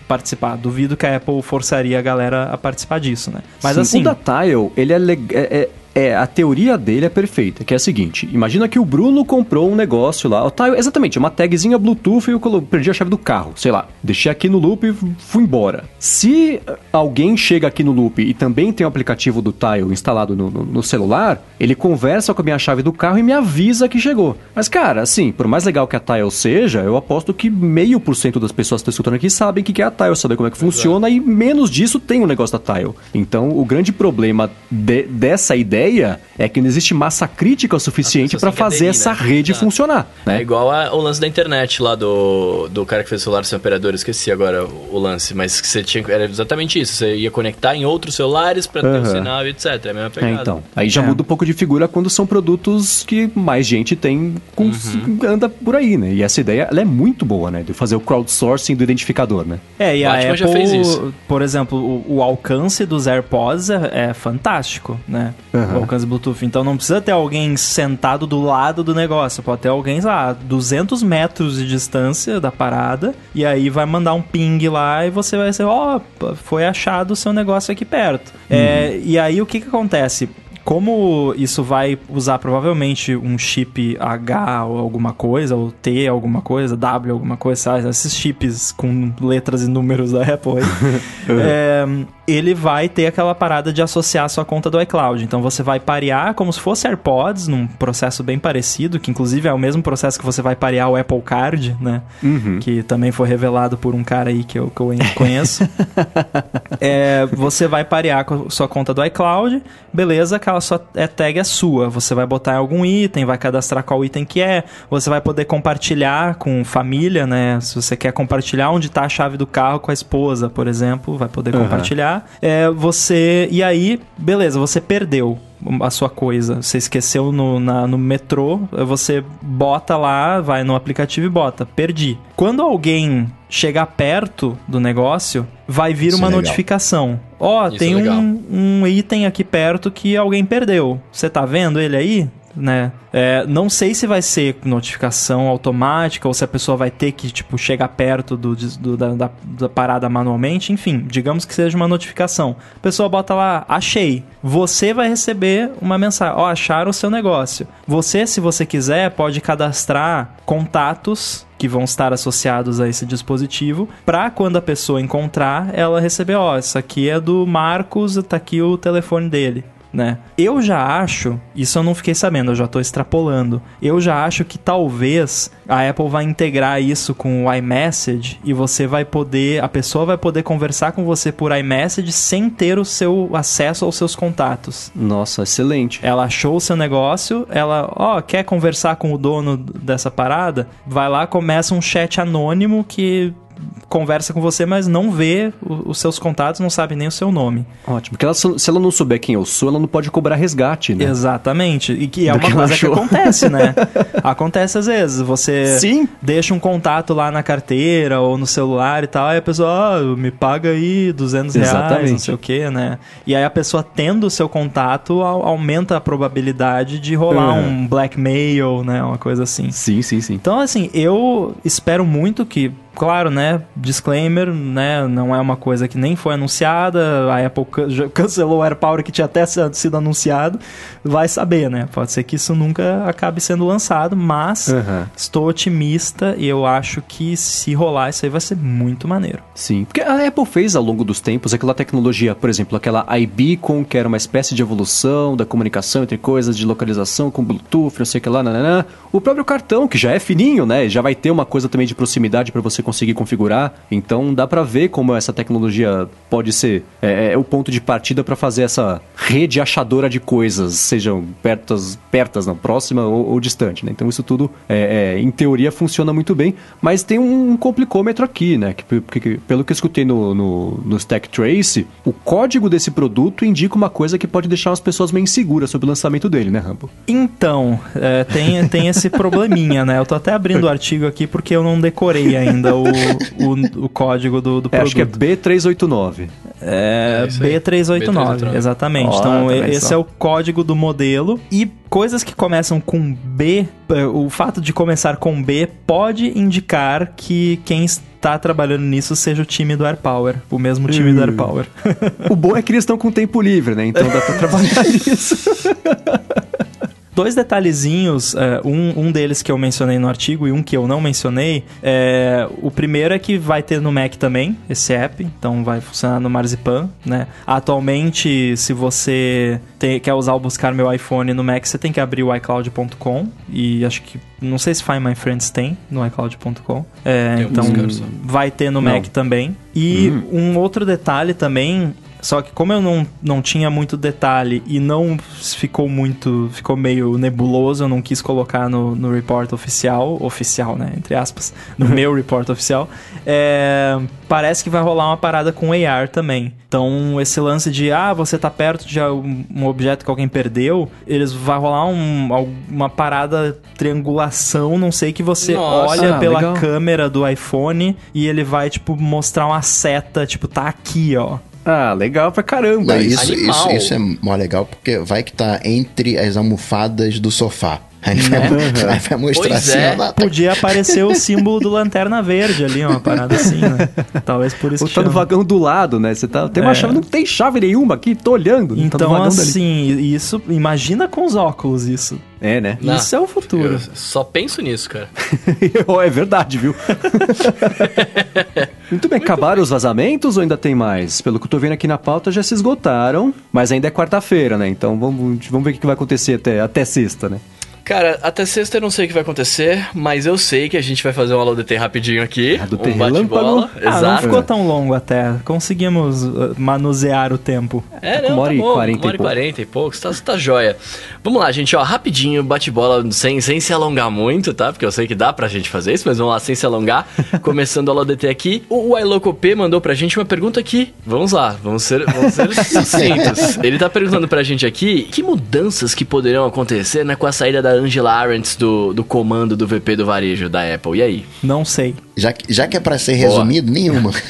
D: participar. Duvido que a Apple forçaria a galera a participar disso, né?
B: Mas Sim, assim... O da Tile, ele é, é, é a teoria dele é perfeita, que é a seguinte: imagina que o Bruno comprou um negócio lá, tá, exatamente, uma tagzinha Bluetooth e eu perdi a chave do carro, sei lá, deixei aqui no loop e fui embora. Se alguém chega aqui no loop e também tem o aplicativo do Tile instalado no, no, no celular, ele conversa com a minha chave do carro e me avisa que chegou. Mas, cara, assim, por mais legal que a Tile seja, eu aposto que meio por cento das pessoas que estão escutando aqui sabem o que é a Tile, sabem como é que funciona Exato. e menos disso tem o um negócio da Tile. Então, o grande problema de, dessa ideia ideia é que não existe massa crítica o suficiente para fazer aderir, essa né? rede Exato. funcionar. Né?
A: É igual a, o lance da internet lá do, do cara que fez o celular sem operador, esqueci agora o, o lance, mas que você tinha. Era exatamente isso. Você ia conectar em outros celulares para uhum. ter um sinal e etc. É a mesma pegada.
B: É, então. Aí já é. muda um pouco de figura quando são produtos que mais gente tem, com, uhum. anda por aí, né? E essa ideia ela é muito boa, né? De fazer o crowdsourcing do identificador, né?
D: É, e a, a Apple, já fez isso. por exemplo, o, o alcance dos AirPods é, é fantástico, né? Uhum uhum. alcance Bluetooth. Então não precisa ter alguém sentado do lado do negócio. Pode ter alguém, lá, 200 metros de distância da parada. E aí vai mandar um ping lá e você vai ser, ó, oh, foi achado o seu negócio aqui perto. É, uhum. É, e aí o que que acontece? como isso vai usar provavelmente um chip H ou alguma coisa, ou T alguma coisa, W alguma coisa, sabe? esses chips com letras e números da Apple aí, é, ele vai ter aquela parada de associar a sua conta do iCloud. Então você vai parear como se fosse AirPods, num processo bem parecido, que inclusive é o mesmo processo que você vai parear o Apple Card, né? Uhum. Que também foi revelado por um cara aí que eu, que eu conheço. é, você vai parear com a sua conta do iCloud, beleza, aquela sua é, tag é sua. Você vai botar algum item, vai cadastrar qual item que é, você vai poder compartilhar com família, né? Se você quer compartilhar onde está a chave do carro com a esposa, por exemplo, vai poder uhum. compartilhar. É, você. E aí, beleza, você perdeu a sua coisa. Você esqueceu no, na, no metrô, você bota lá, vai no aplicativo e bota, perdi. Quando alguém chegar perto do negócio, vai vir Isso uma é notificação. Ó, oh, tem é um, um, item aqui perto que alguém perdeu. Você tá vendo ele aí? Né? É, não sei se vai ser notificação automática ou se a pessoa vai ter que, tipo, chegar perto do, do da, da, da, parada manualmente. Enfim, digamos que seja uma notificação. A pessoa bota lá, achei. Você vai receber uma mensagem, ó, oh, acharam o seu negócio. Você, se você quiser, pode cadastrar contatos que vão estar associados a esse dispositivo, para quando a pessoa encontrar, ela receber, ó, oh, isso aqui é do Marcos, tá aqui o telefone dele né? Eu já acho, isso eu não fiquei sabendo, eu já estou extrapolando. Eu já acho que talvez a Apple vai integrar isso com o iMessage e você vai poder, a pessoa vai poder conversar com você por iMessage sem ter o seu acesso aos seus contatos.
B: Nossa, excelente.
D: Ela achou o seu negócio, ela, ó, oh, quer conversar com o dono dessa parada? Vai lá, começa um chat anônimo que conversa com você, mas não vê os seus contatos, não sabe nem o seu nome.
B: Ótimo. Porque ela, se ela não souber quem eu sou, ela não pode cobrar resgate, né?
D: Exatamente. E que é Do uma que coisa que acontece, né? acontece às vezes. Você
B: Sim.
D: deixa um contato lá na carteira ou no celular e tal, e a pessoa, oh, me paga aí 200 Exatamente. reais, não sei o que, né? E aí a pessoa tendo o seu contato aumenta a probabilidade de rolar é. um blackmail, né? Uma coisa assim.
B: Sim, sim, sim.
D: Então, assim, eu espero muito que claro, né? Disclaimer, né? Não é uma coisa que nem foi anunciada. A Apple cancelou o AirPower que tinha até sido anunciado. Vai saber, né? Pode ser que isso nunca acabe sendo lançado, mas uhum. estou otimista e eu acho que se rolar isso aí vai ser muito maneiro.
B: Sim, porque a Apple fez ao longo dos tempos aquela tecnologia, por exemplo, aquela iBeacon, que era uma espécie de evolução da comunicação entre coisas de localização com Bluetooth, não sei o que lá, nananã. O próprio cartão, que já é fininho, né? Já vai ter uma coisa também de proximidade para você conseguir configurar. Então dá para ver como essa tecnologia pode ser é, é o ponto de partida para fazer essa rede achadora de coisas, sejam pertas, pertas não, próxima ou, ou distante. Né? Então isso tudo, é, é, em teoria, funciona muito bem. Mas tem um complicômetro aqui, né? Que, que, pelo que eu escutei no, no, no Stack Trace, o código desse produto indica uma coisa que pode deixar as pessoas meio inseguras sobre o lançamento dele, né, Rambo?
D: Então, é, tem, tem esse probleminha, né? Eu tô até abrindo o artigo aqui porque eu não decorei ainda o, o, o código do, do
B: é,
D: produto.
B: Acho que é B389.
D: É, é B389, B389, exatamente. Oh, então, esse só. é o código do modelo. E coisas que começam com B, é, o fato de começar com B pode indicar que quem está trabalhando nisso seja o time do AirPower, o mesmo time do AirPower.
B: o bom é que eles estão com tempo livre, né? Então dá pra trabalhar nisso.
D: Dois detalhezinhos, é, um, um deles que eu mencionei no artigo e um que eu não mencionei. É, o primeiro é que vai ter no Mac também esse app, então vai funcionar no Marzipan, né? Atualmente, se você tem, quer usar o Buscar Meu iPhone no Mac, você tem que abrir o iCloud.com e acho que não sei se Find My Friends tem no iCloud.com. É, então vai ter no não. Mac também. E uhum. um outro detalhe também só que como eu não, não tinha muito detalhe e não ficou muito. ficou meio nebuloso, eu não quis colocar no, no report oficial, oficial, né? Entre aspas, no uhum. meu report oficial. É, parece que vai rolar uma parada com AR também. Então, esse lance de, ah, você tá perto de um objeto que alguém perdeu, eles vai rolar um, uma parada triangulação, não sei, que você Nossa, olha pela legal. câmera do iPhone e ele vai, tipo, mostrar uma seta, tipo, tá aqui, ó.
B: Ah, legal pra caramba.
C: Não, isso, isso, isso, é mó legal porque vai que tá entre as almofadas do sofá. Aí
D: né? vai, vai mostrar assim. É. Tá Podia aparecer o símbolo do Lanterna Verde ali, uma parada assim, né? Talvez por isso
B: Ou tá no vagão do lado, né? Você tá, tem uma é. chave, não tem chave nenhuma aqui, tô olhando.
D: Tá então, tá assim, dali. isso, imagina com os óculos isso.
B: É, né?
D: Não, isso é o futuro.
A: só penso nisso, cara.
B: é verdade, viu? Muito bem, Muito acabaram bem. os vazamentos ou ainda tem mais? Pelo que eu tô vendo aqui na pauta, já se esgotaram, mas ainda é quarta-feira, né? Então vamos, vamos ver o que vai acontecer até, até sexta, né?
A: Cara, até sexta eu não sei o que vai acontecer, mas eu sei que a gente vai fazer um Alô DT rapidinho aqui.
B: Ah, do um bate-bola.
D: Ah, não ficou tão longo até. Conseguimos uh, manusear o tempo.
A: É, não, uma hora tá bom, 40 uma hora e 40 e poucos, tá, tá joia. Vamos lá, gente, ó, rapidinho, bate-bola, sem, sem se alongar muito, tá? Porque eu sei que dá pra gente fazer isso, mas vamos lá, sem se alongar. Começando o Alô DT aqui. O, o Iloco P mandou pra gente uma pergunta aqui. Vamos lá, vamos ser, vamos ser sucintos. Ele tá perguntando pra gente aqui que mudanças que poderiam acontecer né, com a saída da Angela Arendts do, do comando do VP do varejo da Apple. E aí?
D: Não sei.
C: Já, já que é pra ser resumido, nenhuma.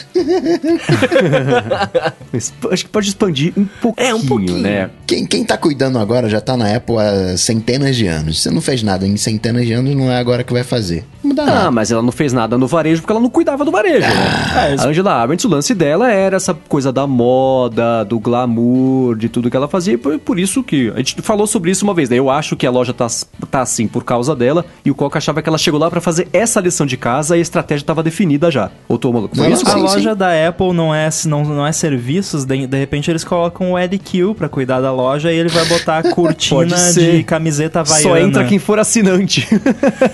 B: Acho que pode expandir um pouquinho, é, um pouquinho. né?
C: Quem, quem tá cuidando agora já tá na Apple há centenas de anos. Você não fez nada em centenas de anos, não é agora que vai fazer.
B: Não dá ah, nada. mas ela não fez nada no varejo porque ela não cuidava do varejo, né? ah, né? A Angela Arendt, o lance dela era essa coisa da moda, do glamour, de tudo que ela fazia. E por, por isso que a gente falou sobre isso uma vez, né? Eu acho que a loja tá, tá assim por causa dela e o Coca achava que ela chegou lá para fazer essa lição de casa e a estratégia tava definida já. Ou tô maluco?
D: Foi isso? A sim, loja sim. da Apple não é, não, não é serviços, de, de repente eles colocam o Ed Q pra cuidar da loja e ele vai botar a cortina de camiseta havaiana.
B: Só entra quem for assinante.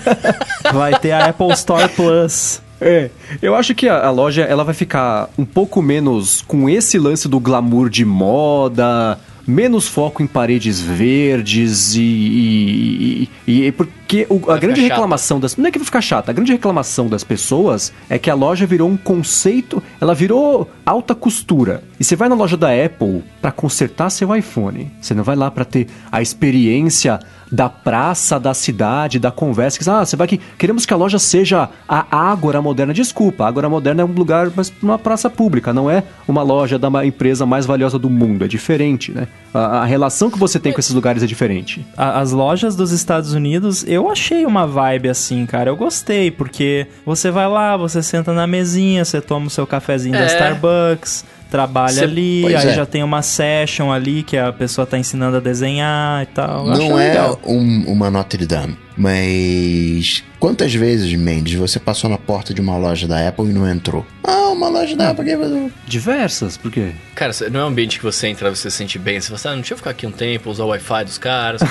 D: vai ter a Apple Store Plus.
B: É, eu acho que a, a, loja ela vai ficar um pouco menos com esse lance do glamour de moda, menos foco em paredes verdes e. e, e porque o, a grande reclamação das. Não é que vai ficar chata, a grande reclamação das pessoas é que a loja virou um conceito, ela virou alta costura. E você vai na loja da Apple para consertar seu iPhone. Você não vai lá para ter a experiência da praça da cidade, da conversa. Ah, você vai aqui. Queremos que a loja seja a Ágora Moderna. Desculpa, a Ágora Moderna é um lugar, mas uma praça pública, não é uma loja da empresa mais valiosa do mundo. É diferente, né? A, a relação que você tem com esses lugares é diferente.
D: As lojas dos Estados Unidos, eu achei uma vibe assim, cara. Eu gostei, porque você vai lá, você senta na mesinha, você toma o seu cafezinho é. da Starbucks trabalha Cê, ali, aí é. já tem uma session ali que a pessoa tá ensinando a desenhar e tal.
C: Não é um, uma Notre Dame, mas quantas vezes, Mendes, você passou na porta de uma loja da Apple e não entrou? Ah, uma loja da Apple.
B: Diversas, por quê?
A: Cara, não é um ambiente que você entra você se sente bem. Você fala assim, ah, não deixa eu ficar aqui um tempo, usar o Wi-Fi dos caras.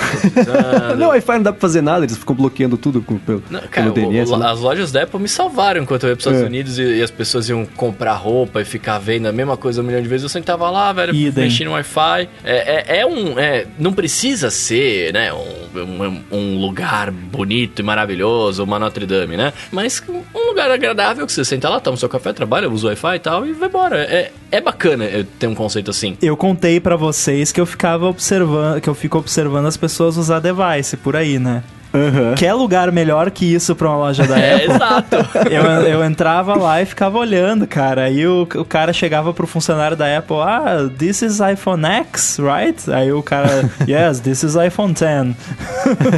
B: não, o Wi-Fi não dá pra fazer nada, eles ficam bloqueando tudo com, pelo,
A: não, cara, pelo DNS. O, né? As lojas da Apple me salvaram enquanto eu ia pros Estados é. Unidos e, e, as pessoas iam comprar roupa e ficar vendo a mesma coisa um milhão de vezes. Eu sentava lá, velho, Idem. mexendo no Wi-Fi. É, é, é, um. É, não precisa ser, né, um, um, um lugar bonito e maravilhoso, uma Notre Dame, né? Mas um lugar agradável que você senta lá, toma seu café, trabalha, usa o Wi-Fi e tal e vai embora. É, é bacana ter um conceito assim.
D: Eu contei para vocês que eu ficava observando, que eu fico observando as pessoas usar device por aí, né? Uhum. Quer lugar melhor que isso pra uma loja da é, Apple?
A: É, exato.
D: Eu, eu entrava lá e ficava olhando, cara. Aí o, o cara chegava pro funcionário da Apple, ah, this is iPhone X, right? Aí o cara, yes, this is iPhone 10.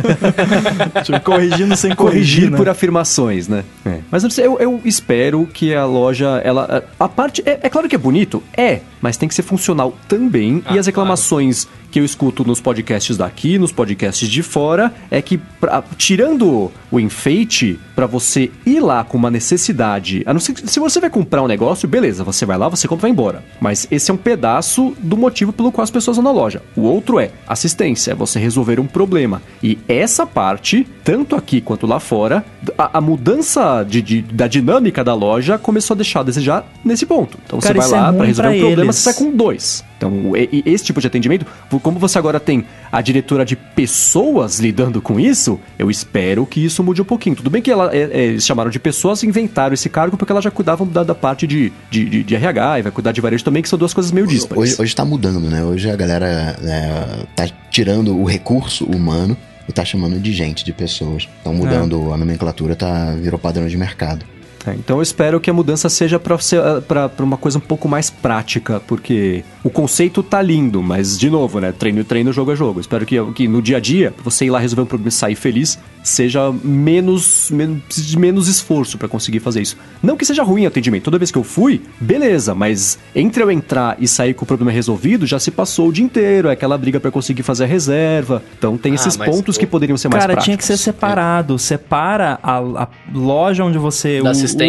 D: tipo, corrigindo sem corrigir, corrigir
B: né? por afirmações, né? É. Mas eu, eu, espero que a loja, ela... A parte... É, é, claro que é bonito? É, mas tem que ser funcional também. Ah, e as reclamações claro que eu escuto nos podcasts daqui, nos podcasts de fora, é que pra, tirando o enfeite para você ir lá com uma necessidade, a não ser se você vai comprar um negócio, beleza, você vai lá, você compra e vai embora. Mas esse é um pedaço do motivo pelo qual as pessoas vão na loja. O outro é assistência, é você resolver um problema. E essa parte, tanto aqui quanto lá fora, a, a mudança de, de, da dinâmica da loja começou a deixar a desejar nesse ponto. Então Cara, você vai lá é para resolver um problema, eles. você sai com dois. Então, esse tipo de atendimento, como você agora tem a diretora de pessoas lidando com isso, eu espero que isso mude um pouquinho. Tudo bem que ela, é, é, eles chamaram de pessoas e inventaram esse cargo porque elas já cuidavam da, da parte de, de, de, de, RH e vai cuidar de varejo também, que são duas coisas meio díspares.
C: Hoje, hoje tá mudando, né? Hoje a galera é, tá tirando o recurso humano e tá chamando de gente, de pessoas. Estão mudando é. a nomenclatura, tá, virou padrão de mercado.
B: É, então eu espero que a mudança seja para eh, uma coisa um pouco mais prática, porque o conceito tá lindo, mas de novo, né? Treino, treino, jogo é jogo. Espero que, que no dia a dia, você ir lá resolver um problema e sair feliz, seja menos, menos de menos esforço para conseguir fazer isso. Não que seja ruim o atendimento. Toda vez que eu fui, beleza, mas entre eu entrar e sair com o problema resolvido, já se passou o dia inteiro, é aquela briga para conseguir fazer a reserva. Então tem ah, esses pontos que poderiam ser mais
D: Cara,
B: práticos.
D: tinha que ser separado. Separa a, a loja onde você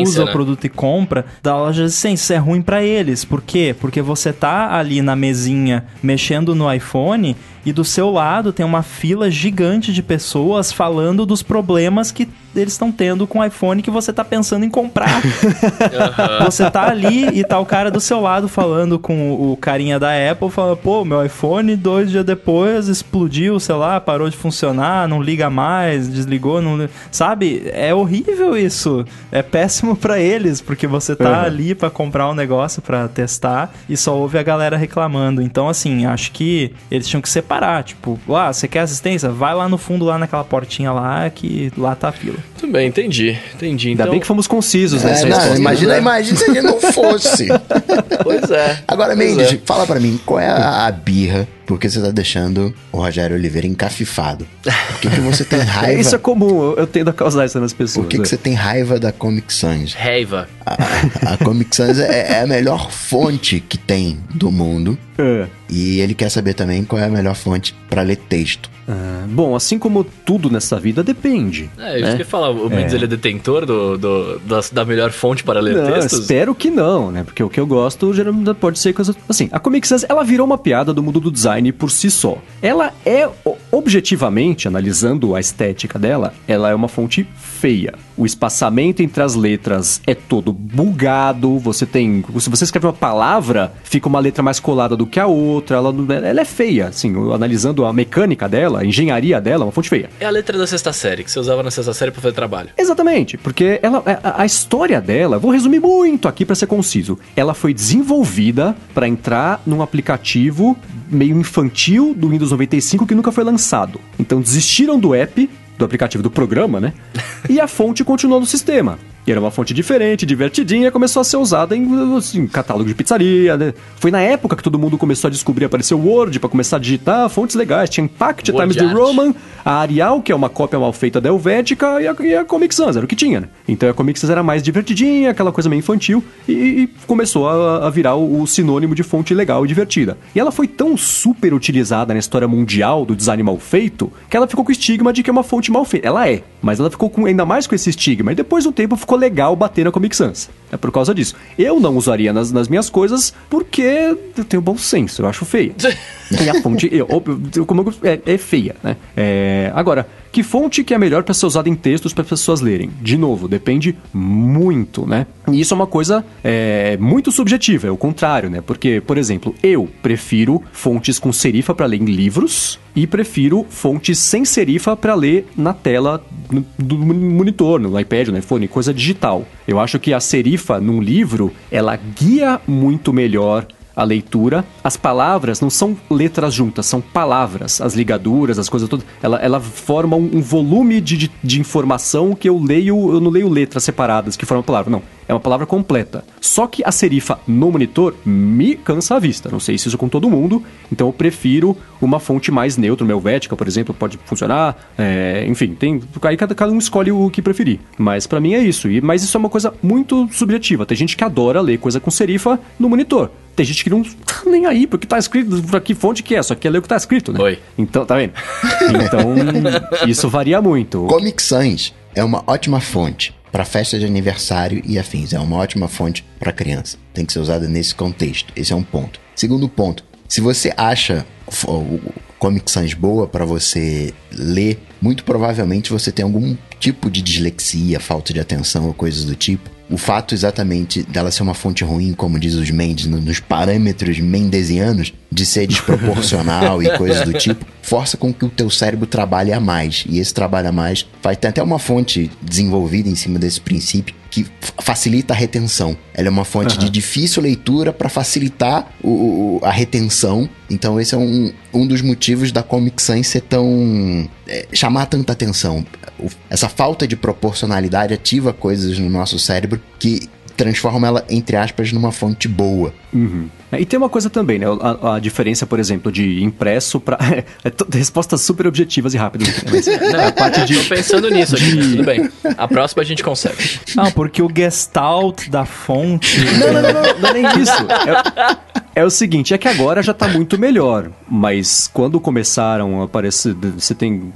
D: usa né? o produto e compra da loja de assistência. Isso é ruim para eles. Por quê? Porque você tá ali na mesinha mexendo no iPhone e do seu lado tem uma fila gigante de pessoas falando dos problemas que eles estão tendo com o iPhone que você tá pensando em comprar. Uhum. Você tá ali e tá o cara do seu lado falando com o carinha da Apple, falando, pô, meu iPhone dois dias depois explodiu, sei lá, parou de funcionar, não liga mais, desligou, não... Sabe? É horrível isso. É péssimo para eles, porque você tá uhum. ali para comprar um negócio para testar e só ouve a galera reclamando. Então, assim, acho que eles tinham que ser parar. Tipo, ah, você quer assistência? Vai lá no fundo, lá naquela portinha lá, que lá tá a fila.
A: Tudo bem, entendi. Entendi.
B: Ainda
A: então...
B: bem que fomos concisos
C: É,
B: nessa
C: não,
B: resposta.
C: imagina, imagina se ele não fosse.
A: Pois é.
C: Agora, Mendes,
A: é.
C: fala pra mim, qual é a, a birra? Porque você tá deixando o Rogério Oliveira encafifado. Por que, que você tem
B: É,
C: raiva?
B: Isso é comum, eu- eu tendo a causar isso nas pessoas.
C: Por que, que
B: é.
C: você tem raiva da Comic Sans?
A: Reiva.
C: A, a Comic Sans é, é a melhor fonte que tem do mundo.
B: É.
C: E ele quer saber também qual é a melhor fonte pra ler texto.
B: Ah, bom, assim como tudo nessa vida, depende.
A: É, eu
B: né?
A: que falar, o Mendes ele é detentor do, do- da, da melhor fonte para ler
B: Não,
A: textos.
B: espero que não, né? Porque o que eu gosto geralmente pode ser coisa. Assim, a Comic Sans, ela virou uma piada do mundo do design por si só. Ela é, objetivamente, analisando a estética dela, ela é uma fonte feia. O espaçamento entre as letras é todo bugado. Você tem. Se você escreve uma palavra, fica uma letra mais colada do que a outra. Ela, ela é feia, assim, analisando a mecânica dela, a engenharia dela, é uma fonte feia.
A: É a letra da sexta série, que você usava na sexta série pra fazer trabalho.
B: Exatamente, porque ela, a, a história dela, vou resumir muito aqui para ser conciso. Ela foi desenvolvida para entrar num aplicativo meio infantil do Windows 95 que nunca foi lançado. Então desistiram do app, do aplicativo do programa, né? E a fonte continuou no sistema. E era uma fonte diferente, divertidinha, começou a ser usada em assim, catálogo de pizzaria, né? Foi na época que todo mundo começou a descobrir, apareceu o Word para começar a digitar fontes legais. Tinha Impact
A: Word
B: Times
A: Art.
B: Roman, a Arial, que é uma cópia mal feita da Helvética, e a, e a Comic Sans, era o que tinha, né? Então a Comic Sans era mais divertidinha, aquela coisa meio infantil, e, e começou a, a virar o, o sinônimo de fonte legal e divertida. E ela foi tão super utilizada na história mundial do design mal feito, que ela ficou com o estigma de que é uma fonte mal feita. Ela é, mas ela ficou com, ainda mais com esse estigma, e depois de um tempo ficou legal bater na Comic Sans. É por causa disso. Eu não usaria nas, nas minhas coisas porque eu tenho bom senso, eu acho feia. E a fonte eu, eu- como eu- é, é feia, né? É, agora, que fonte que é melhor para ser usada em textos para pessoas lerem? De novo, depende muito, né? E isso é uma coisa é, muito subjetiva, é o contrário, né? Porque, por exemplo, eu prefiro fontes com serifa para ler em livros e prefiro fontes sem serifa para ler na tela do monitor, no iPad, no iPhone, coisa digital. Eu acho que a serifa num livro, ela guia muito melhor a leitura. As palavras não são letras juntas, são palavras. As ligaduras, as coisas todas. Ela, ela forma um, um volume de, de, de informação que eu leio, eu não leio letras separadas que formam palavra. Não. É uma palavra completa. Só que a serifa no monitor me cansa a vista. Não sei se isso é com todo mundo. Então eu prefiro uma fonte mais neutra. Uma Helvética, por exemplo, pode funcionar. É, enfim, tem. Aí cada, cada um escolhe o que preferir. Mas pra mim é isso. E, mas isso é uma coisa muito subjetiva. Tem gente que adora ler coisa com serifa no monitor. Tem gente que não tá nem aí, porque tá escrito pra que fonte que é, só quer ler o que tá escrito, né?
A: Oi.
B: Então, tá vendo? Então, isso varia muito.
C: Comic Sans é uma ótima fonte para festa de aniversário e afins. É uma ótima fonte para criança. Tem que ser usada nesse contexto. Esse é um ponto. Segundo ponto, se você acha o Comic Sans boa para você ler, muito provavelmente você tem algum tipo de dislexia, falta de atenção ou coisas do tipo. O fato exatamente dela ser uma fonte ruim, como diz os Mendes, no- nos parâmetros mendesianos, de ser desproporcional e coisas do tipo, força com que o teu cérebro trabalhe a mais. E esse trabalho a mais vai ter até uma fonte desenvolvida em cima desse princípio que facilita a retenção. Ela é uma fonte de difícil leitura para facilitar o- o- a retenção. Então esse é um, um dos motivos da Comic Sans ser tão... é, chamar tanta atenção. Essa falta de proporcionalidade ativa coisas no nosso cérebro que transforma ela, entre aspas, numa fonte boa.
B: Uhum. É, E tem uma coisa também, né? A, a diferença, por exemplo, de impresso para é, respostas super objetivas e rápidas. Mas
A: Não,
B: a parte de
A: Tô pensando nisso aqui, tudo bem. A próxima a gente consegue.
D: Não, porque o gestalt da fonte.
B: Não, não, não, não, não é nem isso. É, é o seguinte, é que agora já tá muito melhor, mas quando começaram a aparecer, você tem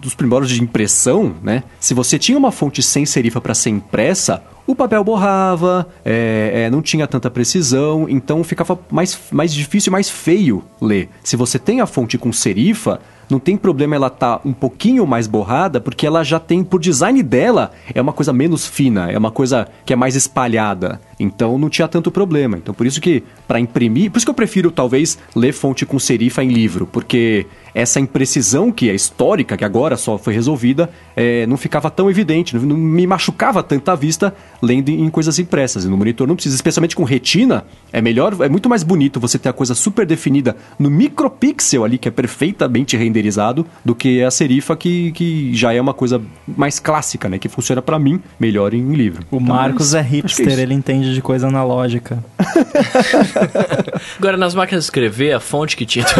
B: dos primórdios de impressão, né? Se você tinha uma fonte sem serifa para ser impressa, o papel borrava, é, é, não tinha tanta precisão, então ficava mais, mais difícil mais feio ler. Se você tem a fonte com serifa, não tem problema ela tá um pouquinho mais borrada, porque ela já tem, por design dela, é uma coisa menos fina, é uma coisa que é mais espalhada. Então não tinha tanto problema. Então por isso que, para imprimir, por isso que eu prefiro talvez ler fonte com serifa em livro, porque essa imprecisão que é histórica, que agora só foi resolvida, é, não ficava tão evidente, não, não me machucava tanta a vista lendo em coisas impressas. E no monitor não precisa, especialmente com retina, é melhor, é muito mais bonito você ter a coisa super definida no micropixel ali, que é perfeitamente renderizado do que a serifa que, que já é uma coisa mais clássica, né? Que funciona para mim melhor em livro.
D: O então, Marcos é, é hipster, é ele entende de coisa analógica.
A: Agora, nas máquinas de escrever, a fonte que tinha...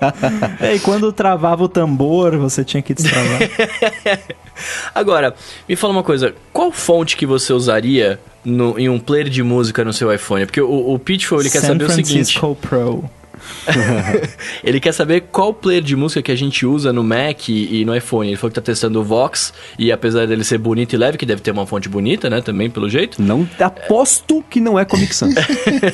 D: é, e quando travava o tambor, você tinha que destravar.
A: Agora, me fala uma coisa. Qual fonte que você usaria no, em um player de música no seu iPhone? Porque o, o Pitfall, ele quer saber
D: Francisco
A: o
D: seguinte... Pro.
A: ele quer saber qual player de música que a gente usa no Mac e, e, no iPhone. Ele falou que tá testando o Vox e apesar dele ser bonito e leve, que deve ter uma fonte bonita, né, também pelo jeito.
B: Não aposto que não é Comic Sans.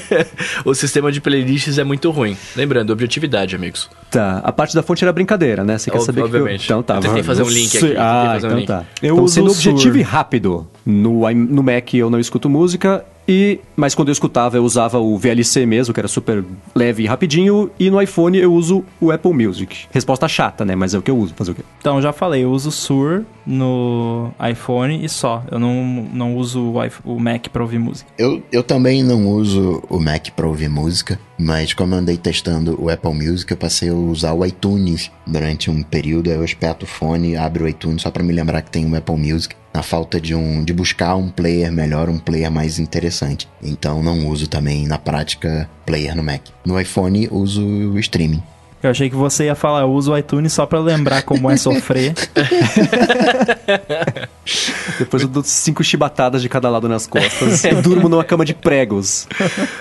A: o sistema de playlists é muito ruim. Lembrando, objetividade, amigos.
B: Tá, a parte da fonte era brincadeira, né? Você quer Ob saber
A: obviamente.
B: que eu... Então tá.
A: Eu tentei fazer um link aqui.
B: Ah, então
A: um
B: tá. Eu então, sendo objetivo e rápido. No, no Mac eu não escuto música e, mas quando eu escutava, eu usava o VLC mesmo, que era super leve e rapidinho. E no iPhone eu uso o Apple Music. Resposta chata, né? Mas é o que eu uso. Fazer o quê?
D: Então, já falei, eu uso o Sur no iPhone e só. Eu não, não uso o, o Mac para ouvir música.
C: Eu, eu também não uso o Mac para ouvir música. Mas como eu andei testando o Apple Music, eu passei a usar o iTunes durante um período. Aí eu espeto o fone, abro o iTunes só para me lembrar que tem o Apple Music. Na falta de um de buscar um player melhor, um player mais interessante. Então não uso também na prática player no Mac. No iPhone uso o streaming.
D: Eu achei que você ia falar, eu uso o iTunes só pra lembrar como é sofrer.
B: Depois eu dou cinco chibatadas de cada lado nas costas e durmo numa cama de pregos.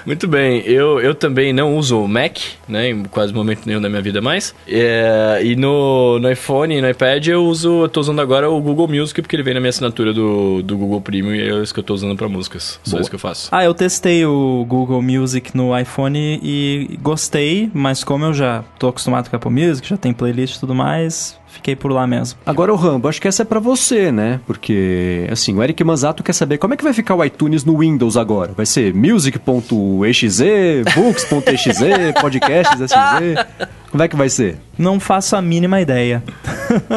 A: Muito bem, eu, eu também não uso o Mac, né, em quase momento nenhum da minha vida mais. É, e no, no iPhone e no iPad eu uso, eu tô usando agora o Google Music, porque ele vem na minha assinatura do, do Google Premium e é isso que eu tô usando pra músicas. Só Boa. isso que eu faço.
D: Ah, eu testei o Google Music no iPhone e gostei, mas como eu já tô acostumado com a Apple Music, já tem playlist e tudo mais, fiquei por lá mesmo.
B: Agora o Rambo, acho que essa é para você, né? Porque, assim, o Eric Manzato quer saber como é que vai ficar o iTunes no Windows agora. Vai ser music.exe, books.exe, podcasts.exe? Como é que vai ser?
D: Não faço a mínima ideia.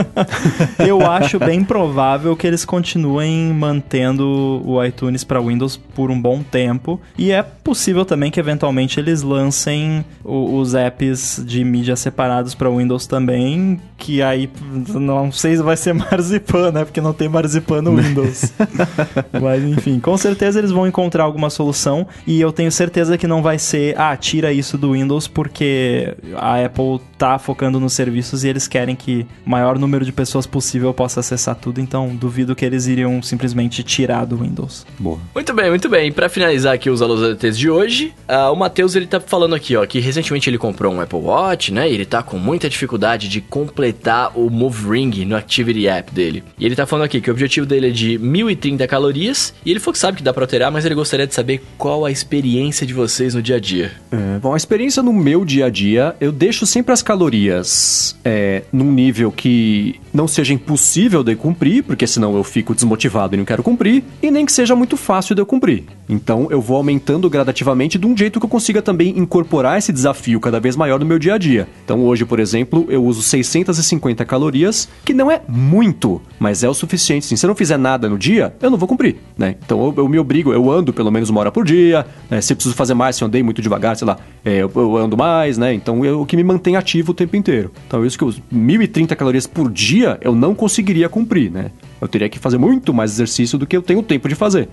D: eu acho bem provável que eles continuem mantendo o iTunes para Windows por um bom tempo. E é possível também que eventualmente eles lancem o, os apps de mídia separados para Windows também. Que aí não sei se vai ser Marzipan, né? Porque não tem Marzipan no Windows. Mas enfim, com certeza eles vão encontrar alguma solução. E eu tenho certeza que não vai ser, ah, tira isso do Windows porque a Apple tá focando nos serviços e eles querem que o maior número de pessoas possível possa acessar tudo, então duvido que eles iriam simplesmente tirar do Windows.
A: Boa. Muito bem, muito bem. Para finalizar aqui os alunos ADTs de hoje, uh, o Matheus ele tá falando aqui, ó, que recentemente ele comprou um Apple Watch, né? E ele tá com muita dificuldade de completar o Move Ring no Activity App dele. E ele tá falando aqui que o objetivo dele é de 1030 calorias e ele falou que sabe que dá para alterar, mas ele gostaria de saber qual a experiência de vocês no dia a dia.
B: É, bom, a experiência no meu dia a dia, eu deixo sempre as calorias é, num nível que não seja impossível de cumprir, porque senão eu fico desmotivado e não quero cumprir, e nem que seja muito fácil de eu cumprir. Então eu vou aumentando gradativamente de um jeito que eu consiga também incorporar esse desafio cada vez maior no meu dia a dia. Então hoje, por exemplo, eu uso 650 calorias, que não é muito, mas é o suficiente. Se eu não fizer nada no dia, eu não vou cumprir, né? Então eu, eu me obrigo, eu ando pelo menos uma hora por dia, né? se eu preciso fazer mais, se eu andei muito devagar, sei lá, é, eu, eu, ando mais, né? Então eu, o que me mantém ativo o tempo inteiro. Então, isso que os 1.030 calorias por dia eu não conseguiria cumprir, né? Eu teria que fazer muito mais exercício do que eu tenho tempo de fazer.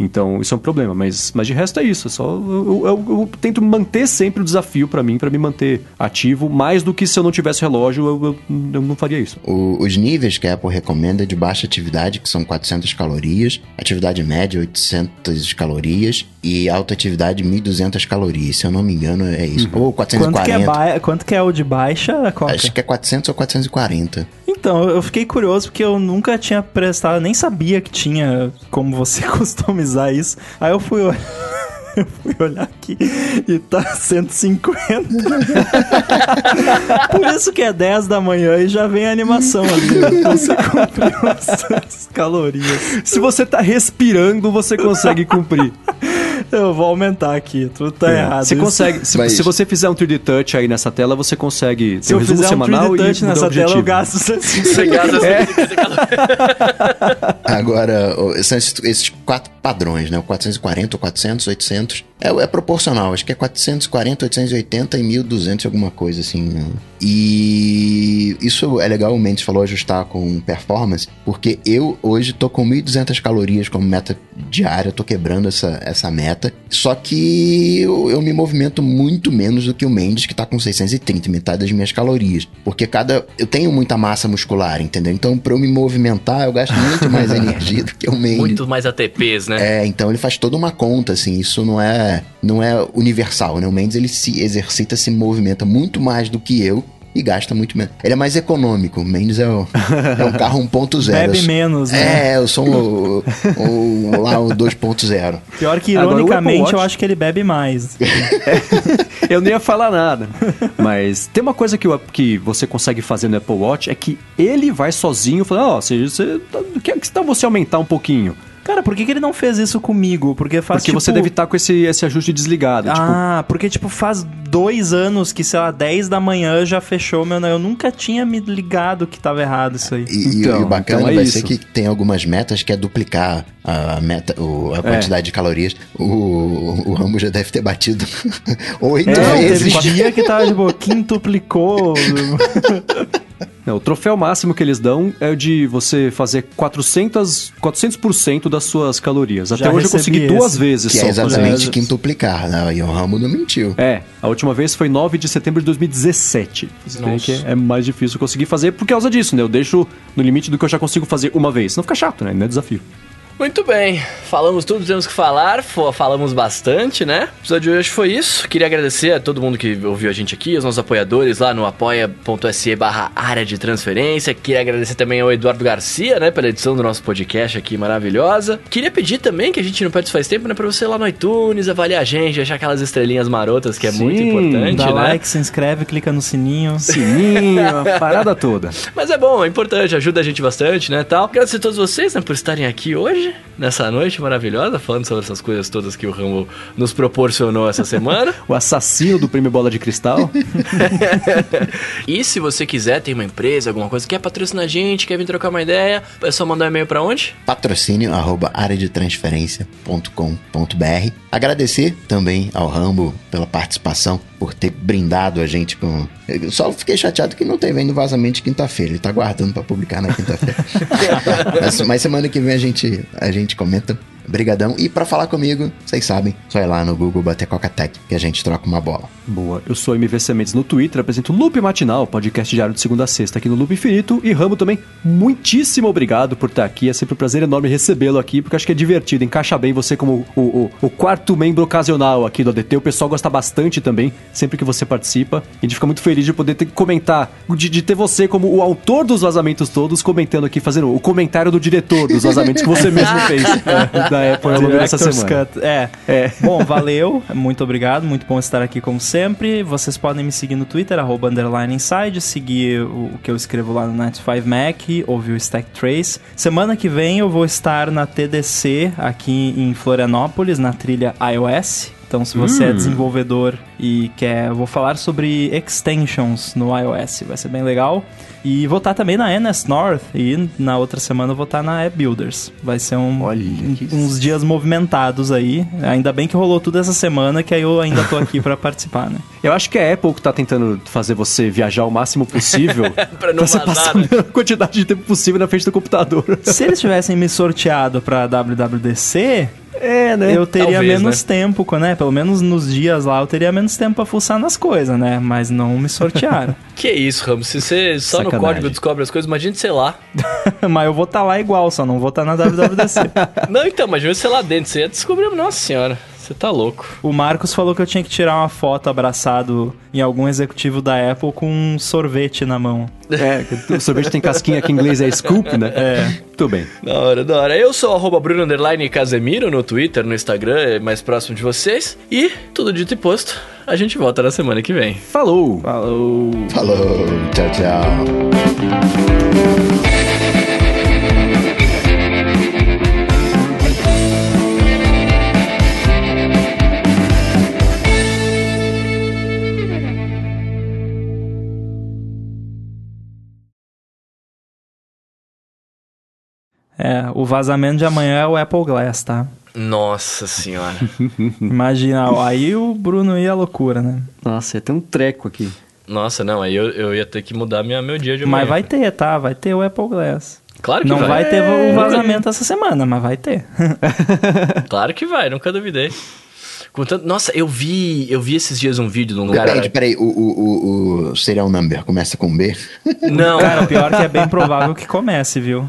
B: Então, isso é um problema. Mas, mas de resto é isso. É só eu, eu, eu, tento manter sempre o desafio para mim, para me manter ativo, mais do que se eu não tivesse relógio, eu, eu não faria isso.
C: O, os níveis que a Apple recomenda de baixa atividade, que são 400 calorias, atividade média 800 calorias e alta atividade 1.200 calorias. Se eu não me engano, é isso. Uhum. Ou 440. Quanto
D: que, é quanto que é o de baixa?
C: Qual Acho que é 400 ou 440.
D: Então, eu fiquei curioso porque eu nunca tinha prestado, nem sabia que tinha como você customizar isso. Aí eu fui olhar. Eu fui olhar aqui e tá 150. Por isso que é 10 da manhã e já vem a animação ali. Você cumpriu as calorias.
B: Se você tá respirando, você consegue cumprir.
D: Eu vou aumentar aqui, tudo tá é. errado.
B: Você isso. consegue, se, se, você fizer um 3D Touch aí nessa tela, você consegue
D: se eu fizer um 3D Touch nessa tela, eu gasto Você
C: gasta é. Agora, esses quatro padrões, né? O 440, o 400, 800. É, é proporcional, acho que é 440, 880 e 1200 alguma coisa assim. Né? E isso é legal, o Mendes falou ajustar com performance, porque eu hoje tô com 1200 calorias como meta diária, tô quebrando essa, essa meta. Só que eu, eu me movimento muito menos do que o Mendes, que tá com 630, metade das minhas calorias. Porque cada. Eu tenho muita massa muscular, entendeu? Então, pra eu me movimentar, eu gasto muito mais energia do que o Mendes.
A: Muito mais ATPs, né?
C: É, então ele faz toda uma conta, assim. Isso não é, não é universal, né? O Mendes ele se exercita, se movimenta muito mais do que eu e gasta muito menos. Ele é mais econômico. O Mendes é, o, é um carro 1.0.
D: Bebe menos, né?
C: É, eu sou o, o, lá o 2.0.
D: Pior que, ironicamente, eu acho que ele bebe mais.
B: eu nem ia falar nada. Mas tem uma coisa que, eu, que você consegue fazer no Apple Watch, é que ele vai sozinho falando, ó, oh, você, você, que, que tal você aumentar um pouquinho?
D: Cara, por que, que ele não fez isso comigo? Porque faz
B: Porque
D: tipo...
B: você deve estar com esse, esse ajuste desligado.
D: Ah, tipo... porque tipo faz dois anos que, sei lá, 10 da manhã já fechou meu... Eu nunca tinha me ligado que tava errado isso aí.
C: E, então, e o bacana então é vai isso. ser que tem algumas metas que é duplicar a, meta, o, a é. quantidade é. de calorias. O, o Rambo já deve ter batido oito é, vezes.
D: Teve dia que tava, tipo, quintuplicou...
B: Não, o troféu máximo que eles dão é o de você fazer 400%, 400 das suas calorias. Até Já hoje eu consegui esse. duas vezes
C: que é só. É exatamente quintuplicar, né? E o Ramo não mentiu.
B: É, a última vez foi 9 de setembro de 2017. Você vê que é mais difícil conseguir fazer por causa disso, né? Eu deixo no limite do que eu já consigo fazer uma vez. Não fica chato, né? Não é desafio.
A: Muito bem, falamos tudo temos que falar, falamos bastante, né? O episódio de hoje foi isso. Queria agradecer a todo mundo que ouviu a gente aqui, os nossos apoiadores lá no apoia.se barra área de transferência. Queria agradecer também ao Eduardo Garcia, né, pela edição do nosso podcast aqui maravilhosa. Queria pedir também, que a gente não pede faz tempo, né, pra você ir lá no iTunes, avaliar a gente, deixar aquelas estrelinhas marotas, que é Sim, muito importante,
D: dá
A: né?
D: like, se inscreve, clica no sininho.
B: Sininho, a parada toda.
A: Mas é bom, é importante, ajuda a gente bastante, né, tal. Agradecer a todos vocês, né, por estarem aqui hoje nessa noite maravilhosa, falando sobre essas coisas todas que o Rambo nos proporcionou essa semana.
B: o assassino do prêmio Bola de Cristal.
A: e se você quiser, tem uma empresa, alguma coisa, quer patrocinar a gente, quer vir trocar uma ideia, é só mandar um e-mail para onde?
C: Patrocínio arroba areadetransferência.com.br Agradecer também ao Rambo pela participação por ter brindado a gente com. Eu só fiquei chateado que não tem vendo vazamento de quinta-feira. Ele tá guardando para publicar na quinta-feira. mas, mas, semana que vem a gente, a gente comenta. Brigadão. E para falar comigo, vocês sabem, só ir lá no Google bater Coca-Tech que a gente troca uma bola.
B: Boa. Eu sou MVC Mendes no Twitter, apresento Loop Matinal, podcast diário de segunda a sexta aqui no Loop Infinito. E Ramo também, muitíssimo obrigado por estar aqui. É sempre um prazer enorme recebê-lo aqui, porque acho que é divertido, encaixa bem você como o, o, o quarto membro ocasional aqui do ADT. O pessoal gosta bastante também, sempre que você participa. E a gente fica muito feliz de poder ter que comentar, de, de ter você como o autor dos vazamentos todos, comentando aqui, fazendo o comentário do diretor dos vazamentos que você mesmo fez. É, da Apple ao longo dessa semana.
D: Cut. É. é. Bom, valeu. Muito obrigado. Muito bom estar aqui como sempre. Vocês podem me seguir no Twitter, arroba underline inside, seguir o que eu escrevo lá no 95 Mac, ouvir o Stack Trace. Semana que vem eu vou estar na TDC aqui em Florianópolis, na trilha iOS. Então, se você é hum. é desenvolvedor e quer, vou falar sobre extensions no iOS, vai ser bem legal. E vou estar também na NS North e na outra semana eu vou estar na App Builders. Vai ser um, Olha, uns dias movimentados aí. Ainda bem que rolou tudo essa semana, que aí eu ainda tô aqui para participar, né?
B: Eu acho que é a Apple que tá tentando fazer você viajar o máximo possível
A: pra não pra você passar né?
B: a quantidade de tempo possível na frente do computador.
D: Se eles tivessem me sorteado pra WWDC,
B: é, né?
D: Eu teria Talvez, menos né? tempo, né? Pelo menos nos dias lá eu teria menos tempo pra fuçar nas coisas, né? Mas não me sortearam.
A: que isso, Ramos? Se você só Sacanagem. no código descobre as coisas, imagina sei lá.
D: mas eu vou estar tá lá igual, só não vou estar tá na WWDC.
A: não, então, imagina você lá dentro, você ia descobrir, nossa senhora. Você tá louco.
D: O Marcos falou que eu tinha que tirar uma foto abraçado em algum executivo da Apple com um sorvete na mão.
B: É, o sorvete tem casquinha que em inglês é scoop, né?
D: É.
B: Tudo bem.
A: Da hora, da hora. Eu sou arroba Bruno Casemiro no Twitter, no Instagram, é mais próximo de vocês. E, tudo dito e posto, a gente volta na semana que vem.
B: Falou!
D: Falou!
C: Falou! Tchau, tchau!
D: É, o vazamento de amanhã é o Apple Glass, tá?
A: Nossa senhora.
D: Imagina, aí o Bruno ia à loucura, né?
B: Nossa, ia ter um treco aqui.
A: Nossa, não, aí eu, eu ia ter que mudar minha, meu dia de
D: Mas
A: manhã.
D: vai ter, tá? Vai ter o Apple Glass.
A: Claro que
D: Não vai, ter o vazamento essa semana, mas vai ter.
A: Claro que vai, nunca duvidei. Contanto, nossa, eu vi, eu vi esses dias um vídeo de um cara.
C: Peraí, peraí, o, o, o, o serial number começa com B?
A: Não,
D: Cara, pior que é bem provável que comece, viu?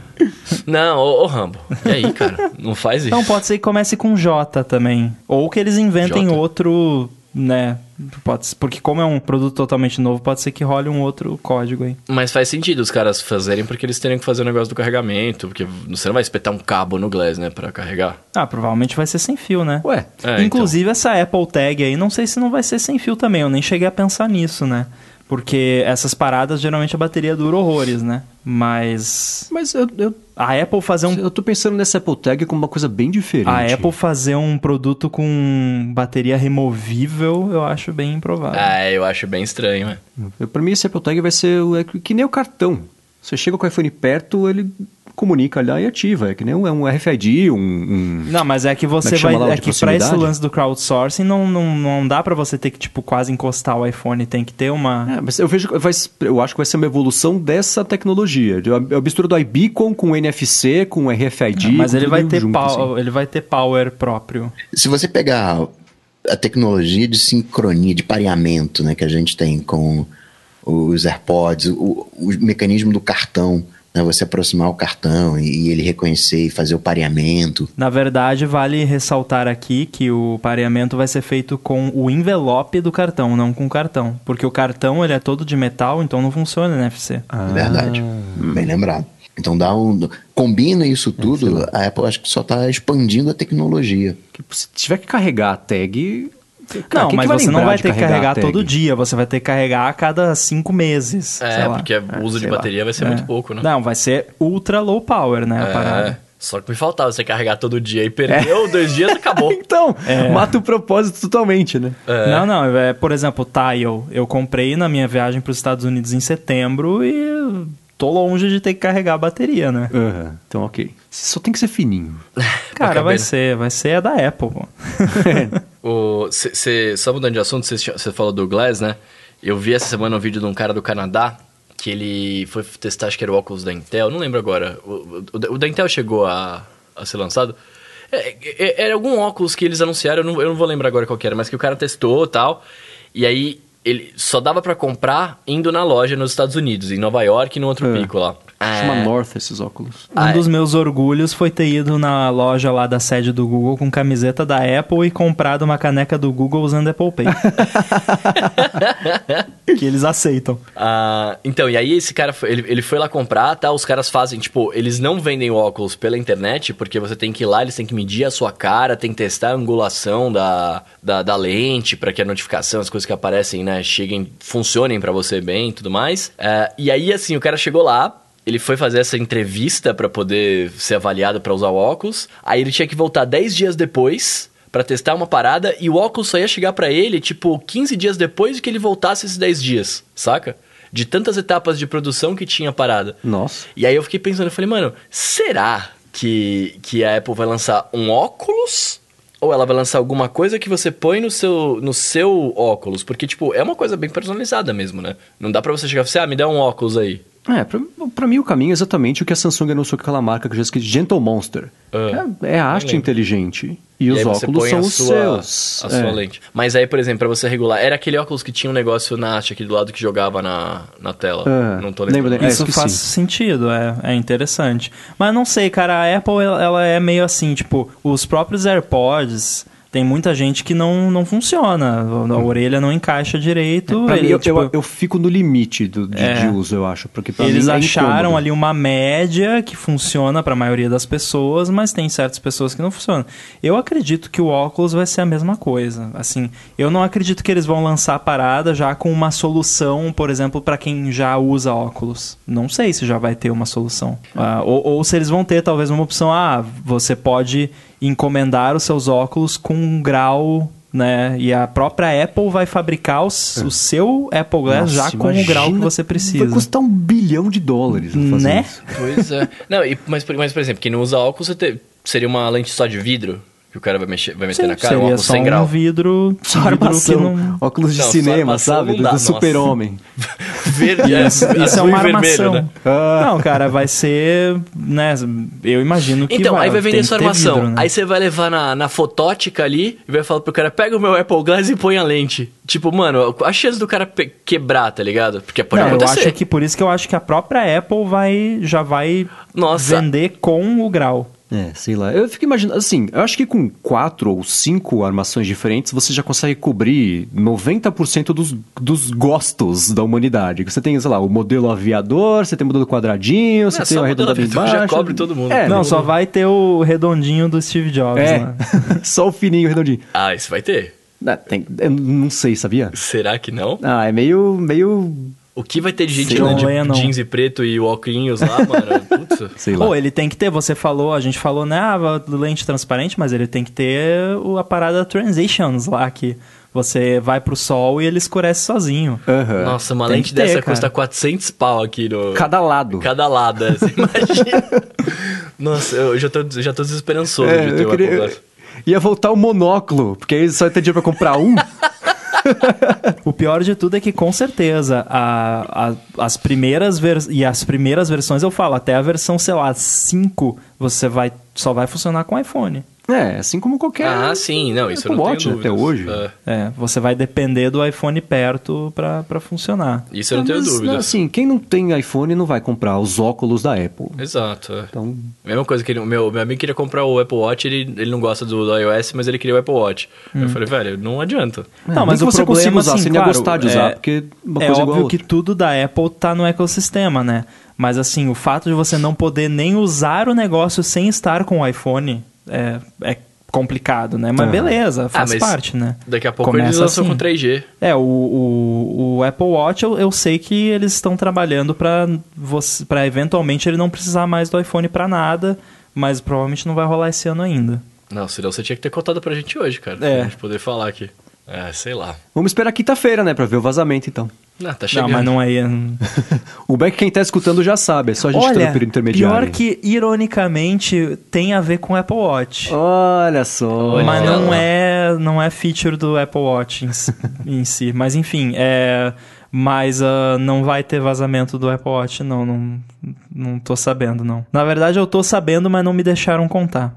A: não, ô, ô Rambo. E aí, cara? Não faz isso.
D: Então pode ser que comece com J também. Ou que eles inventem
A: J.
D: outro, né? Pode ser, porque como é um produto totalmente novo, pode ser que role um outro código aí.
A: Mas faz sentido os caras fazerem porque eles teriam que fazer o negócio do carregamento. Porque você não vai espetar um cabo no Glass, né, pra carregar.
D: Ah, provavelmente vai ser sem fio, né?
B: Ué,
A: É,
D: Inclusive essa Apple Tag aí, não sei se não vai ser sem fio também. Eu nem cheguei a pensar nisso, né? Porque essas paradas geralmente a bateria dura horrores, né? Mas
B: mas eu, eu,
D: a Apple fazer um
B: eu tô pensando nessa Apple Tag como uma coisa bem diferente.
D: a Apple fazer um produto com bateria removível, eu acho bem improvável.
A: Ah, eu acho bem estranho, né?
B: Pra mim, esse Apple Tag vai ser o- é que nem o cartão. Você chega com o iPhone perto, ele comunica lá e ativa. É que nem um, é um RFID, um... um-
D: Não, mas é que você
B: é que
D: vai.
B: lá,
D: É que pra esse lance do crowdsourcing não, não, não dá pra você ter que, tipo, quase encostar o iPhone. Tem que ter uma.
B: É, mas eu vejo, que vai, eu acho que vai ser uma evolução dessa tecnologia. De- A a mistura do iBeacon com NFC, com RFID.
D: mas
B: com
D: ele
B: tudo
D: vai, ter
B: junto,
D: pow-
B: assim.
D: ele vai ter power próprio.
C: Se você pegar a tecnologia de sincronia, de pareamento né, que a gente tem com os AirPods, o, o mecanismo do cartão, né, você aproximar o cartão e, e ele reconhecer e fazer o pareamento.
D: Na verdade, vale ressaltar aqui que o pareamento vai ser feito com o envelope do cartão, não com o cartão. Porque o cartão ele é todo de metal, então não funciona NFC.
B: Ah.
C: Verdade. Bem lembrado. Então dá um. Combina isso tudo, a Apple acho que só está expandindo a tecnologia.
B: Se tiver que carregar a tag... cara,
D: não, mas você não vai ter que carregar todo dia, você vai ter que carregar a cada cinco meses. sei
A: É,
D: lá.
A: porque o uso de
B: sei lá.
A: bateria vai ser
D: É.
A: muito pouco, né?
D: Não, vai ser ultra low power, né? A
A: É,
D: parada.
A: Só que me faltava você carregar todo dia e perdeu dois dias, acabou.
B: Então,
D: É.
B: mata o propósito totalmente, né?
D: Não, não, é, por exemplo, Tile. Eu comprei na minha viagem para os Estados Unidos em setembro e tô longe de ter que carregar a bateria, né?
B: Aham, Então, ok. Só tem que ser fininho.
D: Cara, vai
A: né?
D: ser, vai ser a da Apple.
A: O, cê, cê- só mudando de assunto, você falou do Glass, né? Eu vi essa semana um vídeo de um cara do Canadá que ele foi testar, acho que era o óculos da Intel, não lembro agora. O, o, o da Intel chegou a, a ser lançado. É, é- era algum óculos que eles anunciaram, eu não, eu não vou lembrar agora qual que era, mas que o cara testou e tal. E aí ele só dava pra comprar indo na loja nos Estados Unidos, em Nova York e no outro
B: É.
A: pico lá.
B: Chama
A: É.
B: North esses óculos.
D: Um
A: Ah, é.
D: dos meus orgulhos foi ter ido na loja lá da sede do Google com camiseta da Apple e comprado uma caneca do Google usando Apple Pay. que eles aceitam.
A: Ah, então, e aí esse cara, foi, ele, ele foi lá comprar, tá? Os caras fazem, tipo, eles não vendem óculos pela internet, porque você tem que ir lá, eles têm que medir a sua cara, tem que testar a angulação da, da, da lente, para que a notificação, as coisas que aparecem, né, cheguem, funcionem pra você bem e tudo mais. Ah, e aí, assim, o cara chegou lá, ele foi fazer essa entrevista pra poder ser avaliado pra usar o óculos, aí ele tinha que voltar 10 dias depois Pra testar uma parada e o óculos só ia chegar pra ele, tipo, 15 dias depois de que ele voltasse esses 10 dias, saca? De tantas etapas de produção que tinha a parada.
B: Nossa.
A: E aí eu fiquei pensando, eu falei, mano, será que, que a Apple vai lançar um óculos? Ou ela vai lançar alguma coisa que você põe no seu, no seu óculos? Porque, tipo, é uma coisa bem personalizada mesmo, né? Não dá pra você chegar e falar, ah, me dá um óculos aí.
B: É, pra, pra mim o caminho é exatamente o que a Samsung anunciou com aquela marca que já esqueci, Gentle Monster.
A: Ah,
B: é, é a haste
A: lembro.
B: inteligente. E, os
A: aí você
B: óculos são
A: a
B: os
A: sua,
B: seus.
A: A
B: É.
A: sua lente. Mas aí, por exemplo, pra você regular, era aquele óculos que tinha um negócio na haste aqui do lado que jogava na, na tela.
B: Ah,
A: não tô lembrando.
B: É,
D: Isso faz sentido, é, é interessante. Mas não sei, cara, a Apple ela é meio assim, tipo, os próprios AirPods. Tem muita gente que não, não funciona. A orelha não encaixa direito.
B: Mim,
D: ele,
B: eu,
D: tipo,
B: eu, eu fico no limite do, de,
D: É.
B: de uso, eu acho. Porque
D: Eles
B: mim é
D: acharam ali uma média que funciona para a maioria das pessoas, mas tem certas pessoas que não funcionam. Eu acredito que o óculos vai ser a mesma coisa. Assim, eu não acredito que eles vão lançar a parada já com uma solução, por exemplo, para quem já usa óculos. Não sei se já vai ter uma solução. Ah, ou, ou se eles vão ter talvez uma opção, ah, você pode encomendar os seus óculos com um grau né? E a própria Apple vai fabricar os- o seu Apple Glass
B: Nossa,
D: já com o grau que você precisa.
B: Vai custar um bilhão de dólares
D: Né?
B: isso.
A: Pois é. Não, e- mas, por- mas, por exemplo, quem não usa óculos você te- seria uma lente só de vidro. Que o cara vai, mexer, vai meter
D: Sim,
A: na cara, um óculos
D: só
A: sem
D: um
A: grau.
D: vidro,
B: Só
D: vidro que
B: armação.
D: não...
B: Óculos de
A: Não, só
B: cinema,
A: armação
B: sabe? Do, super-homem.
A: Verde, é,
D: Isso, isso é uma
A: e vermelho,
D: armação.
A: né?
B: Ah.
D: Não, cara, vai ser, né, eu imagino que
A: Então, aí vai vender
D: ter
A: armação.
D: vidro, né?
A: Aí você vai levar na, na fotótica ali e vai falar pro cara, pega o meu Apple Glass e põe a lente. Tipo, mano, a chance do cara quebrar, tá ligado? Porque pode
D: Não, eu
A: acontecer.
D: acho que por isso que eu acho que a própria Apple vai já vai
A: Nossa.
D: vender com o grau.
B: É, sei lá. Eu fico imaginando, assim, eu acho que com quatro ou cinco armações diferentes, você já consegue cobrir 90% dos, dos gostos da humanidade. Você tem, sei lá, o modelo aviador, você tem o modelo quadradinho, você
A: Não,
B: tem o arredondado
A: aviador já
B: embaixo.
A: cobre todo mundo.
B: É,
D: não,
B: não,
D: só vai ter o redondinho do Steve Jobs,
B: é.
D: né?
B: só o fininho redondinho.
A: Ah, isso vai ter.
B: Ah, tem- eu não sei, sabia?
A: Será que não?
B: Ah, é meio, meio,
A: O que vai ter de gente andando de jeans e preto e óculos lá, mano? Putz.
B: sei lá.
D: Pô, ele tem que ter, você falou, a gente falou, né, ah, lente transparente, mas ele tem que ter a parada Transitions lá, que você vai pro sol e ele escurece sozinho.
B: Aham.
A: Nossa, uma
D: Tem
A: lente
D: ter,
A: dessa
D: cara.
A: custa 400 pau aqui no...
B: Cada lado.
A: Cada lado, é, você imagina. Nossa, eu já tô, já tô desesperançoso
B: É,
A: de ter
B: eu
A: o
B: queria-. Ia voltar o monóculo, porque aí só ia ter dinheiro pra comprar um.
D: O pior de tudo é que, com certeza, a, a- as primeiras e as primeiras versões, eu falo, até a versão, sei lá, 5, você vai só vai funcionar com iPhone.
B: É, assim como qualquer.
A: Ah, sim, não, isso eu não
B: Apple
A: tenho
B: Watch, até hoje.
A: É,
D: É, você vai depender do iPhone perto pra, pra funcionar.
A: isso eu não tenho
B: Mas,
A: dúvidas.
B: Assim, quem não tem iPhone não vai comprar os óculos da Apple.
A: Exato. é.
B: Então,
A: Mesma coisa que ele, meu, meu amigo queria comprar o Apple Watch, ele, ele não gosta do, do iOS, mas ele queria o Apple Watch. Eu falei, velho, não adianta.
D: Não,
B: nem
D: mas
B: que
D: o
B: você
D: problema,
B: consiga usar,
D: assim,
B: você ia
D: claro,
B: gostar de
D: é-
B: usar, porque uma
D: é
B: coisa igual a
D: óbvio que tudo da Apple tá no ecossistema, né? Mas assim, o fato de você não poder nem usar o negócio sem estar com o iPhone é, é complicado, né? Mas
B: Ah.
D: beleza, faz
A: mas
D: parte, né?
A: Daqui a pouco
D: Começa
A: eles lançam
D: assim.
A: com 3G.
D: É, o, o, o Apple Watch eu, eu sei que eles estão trabalhando para eventualmente ele não precisar mais do iPhone pra nada, mas provavelmente não vai rolar esse ano ainda.
A: Não, senão você tinha que ter contado pra gente hoje, cara.
D: É.
A: Pra gente poder falar aqui. É, sei lá.
B: Vamos esperar quinta-feira, né, pra ver o vazamento, então.
A: Não, tá chegando.
D: Não, mas não é.
B: O Beck, quem tá escutando já sabe, é só a gente estar no
D: Olha,
B: período intermediário.
D: pior que ironicamente tem a ver com o Apple Watch.
B: Olha só.
A: Olha
D: mas
A: lá.
D: não é, não é feature do Apple Watch em, si- em si. Mas enfim, é, mas ah, não vai ter vazamento do Apple Watch, não, não. Não tô sabendo, não. Na verdade, eu tô sabendo, mas não me deixaram contar.